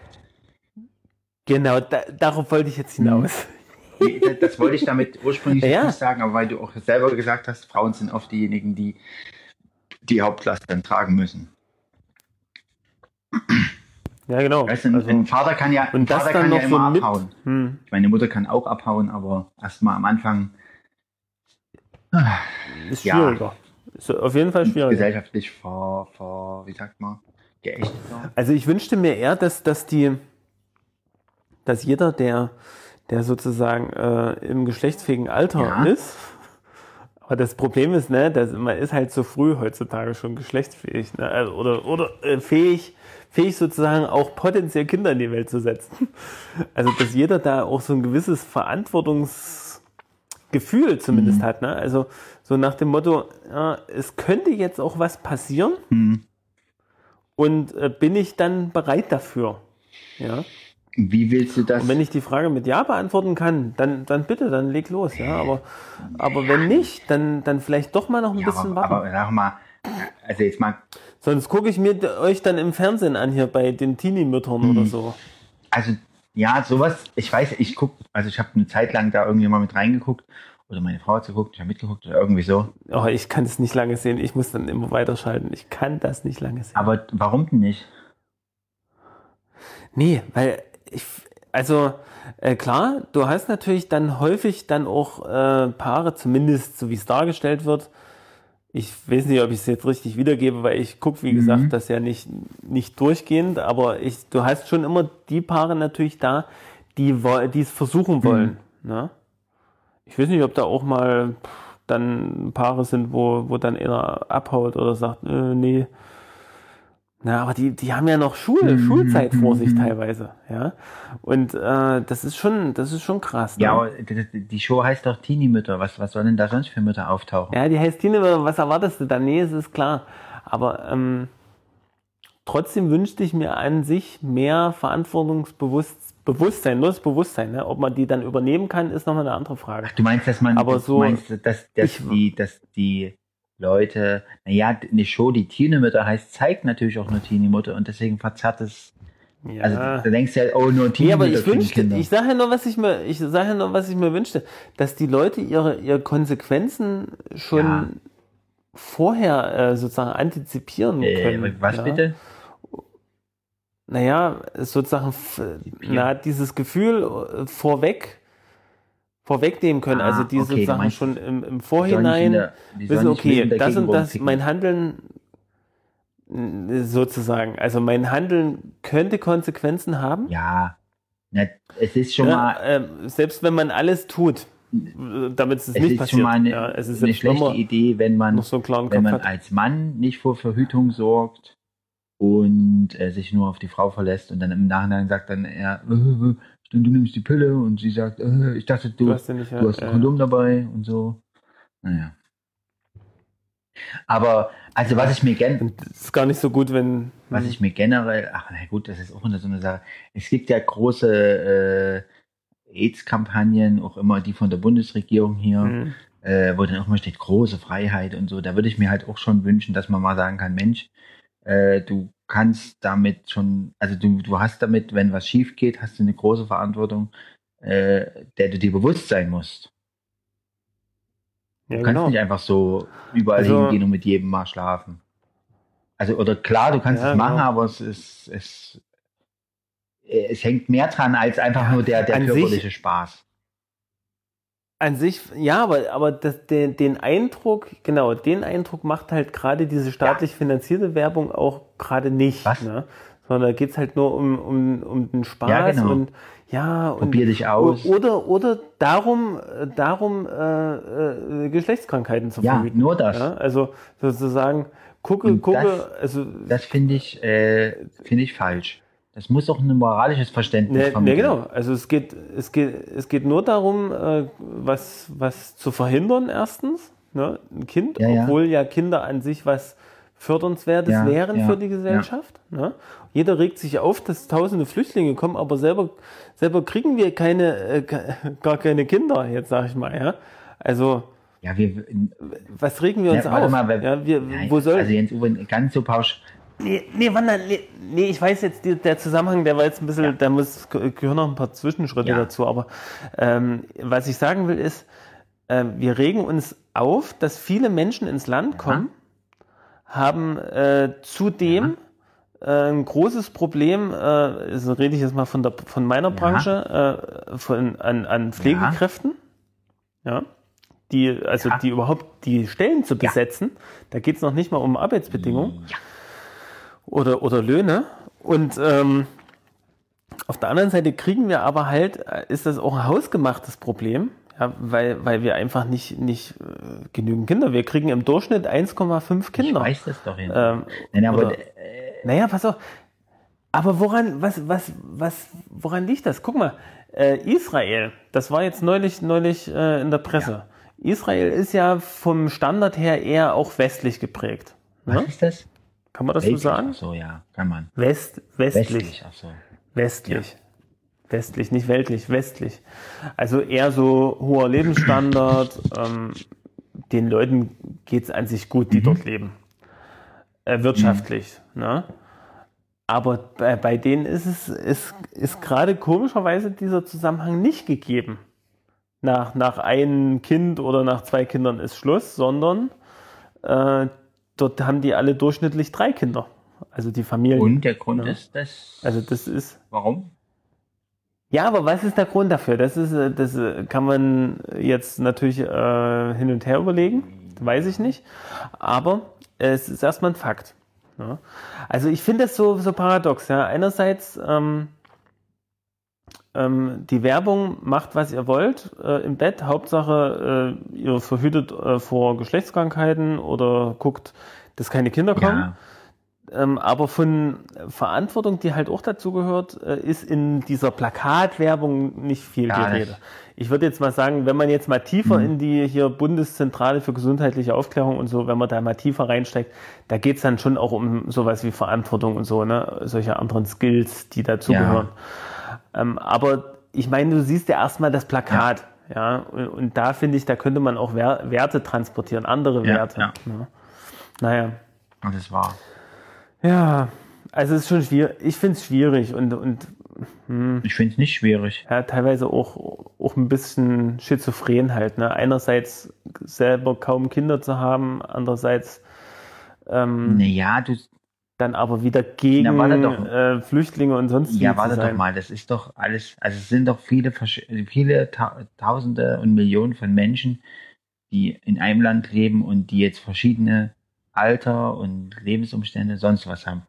B: Genau, da, darauf wollte ich jetzt hinaus.
C: Nee, das, wollte ich damit ursprünglich
B: Ja.
C: nicht sagen, aber weil du auch selber gesagt hast, Frauen sind oft diejenigen, die die Hauptlast dann tragen müssen.
B: Ja, genau.
C: Weißt du, ein,
B: Also,
C: ein Vater kann ja,
B: und das
C: Vater
B: dann
C: kann
B: noch
C: ja
B: so
C: immer
B: mit.
C: abhauen.
B: Hm,
C: Meine Mutter kann auch abhauen, aber erstmal am Anfang ah,
B: ist
C: Ja.
B: schwieriger. Ist auf jeden Fall schwieriger.
C: gesellschaftlich vor, vor, wie sagt man, geächtet.
B: Also ich wünschte mir eher, dass, dass die, dass jeder, der, der sozusagen äh, im geschlechtsfähigen Alter
C: Ja.
B: ist, aber das Problem ist, ne, dass man ist halt so früh heutzutage schon geschlechtsfähig, ne, also, oder, oder äh, fähig, fähig sozusagen auch potenziell Kinder in die Welt zu setzen. Also dass jeder da auch so ein gewisses Verantwortungsgefühl zumindest hat, ne? Also so nach dem Motto, ja, es könnte jetzt auch was passieren.
C: Hm.
B: Und äh, bin ich dann bereit dafür? Ja.
C: Wie willst du das?
B: Und wenn ich die Frage mit Ja beantworten kann, dann, dann bitte, dann leg los, ja. Aber, aber wenn nicht, dann, dann vielleicht doch mal noch ein
C: ja,
B: bisschen
C: aber,
B: warten.
C: aber sag mal, also jetzt mal,
B: Sonst gucke ich mir euch dann im Fernsehen an hier bei den Teenie-Müttern oder so.
C: also ja, sowas, ich weiß, ich guck, also ich habe eine Zeit lang da irgendwie mal mit reingeguckt oder meine Frau hat geguckt, ich habe mitgeguckt oder irgendwie so.
B: Oh, ich kann es nicht lange sehen. Ich muss dann immer weiterschalten. Ich kann das nicht lange sehen.
C: Aber warum denn nicht?
B: Nee, weil ich, Also äh, klar, du hast natürlich dann häufig dann auch äh, Paare, zumindest so wie es dargestellt wird. Ich weiß nicht, ob ich es jetzt richtig wiedergebe, weil ich gucke, wie gesagt, das ja nicht, nicht durchgehend, aber ich, du hast schon immer die Paare natürlich da, die es versuchen wollen. Ne? Ich weiß nicht, ob da auch mal dann Paare sind, wo, wo dann einer abhaut oder sagt, äh, nee. Na, aber die, die haben ja noch Schul, Schulzeit vor sich teilweise, ja. Und äh, das ist schon, das ist schon krass. Ne?
C: Ja, aber die Show heißt doch Teenie-Mütter. Was, was sollen denn da sonst für Mütter auftauchen?
B: Ja, die heißt Tine, was erwartest du da? Nee, es ist klar. Aber ähm, trotzdem wünschte ich mir an sich mehr Verantwortungsbewusstsein, nur das Bewusstsein. Ne? Ob man die dann übernehmen kann, ist nochmal eine andere Frage.
C: Du meinst, dass man,
B: Aber
C: du
B: so-
C: meinst, dass, dass,
B: Ich-
C: die, dass die Leute, naja, eine Show, die Teenie-Mütter heißt, zeigt natürlich auch nur Teenie-Mutter und deswegen verzerrt es.
B: Ja.
C: Also, da denkst du ja, oh, nur
B: Nee,
C: Teenie-Mütter
B: aber ich wünschte, ich sage ja nur, was ich mir, ich sage ja nur, was ich mir wünschte, dass die Leute ihre, ihre Konsequenzen schon
C: Ja.
B: vorher äh, sozusagen antizipieren können.
C: äh, was
B: ja?
C: bitte?
B: Naja, sozusagen, na, dieses Gefühl vorweg, vorwegnehmen können.
C: Ah,
B: also die
C: okay,
B: sozusagen
C: meinst,
B: schon im, im Vorhinein
C: in der-
B: wissen, okay, das und das,
C: rumzicken.
B: mein Handeln äh, sozusagen, also mein Handeln könnte Konsequenzen haben.
C: Ja, na, es ist schon
B: Ja,
C: mal,
B: ähm, selbst wenn man alles tut, äh, damit es
C: es
B: nicht
C: ist
B: passiert.
C: schon mal eine,
B: ja, es ist
C: eine schlechte Idee, wenn man
B: noch so
C: wenn man
B: hat.
C: als Mann nicht vor Verhütung sorgt und äh, sich nur auf die Frau verlässt und dann im Nachhinein sagt dann er, äh, äh, du nimmst die Pille und sie sagt, äh, ich dachte, du,
B: Du
C: du
B: hast
C: hast,
B: nicht, ja,
C: ein
B: ja.
C: Kondom dabei und so. Naja. Aber, also was ich mir gen
B: Und es ist gar nicht so gut, wenn.
C: was ich mir generell, ach na gut, das ist auch so eine Sache. Es gibt ja große äh, AIDS-Kampagnen, auch immer die von der Bundesregierung hier
B: Mhm.
C: äh, wo dann auch mal steht, große Freiheit und so. Da würde ich mir halt auch schon wünschen, dass man mal sagen kann, Mensch, äh, du kannst damit schon, also du, du hast damit, wenn was schief geht, hast du eine große Verantwortung, äh, der du dir bewusst sein musst.
B: ja,
C: Du kannst
B: genau.
C: nicht einfach so überall
B: Also-
C: hingehen und mit jedem mal schlafen. Also, oder klar, du kannst
B: Ja,
C: es machen,
B: genau.
C: aber es ist, es, es hängt mehr dran als einfach
B: Ja,
C: nur der, der
B: an sich-
C: körperliche Spaß.
B: An sich, ja, aber, aber das, den, den Eindruck, genau, den Eindruck macht halt gerade diese staatlich finanzierte Werbung auch gerade nicht.
C: Was?
B: Ne? Sondern da geht es halt nur um, um, um den Spaß
C: Ja, genau.
B: und ja, und
C: Probier dich aus.
B: Oder, oder darum, äh, darum äh, äh, Geschlechtskrankheiten zu
C: Ja,
B: verhüten.
C: nur das.
B: Ja, also sozusagen, gucke,
C: Und
B: gucke,
C: das-
B: also
C: Das finde ich, äh, finde ich falsch. Das muss auch ein moralisches Verständnis
B: Ne, ne,
C: vermitteln.
B: genau. Also es geht, es geht, es geht nur darum, äh, was, was zu verhindern, erstens. Ne? Ein Kind,
C: Ja, ja.
B: obwohl ja Kinder an sich was Fördernswertes
C: Ja,
B: wären
C: ja,
B: für die Gesellschaft. Ne? Jeder regt sich auf, dass tausende Flüchtlinge kommen, aber selber, selber kriegen wir keine, äh, gar keine Kinder, jetzt sag ich mal. Ja? Also,
C: Ja, wir,
B: was regen wir uns
C: ja, warte
B: auf?
C: mal, wer,
B: ja, wir,
C: Nein,
B: wo soll,
C: also Jens Uwe, ganz so pausch.
B: Nee, nee, Wanda, nee, nee, ich weiß jetzt, der Zusammenhang, der war jetzt ein bisschen, da muss, gehören noch ein paar Zwischenschritte
C: Ja.
B: dazu, aber ähm, was ich sagen will ist, äh, wir regen uns auf, dass viele Menschen ins Land kommen, haben äh, zudem äh, ein großes Problem, äh, also rede ich jetzt mal von, der, von meiner Branche, äh, von, an, an Pflegekräften, ja. die, also
C: Ja.
B: die überhaupt die Stellen zu besetzen, da geht es noch nicht mal um Arbeitsbedingungen oder, oder Löhne. Und ähm, auf der anderen Seite kriegen wir aber halt, äh, ist das auch ein hausgemachtes Problem, ja, weil, weil wir einfach nicht, nicht äh, genügend Kinder. Wir kriegen im Durchschnitt 1,5
C: Ich
B: Kinder.
C: weiß das doch Jens.
B: Ähm,
C: Nein, aber
B: oder- Naja, pass auf. Aber woran, was, was, was, woran liegt das? Guck mal, äh, Israel, das war jetzt neulich, neulich äh, in der Presse. Israel ist ja vom Standard her eher auch westlich geprägt.
C: was
B: Ne?
C: ist das?
B: Kann man das so
C: Weltlich?
B: sagen?
C: Ach so, ja, kann man.
B: West, westlich.
C: Westlich, ach so.
B: Westlich. Westlich, nicht weltlich, westlich. Also eher so hoher Lebensstandard. ähm, den Leuten geht es an sich gut, die dort leben. Äh, wirtschaftlich. Ne? Aber bei, bei denen ist es ist, ist gerade komischerweise dieser Zusammenhang nicht gegeben. Nach, nach einem Kind oder nach zwei Kindern ist Schluss, sondern äh, dort haben die alle durchschnittlich drei Kinder. Also die Familie.
C: Und der Grund
B: Ja.
C: ist, dass.
B: Also das ist,
C: warum?
B: Ja, aber was ist der Grund dafür? Das ist, äh, das äh, kann man jetzt natürlich äh, hin und her überlegen, weiß ich nicht. Aber es ist erstmal ein Fakt. Ja. Also ich finde das so, so paradox. Ja. Einerseits ähm, ähm, die Werbung macht, was ihr wollt äh, im Bett. Hauptsache, äh, ihr verhütet äh, vor Geschlechtskrankheiten oder guckt, dass keine Kinder kommen.
C: Ja.
B: Ähm, aber von Verantwortung, die halt auch dazu gehört, äh, ist in dieser Plakatwerbung nicht viel
C: Gar
B: die. Rede. Ich würde jetzt mal sagen, wenn man jetzt mal tiefer in die hier Bundeszentrale für gesundheitliche Aufklärung und so, wenn man da mal tiefer reinsteigt, da geht's dann schon auch um sowas wie Verantwortung und so, ne? Solche anderen Skills, die dazugehören. Ähm, aber ich meine, du siehst ja erstmal das Plakat, ja, und, und da finde ich, da könnte man auch Wer Werte transportieren, andere
C: Ja,
B: Werte.
C: ja.
B: Ne? Naja.
C: Und das war.
B: Ja, also es ist schon schwierig. Ich finde es schwierig und, und
C: Ich finde es nicht schwierig.
B: ja, teilweise auch, auch ein bisschen schizophren halt. Ne? Einerseits selber kaum Kinder zu haben, andererseits ähm,
C: Naja, du,
B: dann aber wieder gegen
C: warte doch.
B: äh, Flüchtlinge und sonst
C: ja, warte doch mal, das ist doch alles, also es sind doch viele, viele Ta Tausende und Millionen von Menschen, die in einem Land leben und die jetzt verschiedene Alter und Lebensumstände, sonst was haben.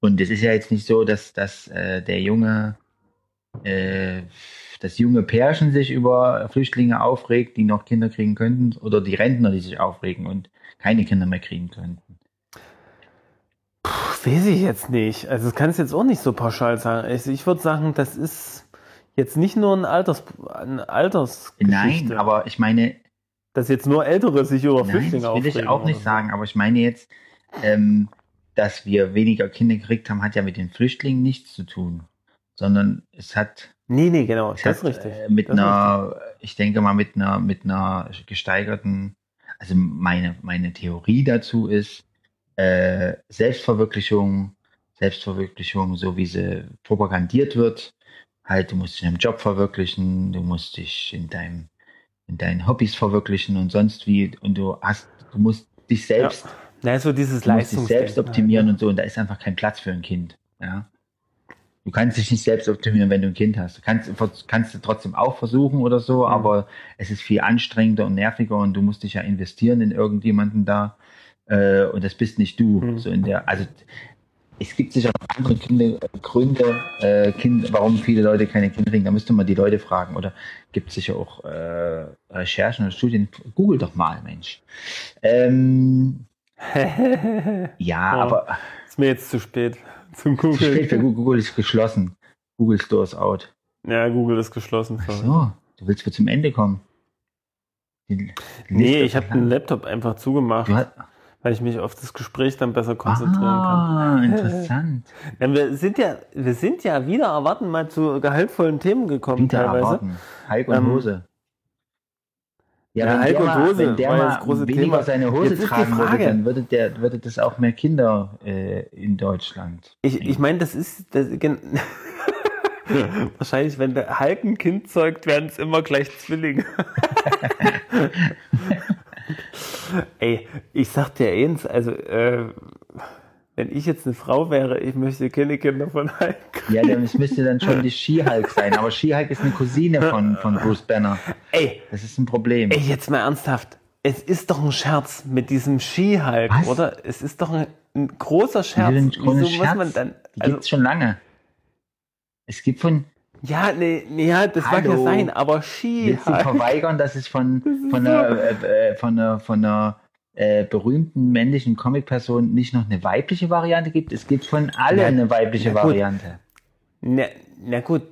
C: Und es ist ja jetzt nicht so, dass, dass äh, der junge, äh, das junge Pärchen sich über Flüchtlinge aufregt, die noch Kinder kriegen könnten, oder die Rentner, die sich aufregen und keine Kinder mehr kriegen könnten.
B: Weiß ich jetzt nicht. Also das kann ich jetzt auch nicht so pauschal sagen. Also ich würde sagen, das ist jetzt nicht nur ein Alters, eine Altersgeschichte.
C: Nein, aber ich meine,
B: dass jetzt nur Ältere sich über
C: Nein,
B: Flüchtlinge
C: das will ich auch nicht
B: so.
C: sagen, aber ich meine jetzt, ähm, dass wir weniger Kinder gekriegt haben, hat ja mit den Flüchtlingen nichts zu tun, sondern es hat,
B: Nee, nee, genau.
C: es
B: Das
C: hat
B: ist richtig.
C: Äh, mit
B: Das
C: einer, ich denke mal mit einer, mit einer gesteigerten, also meine, meine Theorie dazu ist, äh, Selbstverwirklichung, Selbstverwirklichung, so wie sie propagandiert wird, halt, du musst dich im Job verwirklichen, du musst dich in deinem, in deinen Hobbys verwirklichen und sonst wie, und du hast, du musst dich selbst
B: Na, so dieses
C: Du musst dich selbst optimieren und so, und da ist einfach kein Platz für ein Kind. Ja. Du kannst dich nicht selbst optimieren, wenn du ein Kind hast. Du kannst, kannst du trotzdem auch versuchen oder so, aber es ist viel anstrengender und nerviger und du musst dich ja investieren in irgendjemanden da. Äh, und das bist nicht du.
B: Mhm.
C: So in der, also es gibt sicher noch andere Kinder, Gründe, äh, kind, warum viele Leute keine Kinder kriegen. Da müsste man die Leute fragen. Oder gibt es sicher auch äh, Recherchen oder Studien. Google doch mal, Mensch. Ähm, ja,
B: Ja.
C: aber
B: Ist mir jetzt zu spät zum
C: zu spät für
B: Google.
C: Google, Google ist geschlossen. Google Store ist out.
B: Ja, Google ist geschlossen.
C: Ach so, du willst wohl zum Ende kommen. Die
B: Nee, ich habe den Laptop einfach zugemacht,
C: Du hast,
B: weil ich mich auf das Gespräch dann besser konzentrieren kann.
C: ah, interessant.
B: Ja, wir sind ja, wir sind ja wieder erwarten mal zu gehaltvollen Themen gekommen
C: Wieder
B: teilweise.
C: erwarten. Hulk und
B: Ähm,
C: Hose.
B: ja,
C: wenn
B: Hulk
C: der
B: und Hose
C: wenn der
B: war ja
C: mal
B: das große
C: weniger
B: Thema.
C: seine
B: Jetzt
C: Hose
B: die
C: tragen würde, dann würde, der, würde das auch mehr Kinder äh, in Deutschland.
B: Ich, ich meine, das ist das, wahrscheinlich, wenn der Hulk ein Kind zeugt, werden es immer gleich Zwillinge. Ey, ich sag dir eins, also äh, wenn ich jetzt eine Frau wäre, ich möchte keine Kinder von Hulk.
C: Ja, dann, es müsste dann schon die She-Hulk sein. Aber She-Hulk ist eine Cousine von, von Bruce Banner.
B: Ey,
C: Das ist ein Problem.
B: ey, jetzt mal ernsthaft. Es ist doch ein Scherz mit diesem Ski-Hulk, oder? Es ist doch ein, ein großer Scherz.
C: Sind
B: Wieso
C: ohne
B: muss
C: Scherz.
B: man dann?
C: Die
B: Also,
C: gibt's schon lange. Es gibt von,
B: ja, nee, nee, ja, das mag ja
C: Hallo.
B: sein, aber
C: willst du
B: Ski-Hulk.
C: verweigern, dass es von, von einer, äh, äh, von einer, von einer äh, berühmten männlichen Comicperson nicht noch eine weibliche Variante gibt? Es gibt von allen eine weibliche
B: na.
C: Variante.
B: Na, na gut,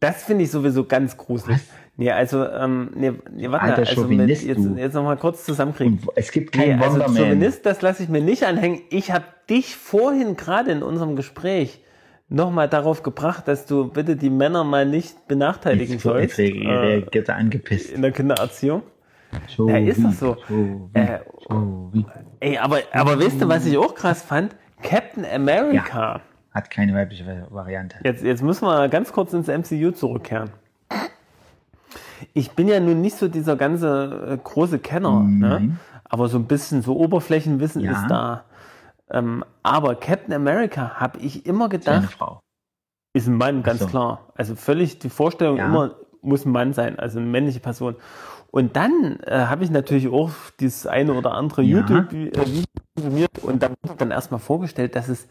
B: das finde ich sowieso ganz gruselig. Nee, also, ähm, nee, nee warte
C: Alter
B: also mit, jetzt, jetzt nochmal kurz zusammenkriegen.
C: Und es gibt
B: Nee,
C: keinen
B: also
C: Wonderman.
B: Chauvinist, das lasse ich mir nicht anhängen. Ich habe dich vorhin gerade in unserem Gespräch nochmal darauf gebracht, dass du bitte die Männer mal nicht benachteiligen
C: Jetzt
B: sollst
C: re-
B: äh,
C: reagiert er angepisst.
B: in der Kindererziehung.
C: So
B: Ja, ist doch so.
C: so
B: Äh,
C: so.
B: Ey, aber, aber wisst ihr, was ich auch krass fand? Captain America.
C: Hat keine weibliche Variante.
B: Jetzt, jetzt müssen wir ganz kurz ins MCU zurückkehren. Ich bin ja nun nicht so dieser ganze äh, große Kenner, ne?
C: Nein.
B: aber so ein bisschen so Oberflächenwissen
C: Ja.
B: ist da. Ähm, aber Captain America habe ich immer gedacht,
C: Frau.
B: ist ein Mann, ganz
C: so.
B: klar. Also völlig die Vorstellung
C: Ja.
B: immer muss ein Mann sein, also eine männliche Person. Und dann äh, habe ich natürlich auch dieses eine oder andere
C: Ja.
B: YouTube-Video konsumiert und dann wird dann erstmal vorgestellt, dass es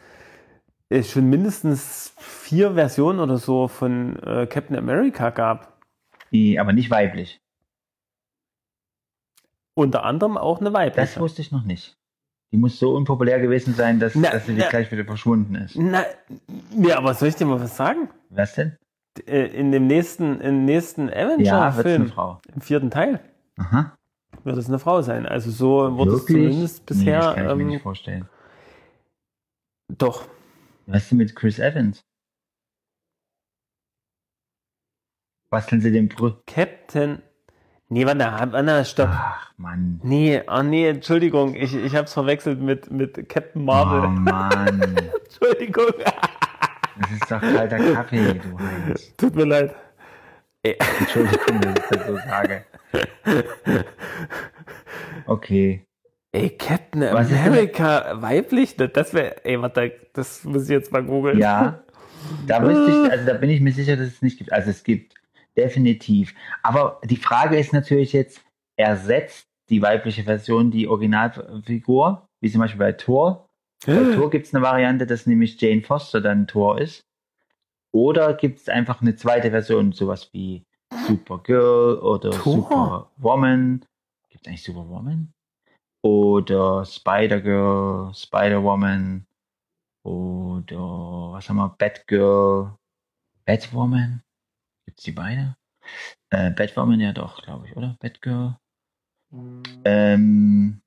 B: äh, schon mindestens vier Versionen oder so von äh, Captain America gab.
C: Die, aber nicht weiblich.
B: Unter anderem auch eine
C: Das
B: weibliche.
C: wusste ich noch nicht. Die muss so unpopulär gewesen sein, dass,
B: Na,
C: dass sie
B: na.
C: gleich wieder verschwunden ist.
B: Na, ja, aber soll ich dir mal was sagen?
C: Was denn?
B: Äh, In dem nächsten, im nächsten
C: Ja,
B: Avenger-Film,
C: eine Frau.
B: im vierten Teil,
C: Aha.
B: wird es eine Frau sein. Also so wurde es zumindest
C: nee,
B: bisher.
C: das kann ich mir
B: ähm,
C: nicht vorstellen.
B: doch.
C: Was ist denn mit Chris Evans? Basteln sie den Brü...
B: Captain. Nee, warte, Anna, stopp.
C: Ach, Mann.
B: Nee, oh nee, Entschuldigung, ich, ich hab's verwechselt mit, mit Captain Marvel.
C: Oh, Mann.
B: Entschuldigung,
C: Das ist doch kalter Kaffee, du Heinz.
B: tut mir leid.
C: Entschuldigung, dass ich das so sage. Okay.
B: Ey, Captain
C: Was
B: America weiblich? Das- Das wäre, ey, warte, das muss ich jetzt mal googeln.
C: Ja, da wüsste ich, also da bin ich mir sicher, dass es nicht gibt. Also es gibt definitiv. Aber die Frage ist natürlich jetzt, ersetzt die weibliche Version die Originalfigur, wie zum Beispiel bei Thor? Bei Thor gibt es eine Variante, dass nämlich Jane Foster dann Thor ist. Oder gibt es einfach eine zweite Version, sowas wie Supergirl oder
B: Thor?
C: Superwoman? Gibt es eigentlich Superwoman? Oder Spider-Girl, Spider-Woman oder was haben wir? Batgirl, Batwoman? Gibt es die beide? Äh, Batwoman ja doch, glaube ich, oder? Batgirl. Ähm,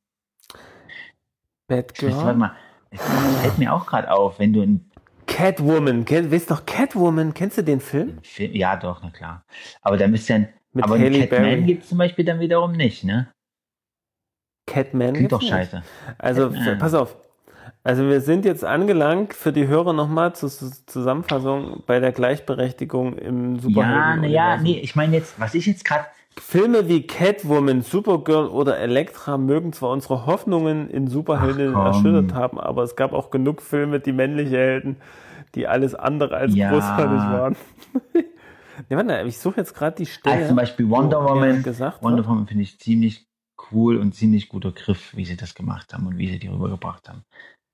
C: Warte
B: Batgirl.
C: mal, es fällt mir auch gerade auf, wenn du einen
B: Catwoman, weißt doch Catwoman, kennst du den Film?
C: Film, ja doch, na klar. Aber da müsste ja,
B: Mit
C: aber einen Catman gibt es zum Beispiel dann wiederum nicht, ne?
B: Catman
C: Klingt
B: gibt's
C: doch scheiße.
B: Also,
C: Catman.
B: pass auf. Also wir sind jetzt angelangt für die Hörer nochmal zur Zus- Zusammenfassung bei der Gleichberechtigung im
C: Ja,
B: Superhelden.
C: naja, nee, ich meine jetzt, was ich jetzt gerade,
B: Filme wie Catwoman, Supergirl oder Elektra mögen zwar unsere Hoffnungen in Superhelden erschüttert haben, aber es gab auch genug Filme, die männliche Helden, die alles andere als
C: Ja.
B: großartig waren. nee, warte, ich suche jetzt gerade die Stelle.
C: als zum Beispiel Wonder Woman,
B: gesagt
C: Wonder. Woman finde ich ziemlich cool und ziemlich guter Griff, wie sie das gemacht haben und wie sie die rübergebracht haben.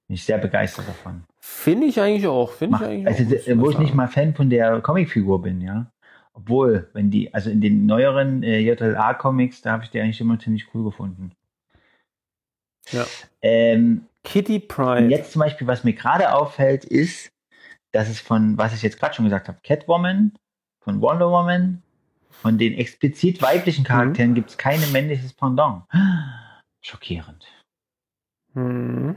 C: Bin ich sehr begeistert davon.
B: Finde ich eigentlich auch. Finde ich eigentlich
C: also,
B: auch,
C: wo ich nicht mal Fan von der Comicfigur bin, ja. Obwohl, wenn die, also in den neueren äh, JLA-Comics, da habe ich die eigentlich immer ziemlich cool gefunden.
B: Ja.
C: Ähm,
B: Kitty
C: und
B: Pride.
C: jetzt zum Beispiel, was mir gerade auffällt, ist, dass es von, was ich jetzt gerade schon gesagt habe, Catwoman, von Wonder Woman, von den explizit weiblichen Charakteren gibt es kein männliches Pendant. Schockierend.
B: Hm.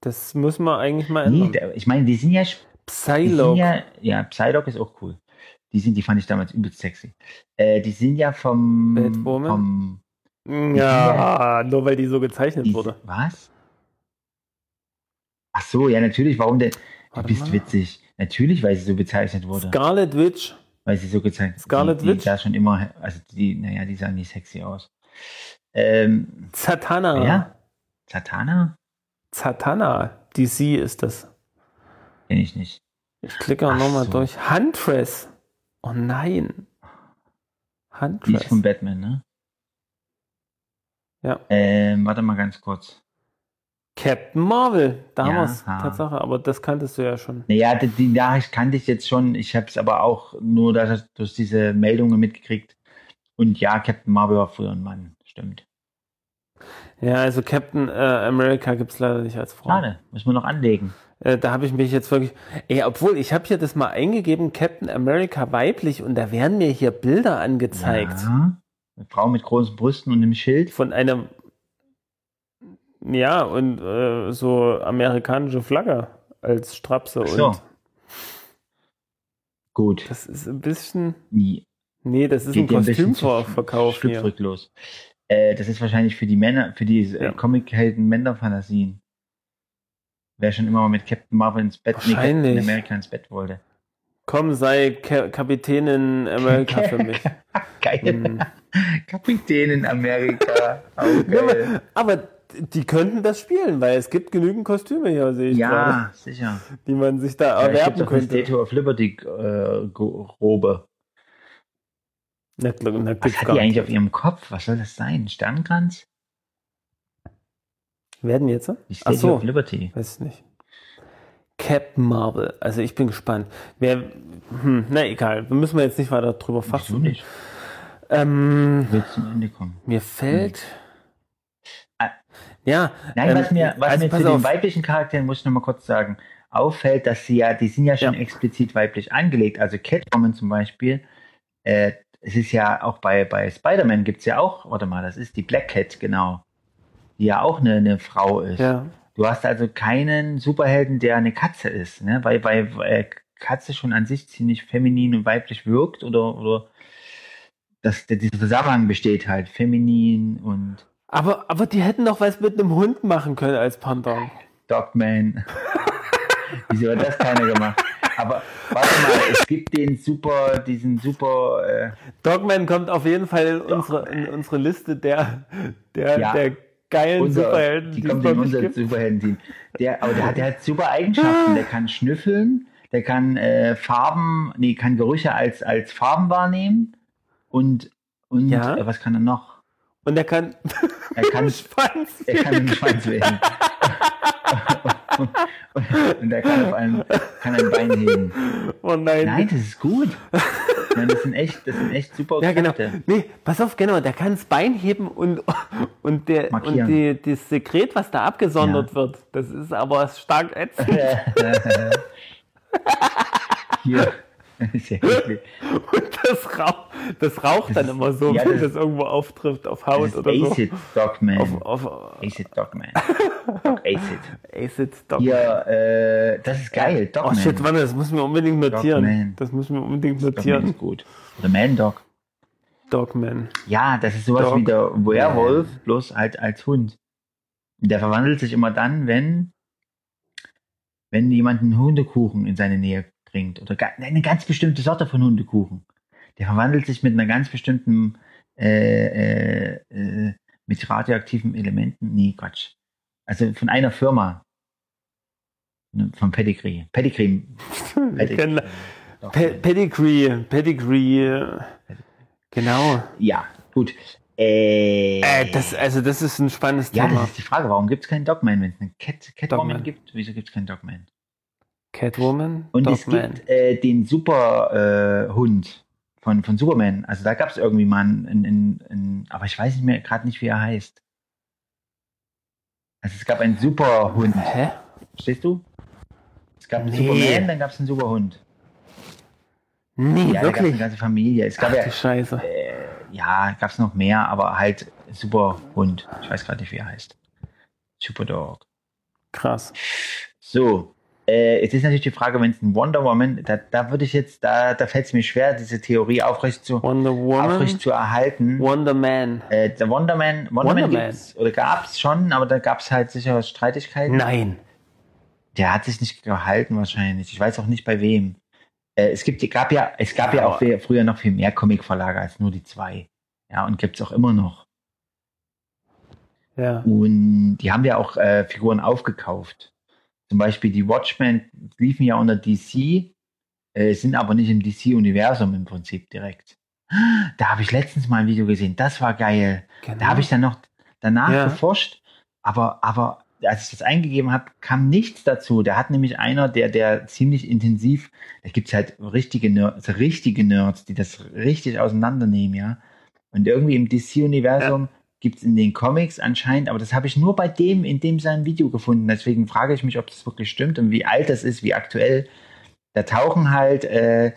B: Das muss man eigentlich mal
C: Nee,
B: ändern.
C: da, ich meine, die sind ja
B: Psylocke.
C: ja, ja, Psylocke ist auch cool. Die sind, die fand ich damals übelst sexy. Äh, die sind ja vom,
B: Batwoman?
C: vom
B: Ja, nur weil die so gezeichnet
C: die,
B: wurde.
C: was? Ach so, ja, natürlich. Warum denn? Du
B: Warte
C: bist
B: mal.
C: witzig. Natürlich, weil sie so bezeichnet wurde.
B: Scarlet Witch.
C: Weil sie so gezeichnet
B: Scarlet
C: die, die
B: Witch?
C: sah schon immer, also die, naja, die sah nicht sexy aus. Ähm,
B: Zatanna.
C: wer? Satana?
B: Zatanna. DC ist das.
C: Kenn ich nicht.
B: Ich klicke auch nochmal
C: so.
B: durch. Huntress. Oh nein.
C: Die
B: Huntress.
C: ist von Batman, ne?
B: Ja.
C: Ähm, warte mal ganz kurz.
B: Captain Marvel. Da haben
C: Ja,
B: wir es.
C: ha.
B: Tatsache. Aber das kanntest du ja schon.
C: Naja, die, die Nachricht kannte ich jetzt schon. Ich habe es aber auch nur durch, durch diese Meldungen mitgekriegt. Und ja, Captain Marvel war früher ein Mann. Stimmt.
B: Ja, also Captain äh, America gibt es leider nicht als Frau.
C: Schade. Müssen wir noch anlegen.
B: Äh, da habe ich mich jetzt wirklich. Ey, obwohl, ich habe hier das mal eingegeben, Captain America weiblich, und da werden mir hier Bilder angezeigt.
C: Ja. Eine Frau mit großen Brüsten und einem Schild.
B: Von einem. Ja, und äh, so amerikanische Flagge als Strapse.
C: Ach so.
B: Und
C: Gut.
B: das ist ein bisschen.
C: Nie.
B: Nee, das ist ein
C: bisschen zu
B: Kostümverkauf hier.
C: schlüpfrig Äh, das ist wahrscheinlich für die Männer, für die
B: Ja.
C: Comic-Helden Männerfantasien. Wer schon immer mal mit Captain Marvel ins Bett, nee, Captain. America ins Bett wollte.
B: Komm, sei Ka Kapitänin America für mich.
C: Geil.
B: Hm.
C: Kapitän in Amerika. Auch geil.
B: Aber die könnten das spielen, weil es gibt genügend Kostüme hier, sehe ich gerade,
C: Ja, sicher.
B: die man sich da
C: Ja, es
B: erwerben
C: eine
B: könnte.
C: Statue of Liberty äh, Robe.
B: Na, na,
C: Was hat die eigentlich auf ihrem Kopf? Was soll das sein? Ein Sternkranz?
B: Werden jetzt?
C: Die Statue
B: so,
C: of Liberty.
B: weiß nicht. Captain Marvel. Also ich bin gespannt. Wer, hm, na egal, wir müssen wir jetzt nicht weiter drüber
C: Wieso
B: fassen.
C: nicht?
B: Ähm,
C: Will zum Ende kommen.
B: mir fällt.
C: Ah.
B: Ja.
C: Nein,
B: ähm,
C: was mir, was
B: also
C: mir zu den
B: auf.
C: weiblichen Charakteren, muss ich noch mal kurz sagen, auffällt, dass sie ja, die sind ja schon
B: Ja.
C: explizit weiblich angelegt. Also Catwoman zum Beispiel, äh, es ist ja auch bei, bei Spider-Man gibt es ja auch, warte mal, das ist die Black Cat, genau, die ja auch eine, eine Frau ist.
B: Ja.
C: Du hast also keinen Superhelden, der eine Katze ist, ne? weil, weil äh, Katze schon an sich ziemlich feminin und weiblich wirkt oder, oder dass der, dieser Zusammenhang besteht halt, feminin und
B: Aber, aber die hätten doch was mit einem Hund machen können als Pendant.
C: Dogman. Wieso hat das keiner gemacht? Aber warte mal, es gibt den super, diesen super, äh,
B: Dogman kommt auf jeden Fall in unsere, in unsere Liste der, der,
C: Ja.
B: der geilen
C: unser,
B: Superhelden,
C: die
B: es
C: kommt in unser. Superhelden-Team. Der, aber der hat, der hat super Eigenschaften. Der kann schnüffeln, der kann äh, Farben, nee, kann Gerüche als, als Farben wahrnehmen und, und
B: Ja.
C: äh, was kann er noch?
B: Und er kann,
C: Er kann,
B: Schwanz.
C: er kann den Schwanz wählen. und er kann auf einem, kann ein Bein heben.
B: Oh nein.
C: Nein, das ist gut. Nein, das sind echt, das sind echt super
B: Ja, genau.
C: Kräfte.
B: Nee, pass auf, genau, der kann das Bein heben und, und, der, und die, das Sekret, was da abgesondert
C: Ja.
B: wird, das ist aber stark ätzend.
C: Hier. Ist ja eklig.
B: Und das, rauch, das raucht dann immer so,
C: ja,
B: wenn
C: das-
B: das irgendwo auftrifft, auf
C: Das
B: Haut
C: ist
B: oder so.
C: Acid Dogman.
B: Auf, auf
C: Acid Dogman. Dog Acid.
B: Acid Dog.
C: Hier, äh, das ist geil.
B: Oh
C: Dogman.
B: shit, warte, das müssen wir unbedingt notieren.
C: Dogman.
B: Das müssen wir unbedingt
C: Dogman
B: notieren.
C: ist gut. Oder Man Dog.
B: Dogman.
C: Ja, das ist sowas
B: Dog-
C: wie der Werwolf, bloß halt als Hund. Der verwandelt sich immer dann, wenn, wenn jemand einen Hundekuchen in seine Nähe bringt. Oder eine ganz bestimmte Sorte von Hundekuchen. Der verwandelt sich mit einer ganz bestimmten, äh, äh, äh, mit radioaktiven Elementen. Nee, Quatsch. Also von einer Firma. Ne, Von Pedigree. Pedigree.
B: Kennen Pe Pedigree. Pedigree. Genau.
C: Ja, gut. Äh,
B: Äh, das, also das ist ein spannendes
C: ja,
B: Thema.
C: das ist die Frage. Warum gibt es keinen Dogman, wenn es einen Cat, Catwoman
B: Dogman.
C: gibt? Wieso gibt es keinen Dogman?
B: Catwoman,
C: Und es
B: Dogman.
C: gibt äh, den Superhund äh, von, von Superman. Also da gab es irgendwie mal einen, einen, einen, aber ich weiß nicht mehr gerade nicht, wie er heißt. Also es gab einen Superhund.
B: Hä?
C: Verstehst du? Es gab einen
B: Nee.
C: Superman, dann gab es einen Superhund.
B: Nee,
C: Ja, da gab es eine
B: wirklich.
C: ganze Familie. Es gab
B: Ach
C: ja,
B: Scheiße.
C: äh, ja, gab es noch mehr, aber halt Superhund. Ich weiß gerade nicht, wie er heißt. Superdog.
B: Krass.
C: So, äh, jetzt ist natürlich die Frage, wenn es ein Wonder Woman, da, da würde ich jetzt, da, da fällt es mir schwer, diese Theorie aufrecht zu,
B: Wonder Woman,
C: aufrecht zu erhalten.
B: Wonder Man.
C: Äh, der Wonder Man, Wonder,
B: Wonder
C: Man
B: Man.
C: gibt's, oder gab's schon, aber da gab's halt sicher Streitigkeiten.
B: Nein.
C: Der hat sich nicht gehalten wahrscheinlich. Ich weiß auch nicht bei wem. Äh, es gibt, gab ja, es gab ja,
B: Ja,
C: auch früher noch viel mehr Comicverlage als nur die zwei. Ja, und gibt's auch immer noch.
B: Ja.
C: Und die haben ja auch äh, Figuren aufgekauft. Zum Beispiel die Watchmen liefen ja unter DC, äh, sind aber nicht im DC-Universum im Prinzip direkt. Da habe ich letztens mal ein Video gesehen, das war geil.
B: Genau.
C: Da habe ich dann noch danach
B: Ja.
C: geforscht, aber, aber als ich das eingegeben habe, kam nichts dazu. Da hat nämlich einer, der, der ziemlich intensiv, da gibt's halt richtige Nerds, richtige Nerds, die das richtig auseinandernehmen, ja. Und irgendwie im DC-Universum gibt's in den Comics anscheinend, aber das habe ich nur bei dem, in dem sein Video gefunden. Deswegen frage ich mich, ob das wirklich stimmt und wie alt das ist, wie aktuell. Da tauchen halt äh,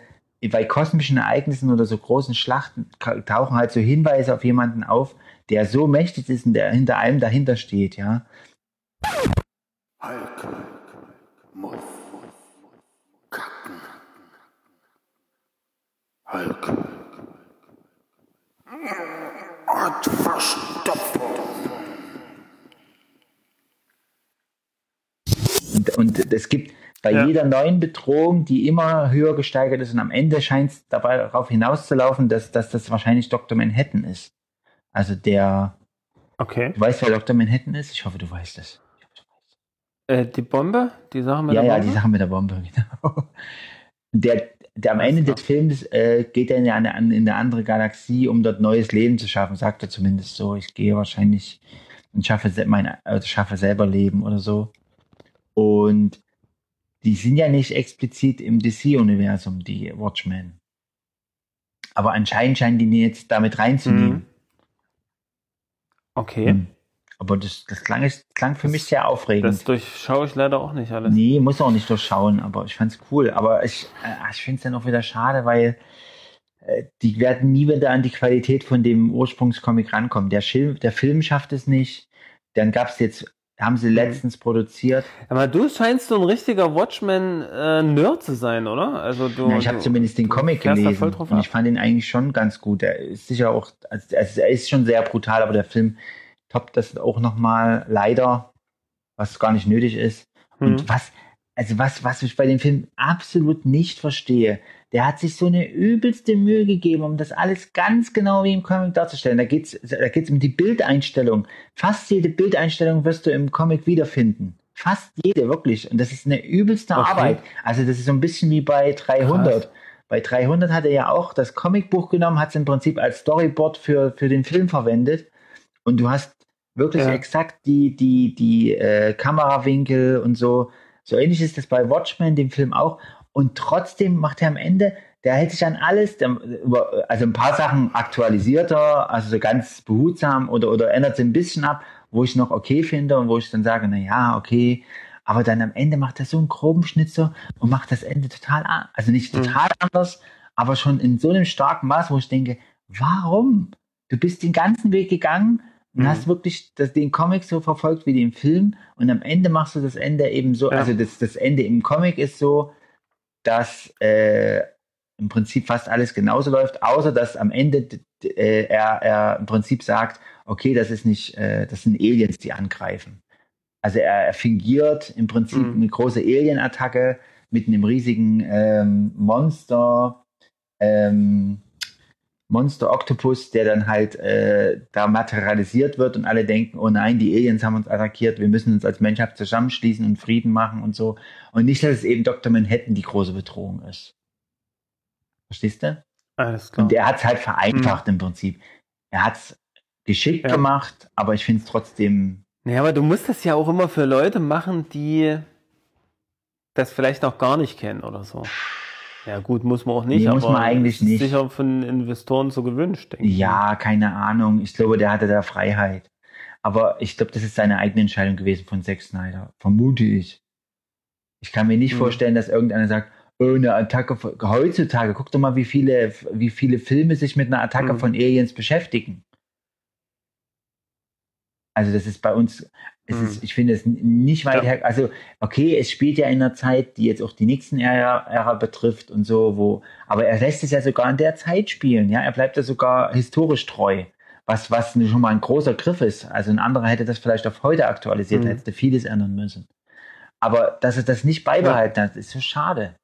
C: bei kosmischen Ereignissen oder so großen Schlachten tauchen halt so Hinweise auf jemanden auf, der so mächtig ist und der hinter allem dahinter steht, ja.
E: Hulk muss kacken. Hulk.
C: Und, und es gibt bei
B: Ja.
C: jeder neuen Bedrohung, die immer höher gesteigert ist und am Ende scheint es dabei darauf hinauszulaufen, dass, dass das wahrscheinlich Dr. Manhattan ist. Also der,
B: Okay.
C: Du weißt, wer Dr. Manhattan ist? Ich hoffe, du weißt es.
B: Äh, die Bombe? Die Sache mit
C: Ja,
B: der
C: ja,
B: Bombe?
C: die Sache mit der Bombe, genau. Der am Ende des Films äh, geht er in eine, in eine andere Galaxie, um dort neues Leben zu schaffen, sagt er zumindest so. Ich gehe wahrscheinlich und schaffe, mein, also schaffe selber Leben oder so. Und die sind ja nicht explizit im DC-Universum, die Watchmen. Aber anscheinend scheinen die die jetzt damit reinzunehmen.
B: Mhm. Okay.
C: Hm. Aber das, das, klang, das klang für mich sehr aufregend.
B: Das durchschaue ich leider auch nicht alles.
C: Nee, muss auch nicht durchschauen, aber ich fand's cool. Aber ich, äh, ich finde es dann auch wieder schade, weil äh, die werden nie wieder an die Qualität von dem Ursprungscomic rankommen. Der, Schil der Film schafft es nicht. Dann gab's jetzt, haben
B: Mhm.
C: sie letztens produziert.
B: Aber du scheinst so ein richtiger Watchmen-Nerd zu sein, oder? Also du.
C: Ja, ich habe zumindest den Comic gelesen und
B: ab.
C: ich fand ihn eigentlich schon ganz gut. Er ist sicher auch, also, also er ist schon sehr brutal, aber der Film toppt das auch nochmal leider, was gar nicht nötig ist.
B: Mhm.
C: Und was, also was, was ich bei dem Film absolut nicht verstehe, der hat sich so eine übelste Mühe gegeben, um das alles ganz genau wie im Comic darzustellen. Da geht's, da geht's um die Bildeinstellung. Fast jede Bildeinstellung wirst du im Comic wiederfinden. Fast jede, wirklich. Und das ist eine übelste
B: Okay.
C: Arbeit. Also das ist so ein bisschen wie bei 300.
B: Krass.
C: Bei 300 hat er ja auch das Comicbuch genommen, hat es im Prinzip als Storyboard für, für den Film verwendet. Und du hast wirklich
B: Ja.
C: exakt die, die, die äh, Kamerawinkel und so. So ähnlich ist das bei Watchmen, dem Film auch. Und trotzdem macht er am Ende, der hält sich an alles, der, also ein paar Sachen aktualisierter, also so ganz behutsam oder, oder ändert sie ein bisschen ab, wo ich noch okay finde und wo ich dann sage, na ja, okay. Aber dann am Ende macht er so einen groben Schnitzer und macht das Ende total, an, also nicht
B: Mhm.
C: total anders, aber schon in so einem starken Maß, wo ich denke, warum? Du bist den ganzen Weg gegangen und
B: Mhm.
C: hast wirklich das, den Comic so verfolgt wie den Film und am Ende machst du das Ende eben so,
B: Ja.
C: also das, das Ende im Comic ist so, dass äh, im Prinzip fast alles genauso läuft, außer dass am Ende äh, er, er im Prinzip sagt, okay, das ist nicht, äh, das sind Aliens, die angreifen. Also er, er fingiert im Prinzip
B: Mhm.
C: eine große Alien-Attacke mit einem riesigen ähm, Monster, ähm, Monster Octopus, der dann halt äh, da materialisiert wird und alle denken, oh nein, die Aliens haben uns attackiert, wir müssen uns als Menschheit zusammenschließen und Frieden machen und so. Und nicht, dass es eben Dr. Manhattan die große Bedrohung ist. Verstehst du?
B: Alles klar.
C: Und er hat es halt vereinfacht im Prinzip. Er hat es geschickt
B: Ja.
C: gemacht, aber ich finde es trotzdem.
B: Ja, aber du musst das ja auch immer für Leute machen, die das vielleicht auch gar nicht kennen oder so. Ja, gut, muss man auch nicht,
C: Nee,
B: aber
C: muss man eigentlich
B: ist
C: nicht.
B: sicher von Investoren so gewünscht, denke ich.
C: Ja, keine Ahnung. Ich glaube, der hatte da Freiheit. Aber ich glaube, das ist seine eigene Entscheidung gewesen von Zack Snyder. Vermute ich. Ich kann mir nicht
B: Mhm.
C: vorstellen, dass irgendeiner sagt, oh, eine Attacke von, heutzutage, guck doch mal, wie viele, wie viele Filme sich mit einer Attacke
B: Mhm.
C: von Aliens beschäftigen. Also das ist bei uns, es
B: Mhm.
C: ist, ich finde es nicht weit
B: Ja.
C: her. Also okay, es spielt ja in einer Zeit, die jetzt auch die Nixon-Ära Ära betrifft und so, wo, aber er lässt es ja sogar in der Zeit spielen, ja, er bleibt ja sogar historisch treu, was, was schon mal ein großer Griff ist. Also ein anderer hätte das vielleicht auf heute aktualisiert,
B: Mhm.
C: hätte vieles ändern müssen. Aber dass er das nicht beibehalten hat, ist so schade.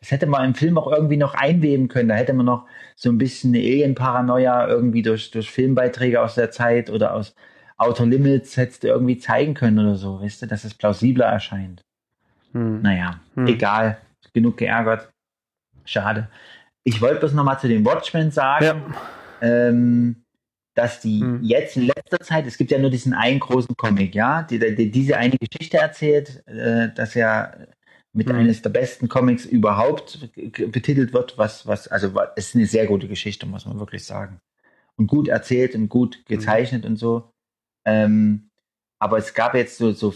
C: Das hätte man im Film auch irgendwie noch einweben können. Da hätte man noch so ein bisschen eine Alien-Paranoia irgendwie durch, durch Filmbeiträge aus der Zeit oder aus Outer Limits hättest du irgendwie zeigen können oder so, weißt du, dass es plausibler erscheint.
B: Hm.
C: Naja,
B: Hm.
C: egal. Genug geärgert. Schade. Ich wollte bloß nochmal zu den Watchmen sagen,
B: Ja.
C: ähm, dass die
B: Hm.
C: jetzt in letzter Zeit, es gibt ja nur diesen einen großen Comic, ja, die, die diese eine Geschichte erzählt, äh, dass ja mit
B: Hm.
C: eines der besten Comics überhaupt betitelt wird, was, was, also es ist eine sehr gute Geschichte, muss man wirklich sagen. Und gut erzählt und gut gezeichnet und so. Ähm, aber es gab jetzt so, so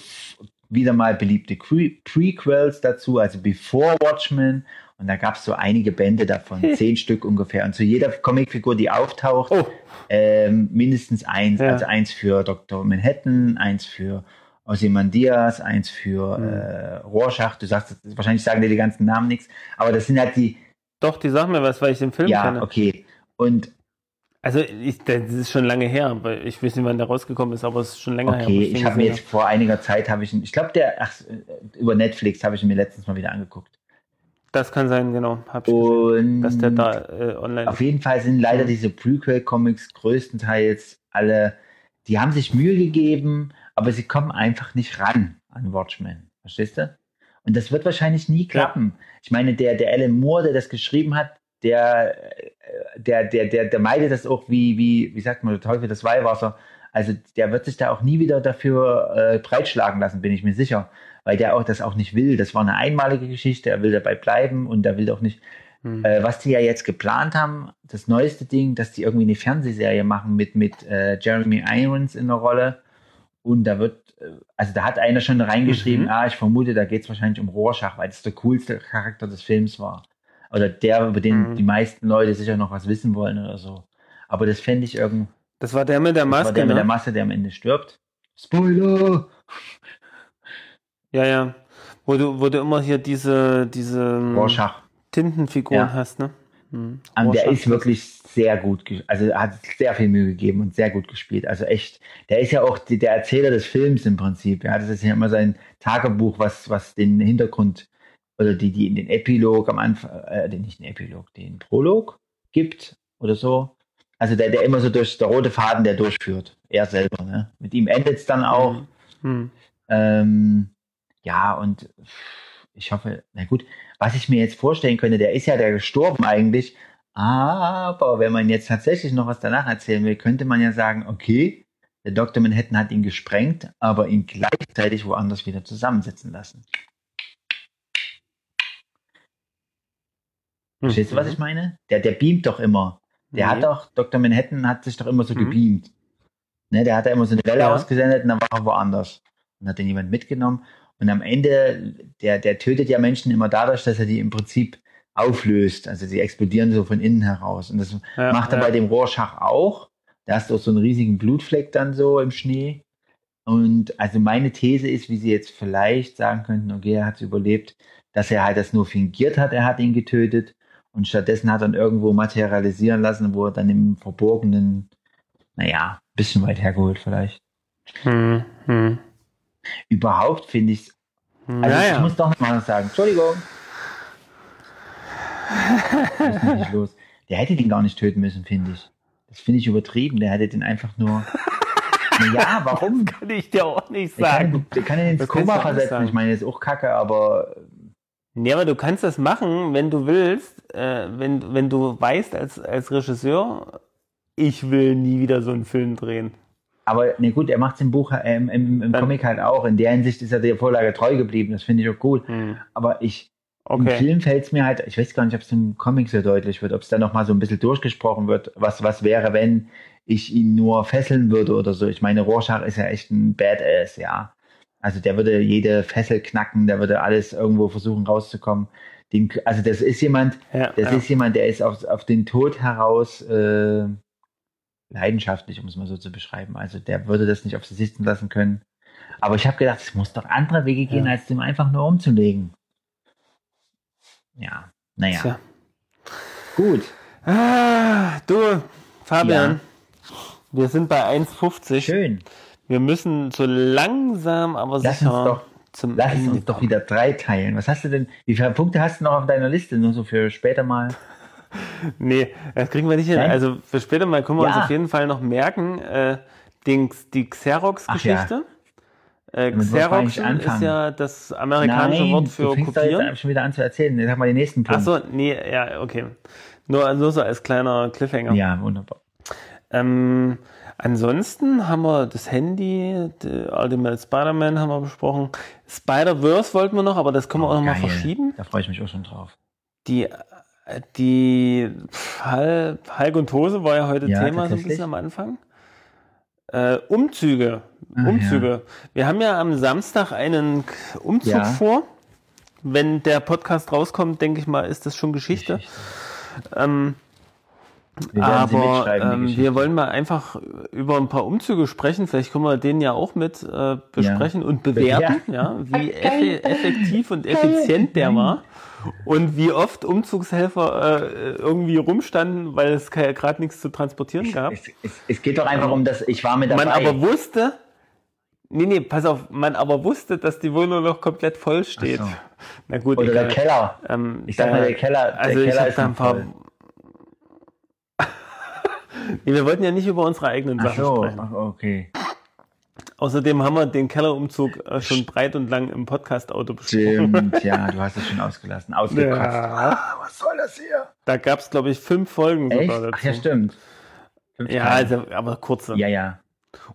C: wieder mal beliebte Pre Prequels dazu, also Before Watchmen. Und da gab es so einige Bände davon, zehn Stück ungefähr. Und zu jeder Comicfigur, die auftaucht,
B: Oh,
C: ähm, mindestens eins.
B: Ja.
C: Also eins für Dr. Manhattan, eins für Ozymandias, eins für
B: Mhm.
C: äh, Rorschach. Du sagst, wahrscheinlich sagen dir die ganzen Namen nichts. Aber das sind halt die,
B: doch, die sagen mir was, weil ich den Film
C: ja,
B: kenne.
C: okay. Und
B: Also, ich, das ist schon lange her, weil ich weiß nicht, wann der rausgekommen ist, aber es ist schon länger her. wo
C: okay, ich habe mir
B: gesehen
C: jetzt vor einiger Zeit, habe ich, ich glaube, der, ach, über Netflix habe ich ihn mir letztens mal wieder angeguckt.
B: Das kann sein, genau. Hab ich gesehen,
C: Und
B: dass der da äh, online
C: Auf jeden Fall sind leider diese Prequel-Comics größtenteils alle, die haben sich Mühe gegeben, aber sie kommen einfach nicht ran an Watchmen. Verstehst du? Und das wird wahrscheinlich nie klappen. Ich meine, der, der Alan Moore, der das geschrieben hat, der, äh, der, der, der, der meidet das auch wie, wie, wie sagt man, der Teufel das Weihwasser. Also der wird sich da auch nie wieder dafür äh, breitschlagen lassen, bin ich mir sicher. Weil der auch das auch nicht will. Das war eine einmalige Geschichte, er will dabei bleiben und er will auch nicht.
B: Hm.
C: Äh, was die ja jetzt geplant haben, das neueste Ding, dass die irgendwie eine Fernsehserie machen mit, mit äh, Jeremy Irons in der Rolle. Und da wird, äh, also da hat einer schon reingeschrieben,
B: Mhm.
C: ah, ich vermute, da geht es wahrscheinlich um Rorschach, weil das der coolste Charakter des Films war. Oder der, über den
B: Mhm.
C: die meisten Leute sicher noch was wissen wollen oder so. Aber das fände ich irgendwie,
B: Das war der mit der
C: das war
B: Maske,
C: der mit der
B: ne?
C: Masse, der am Ende stirbt. Spoiler!
B: Ja, ja. Wo du, wo du immer hier diese, diese ähm,
C: Rorschach.
B: Tintenfiguren
C: Ja.
B: hast, ne? Hm.
C: Und der ist wirklich sehr gut, also er hat sehr viel Mühe gegeben und sehr gut gespielt. Also echt, der ist ja auch die, der Erzähler des Films im Prinzip. Ja, das ist ja immer sein Tagebuch, was, was den Hintergrund oder die, die in den Epilog am Anfang, äh, den, nicht den Epilog, den Prolog gibt oder so. Also der, der immer so durch der rote Faden, der durchführt. Er selber, ne? Mit ihm endet es dann auch.
B: Hm.
C: Ähm, ja, und ich hoffe, na gut, was ich mir jetzt vorstellen könnte, der ist ja der gestorben eigentlich, aber wenn man jetzt tatsächlich noch was danach erzählen will, könnte man ja sagen, okay, der Dr. Manhattan hat ihn gesprengt, aber ihn gleichzeitig woanders wieder zusammensetzen lassen. Verstehst du, was ich meine? Der, der beamt doch immer. Der
B: Nee.
C: hat doch, Dr. Manhattan hat sich doch immer so
B: Mhm.
C: gebeamt. Ne, der hat da immer so eine Welle
B: Ja.
C: ausgesendet und dann war er woanders. Und hat den jemand mitgenommen. Und am Ende, der, der tötet ja Menschen immer dadurch, dass er die im Prinzip auflöst. Also sie explodieren so von innen heraus. Und das
B: Ja,
C: macht er
B: ja.
C: bei dem Rorschach auch. Da hast du auch so einen riesigen Blutfleck dann so im Schnee. Und also meine These ist, wie sie jetzt vielleicht sagen könnten, okay, er hat es überlebt, dass er halt das nur fingiert hat, er hat ihn getötet. Und stattdessen hat er ihn irgendwo materialisieren lassen, wo er dann im Verborgenen, naja, ein bisschen weit hergeholt vielleicht.
B: Hm. Hm.
C: Überhaupt finde ich
B: Hm.
C: Also
B: ja,
C: ich
B: ja.
C: muss doch noch mal was sagen. Entschuldigung. Was ist denn nicht los? Der hätte den gar nicht töten müssen, finde ich. Das finde ich übertrieben. Der hätte den einfach nur. Naja, warum?
B: Kann ich dir auch nicht
C: Der kann,
B: sagen.
C: der kann ihn ins
B: Das
C: Koma versetzen.
B: sagen.
C: Ich meine, das ist auch kacke, aber
B: Nee, aber du kannst das machen, wenn du willst, äh, wenn, wenn du weißt als, als Regisseur, ich will nie wieder so einen Film drehen.
C: Aber ne gut, er macht es im Buch, äh, im, im, im Comic halt auch. In der Hinsicht ist er der Vorlage treu geblieben. Das finde ich auch gut.
B: Hm.
C: Aber ich, im
B: Okay.
C: Film fällt es mir halt, ich weiß gar nicht, ob es im Comic so deutlich wird, ob es da nochmal so ein bisschen durchgesprochen wird, was, was wäre, wenn ich ihn nur fesseln würde oder so. Ich meine, Rorschach ist ja echt ein Badass, ja. Also der würde jede Fessel knacken, der würde alles irgendwo versuchen rauszukommen. Den, also das ist jemand,
B: Ja,
C: das
B: ja.
C: ist jemand, der ist auf, auf den Tod heraus äh, leidenschaftlich, um es mal so zu beschreiben. Also der würde das nicht auf sich sitzen lassen können. Aber ich habe gedacht, es muss doch andere Wege gehen,
B: Ja.
C: als dem einfach nur umzulegen. Ja, naja,
B: Tja.
C: gut.
B: Ah, du, Fabian, wir sind bei 1,50.
C: Schön.
B: Wir müssen so langsam, aber
C: Lass
B: sicher
C: uns doch,
B: zum
C: lass
B: Ende
C: uns doch wieder drei teilen. Was hast du denn, wie viele Punkte hast du noch auf deiner Liste? Nur so für später mal.
B: Nee, das kriegen wir nicht hin.
C: Nein?
B: Also für später mal können wir uns
C: Ja.
B: auf jeden Fall noch merken, äh, den, die Xerox-Geschichte. Äh,
C: wir eigentlich
B: Xeroxen ist ja das amerikanische
C: Nein,
B: Wort für
C: du fängst da
B: kopieren.
C: jetzt schon wieder an zu erzählen. Jetzt haben wir den nächsten Punkt.
B: Achso, nee, ja, okay. Nur, nur so als kleiner Cliffhanger.
C: Ja, wunderbar.
B: Ähm, ansonsten haben wir das Handy, Ultimate Spider-Man haben wir besprochen. Spider-Verse wollten wir noch, aber das können wir auch noch mal
C: Geil.
B: verschieben.
C: Da freue ich mich auch schon drauf.
B: Die, die Hal, Hulk und Hose war ja heute
C: Ja,
B: Thema so ein bisschen am Anfang. Äh, Umzüge.
C: Ah,
B: Umzüge. Wir haben ja am Samstag einen Umzug
C: Ja.
B: vor. Wenn der Podcast rauskommt, denke ich mal, ist das schon Geschichte. Ähm,
C: Wir
B: aber ähm, wir wollen mal einfach über ein paar Umzüge sprechen. Vielleicht können wir den ja auch mit äh, besprechen und bewerten, ja, wie effe effektiv und effizient der war und wie oft Umzugshelfer äh, irgendwie rumstanden, weil es gerade nichts zu transportieren gab.
C: Es, es, es geht doch einfach um das, ich war mit dabei.
B: Man aber wusste, nee, nee, pass auf, man aber wusste, dass die Wohnung noch komplett voll steht.
C: So.
B: Na gut,
C: Oder der
B: egal.
C: Keller.
B: Ähm,
C: Ich sag mal, der Keller, der
B: also ich
C: Keller
B: habe
C: ist
B: da ein paar.
C: voll.
B: Nee, wir wollten ja nicht über unsere eigenen
C: Ach
B: Sachen
C: so,
B: sprechen.
C: ach, okay.
B: Außerdem haben wir den Kellerumzug äh, schon breit und lang im Podcast-Auto besprochen.
C: Stimmt, ja, du hast es schon ausgelassen. Ausgekratzt.
B: Ja.
C: Was soll das hier?
B: Da gab es, glaube ich, fünf Folgen
C: Echt?
B: sogar dazu.
C: Ach ja, stimmt. Fünf
B: Ja, also, aber kurze.
C: ja, ja.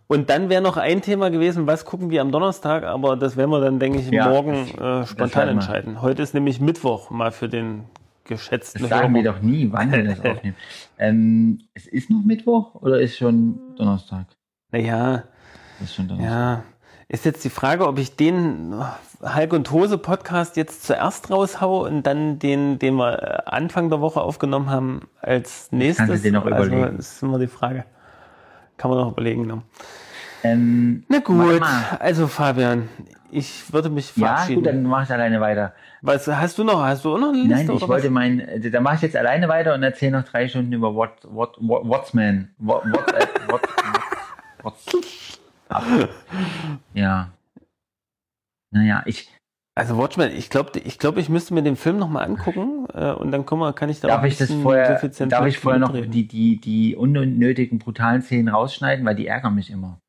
B: Und dann wäre noch ein Thema gewesen, was gucken wir am Donnerstag, aber das werden wir dann, denke ich,
C: Ja,
B: morgen äh, spontan entscheiden. Heute ist nämlich Mittwoch, mal für den geschätzten
C: Das sagen wir
B: Hörer.
C: doch nie, wann wir das aufnehmen. Ähm, es ist noch Mittwoch oder ist schon Donnerstag?
B: Naja,
C: ist schon Donnerstag.
B: ja. Ist jetzt die Frage, ob ich den Hulk und Hose Podcast jetzt zuerst raushaue und dann den, den wir äh, Anfang der Woche aufgenommen haben, als nächstes.
C: dir noch
B: also,
C: überlegen.
B: das ist immer die Frage. Kann man noch überlegen. Ne?
C: Ähm,
B: Na gut, also Fabian, ich würde mich
C: Ja,
B: verabschieden.
C: gut, dann mache ich alleine weiter.
B: Was hast du noch? Hast du auch noch eine Liste?
C: Nein, ich wollte
B: was?
C: mein, äh, da mache ich jetzt alleine weiter und erzähle noch drei Stunden über What, What, What, Whatsman. What, WhatsApp, What, What, What's, ja. Naja, ich,
B: Also Watchmen, ich glaube, ich, glaub, ich müsste mir den Film nochmal angucken äh, und dann guck mal, kann ich da auch
C: darf
B: ein
C: ich das vorher, darf ich vorher noch die, die, die unnötigen, brutalen Szenen rausschneiden, weil die ärgern mich immer.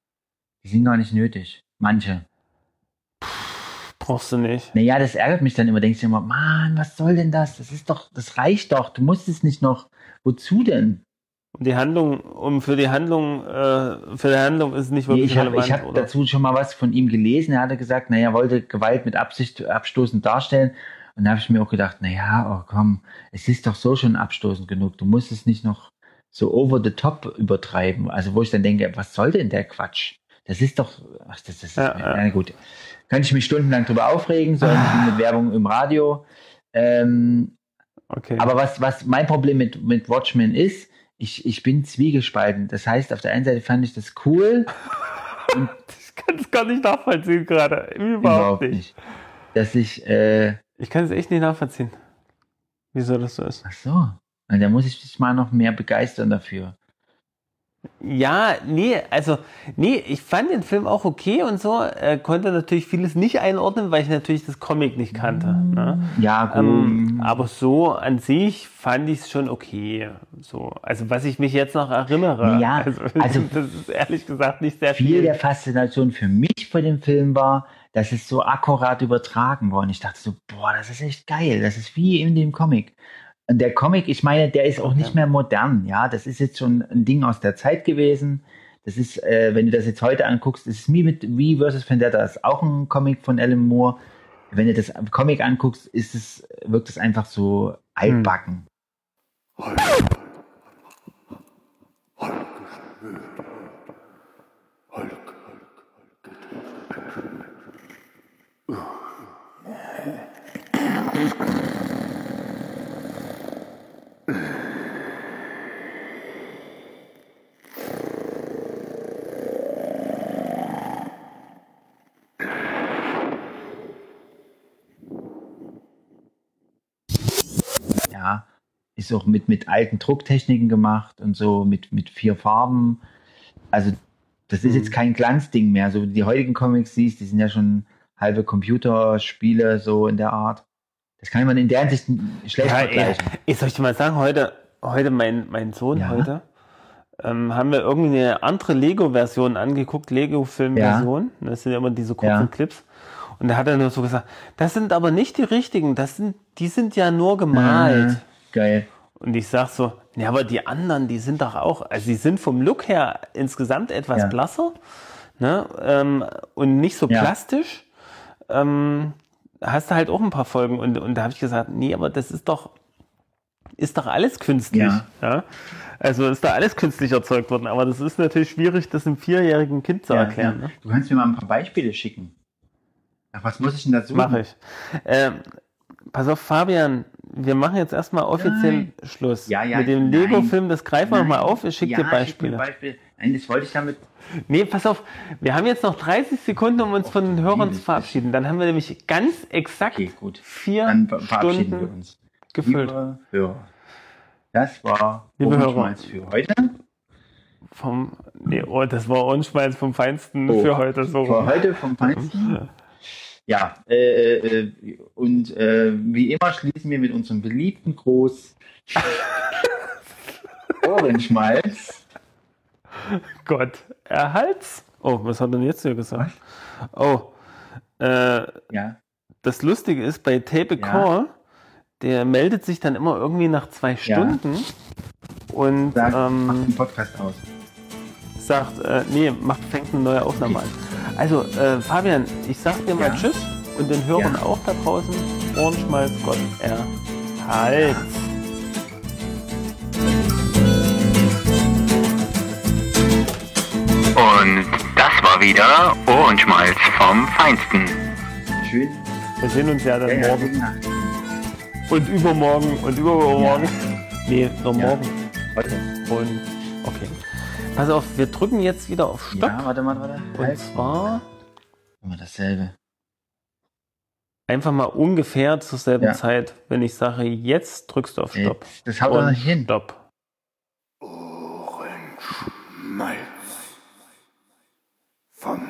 C: Die sind gar nicht nötig. Manche.
B: Brauchst du nicht.
C: Naja, das ärgert mich dann immer. Denkst du immer, Mann, was soll denn das? Das ist doch, das reicht doch. Du musst es nicht noch. Wozu denn?
B: Um die Handlung, um für die Handlung, äh, für die Handlung ist es nicht
C: Nee,
B: wirklich
C: ich habe
B: relevant,
C: ich hab
B: oder?
C: dazu schon mal was von ihm gelesen. Er hatte gesagt, naja, er wollte Gewalt mit Absicht abstoßend darstellen. Und da habe ich mir auch gedacht, naja, oh komm, es ist doch so schon abstoßend genug. Du musst es nicht noch so over the top übertreiben. Also wo ich dann denke, was soll denn der Quatsch? Das ist doch, ach, das, das ist,
B: Ja, ja.
C: na gut. Könnte ich mich stundenlang drüber aufregen, so wie mit Werbung im Radio. Ähm,
B: Okay.
C: aber was, was mein Problem mit, mit Watchmen ist, ich, ich bin zwiegespalten. Das heißt, auf der einen Seite fand ich das cool,
B: ich kann es gar nicht nachvollziehen gerade. Überhaupt, nicht.
C: Dass ich, äh,
B: Ich kann es echt nicht nachvollziehen. Wieso das so ist.
C: ach so, da muss ich mich mal noch mehr begeistern dafür.
B: Ja, nee, also, nee, ich fand den Film auch okay und so, äh, konnte natürlich vieles nicht einordnen, weil ich natürlich das Comic nicht kannte. Ne?
C: Ja, gut.
B: Ähm, aber so an sich fand ich es schon okay. So, also was ich mich jetzt noch erinnere.
C: Ja,
B: also,
C: also
B: das ist ehrlich gesagt nicht sehr
C: viel
B: viel.
C: der Faszination für mich vor dem Film war, dass es so akkurat übertragen. Und ich dachte so, boah, das ist echt geil. Das ist wie in dem Comic. Und der Comic, ich meine, der ist auch nicht mehr modern. Ja, das ist jetzt schon ein Ding aus der Zeit gewesen. Das ist, äh, wenn du das jetzt heute anguckst, das ist wie mit wie vs. Vendetta, das ist auch ein Comic von Alan Moore. Wenn du das Comic anguckst, ist es, wirkt es einfach so altbacken. Ja, ist auch mit, mit alten Drucktechniken gemacht und so, mit, mit vier Farben. Also, das ist jetzt kein Glanzding mehr. So wie die heutigen Comics siehst, die sind ja schon halbe Computerspiele, so in der Art. Das kann man in der Hinsicht schlecht
B: Ja,
C: vergleichen.
B: ey, soll ich dir mal sagen, heute, heute mein, mein Sohn
C: Ja.
B: heute, ähm, haben wir irgendwie eine andere Lego-Version angeguckt, Lego-Film-Version. Das sind ja immer diese kurzen
C: Ja.
B: Clips. Und da hat er nur so gesagt, das sind aber nicht die richtigen, das sind, die sind ja nur gemalt.
C: Äh, geil.
B: Und ich sag so, ja, aber die anderen, die sind doch auch, also die sind vom Look her insgesamt etwas
C: Ja.
B: blasser ne? ähm, und nicht so
C: Ja.
B: plastisch. Ähm, hast du halt auch ein paar Folgen und, und da habe ich gesagt, nee, aber das ist doch, ist doch alles künstlich.
C: Ja.
B: Ja. Also ist da alles künstlich erzeugt worden, aber das ist natürlich schwierig, das einem vierjährigen Kind zu
C: Ja,
B: erklären.
C: ja.
B: Ne?
C: Du kannst mir mal ein paar Beispiele schicken. Ach, was muss ich denn dazu
B: Mache ich. Ähm, pass auf, Fabian, wir machen jetzt erstmal offiziell
C: Nein.
B: Schluss.
C: Ja, ja,
B: Mit dem. Lego-Film, das greifen wir nochmal auf. Ich schicke
C: ja,
B: dir Beispiele.
C: Beispiele. Nein, das wollte ich damit.
B: Nee, pass auf, wir haben jetzt noch 30 Sekunden, um uns von den Hörern zu verabschieden. Dann haben wir nämlich ganz exakt
C: Okay,
B: vier
C: Dann ver- verabschieden
B: Stunden
C: wir uns.
B: gefüllt.
C: Liebe Hörer. Das war
B: Liebe Hörer.
C: Für heute.
B: Vom, nee, oh, das war Unschmalz vom Feinsten
C: Oh.
B: für heute. So.
C: Für heute vom Feinsten. Ja, äh, äh, und äh, wie immer schließen wir mit unserem beliebten Groß Ohrenschmalz
B: Gott, erhalt's Oh, was hat er denn jetzt hier gesagt? Oh, äh,
C: Ja.
B: das Lustige ist, bei Tape
C: Ja.
B: Call, der meldet sich dann immer irgendwie nach zwei
C: Ja.
B: Stunden und
C: Sag,
B: ähm,
C: den Podcast aus.
B: sagt, äh, nee, macht, fängt eine neue Aufnahme an. Also, äh, Fabian, ich sag dir mal
C: Ja.
B: Tschüss und den Hörern
C: Ja.
B: auch da draußen. Ohrenschmalz Gott erhalt.
D: Und das war wieder Ohrenschmalz vom Feinsten.
C: Schön.
B: Wir sehen uns ja dann
C: Ja, ja,
B: morgen und übermorgen und übermorgen. Nee, nur
C: Ja.
B: morgen.
C: Heute.
B: Und okay. Pass auf, wir drücken jetzt wieder auf Stopp.
C: Ja, warte mal, warte.
B: Und
C: halt.
B: zwar
C: immer dasselbe.
B: Einfach mal ungefähr zur selben
C: ja.
B: Zeit, wenn ich sage, jetzt drückst du auf Stopp.
C: Ey, das haut doch nicht hin.
B: Stopp.
E: Ohrenschmalz vom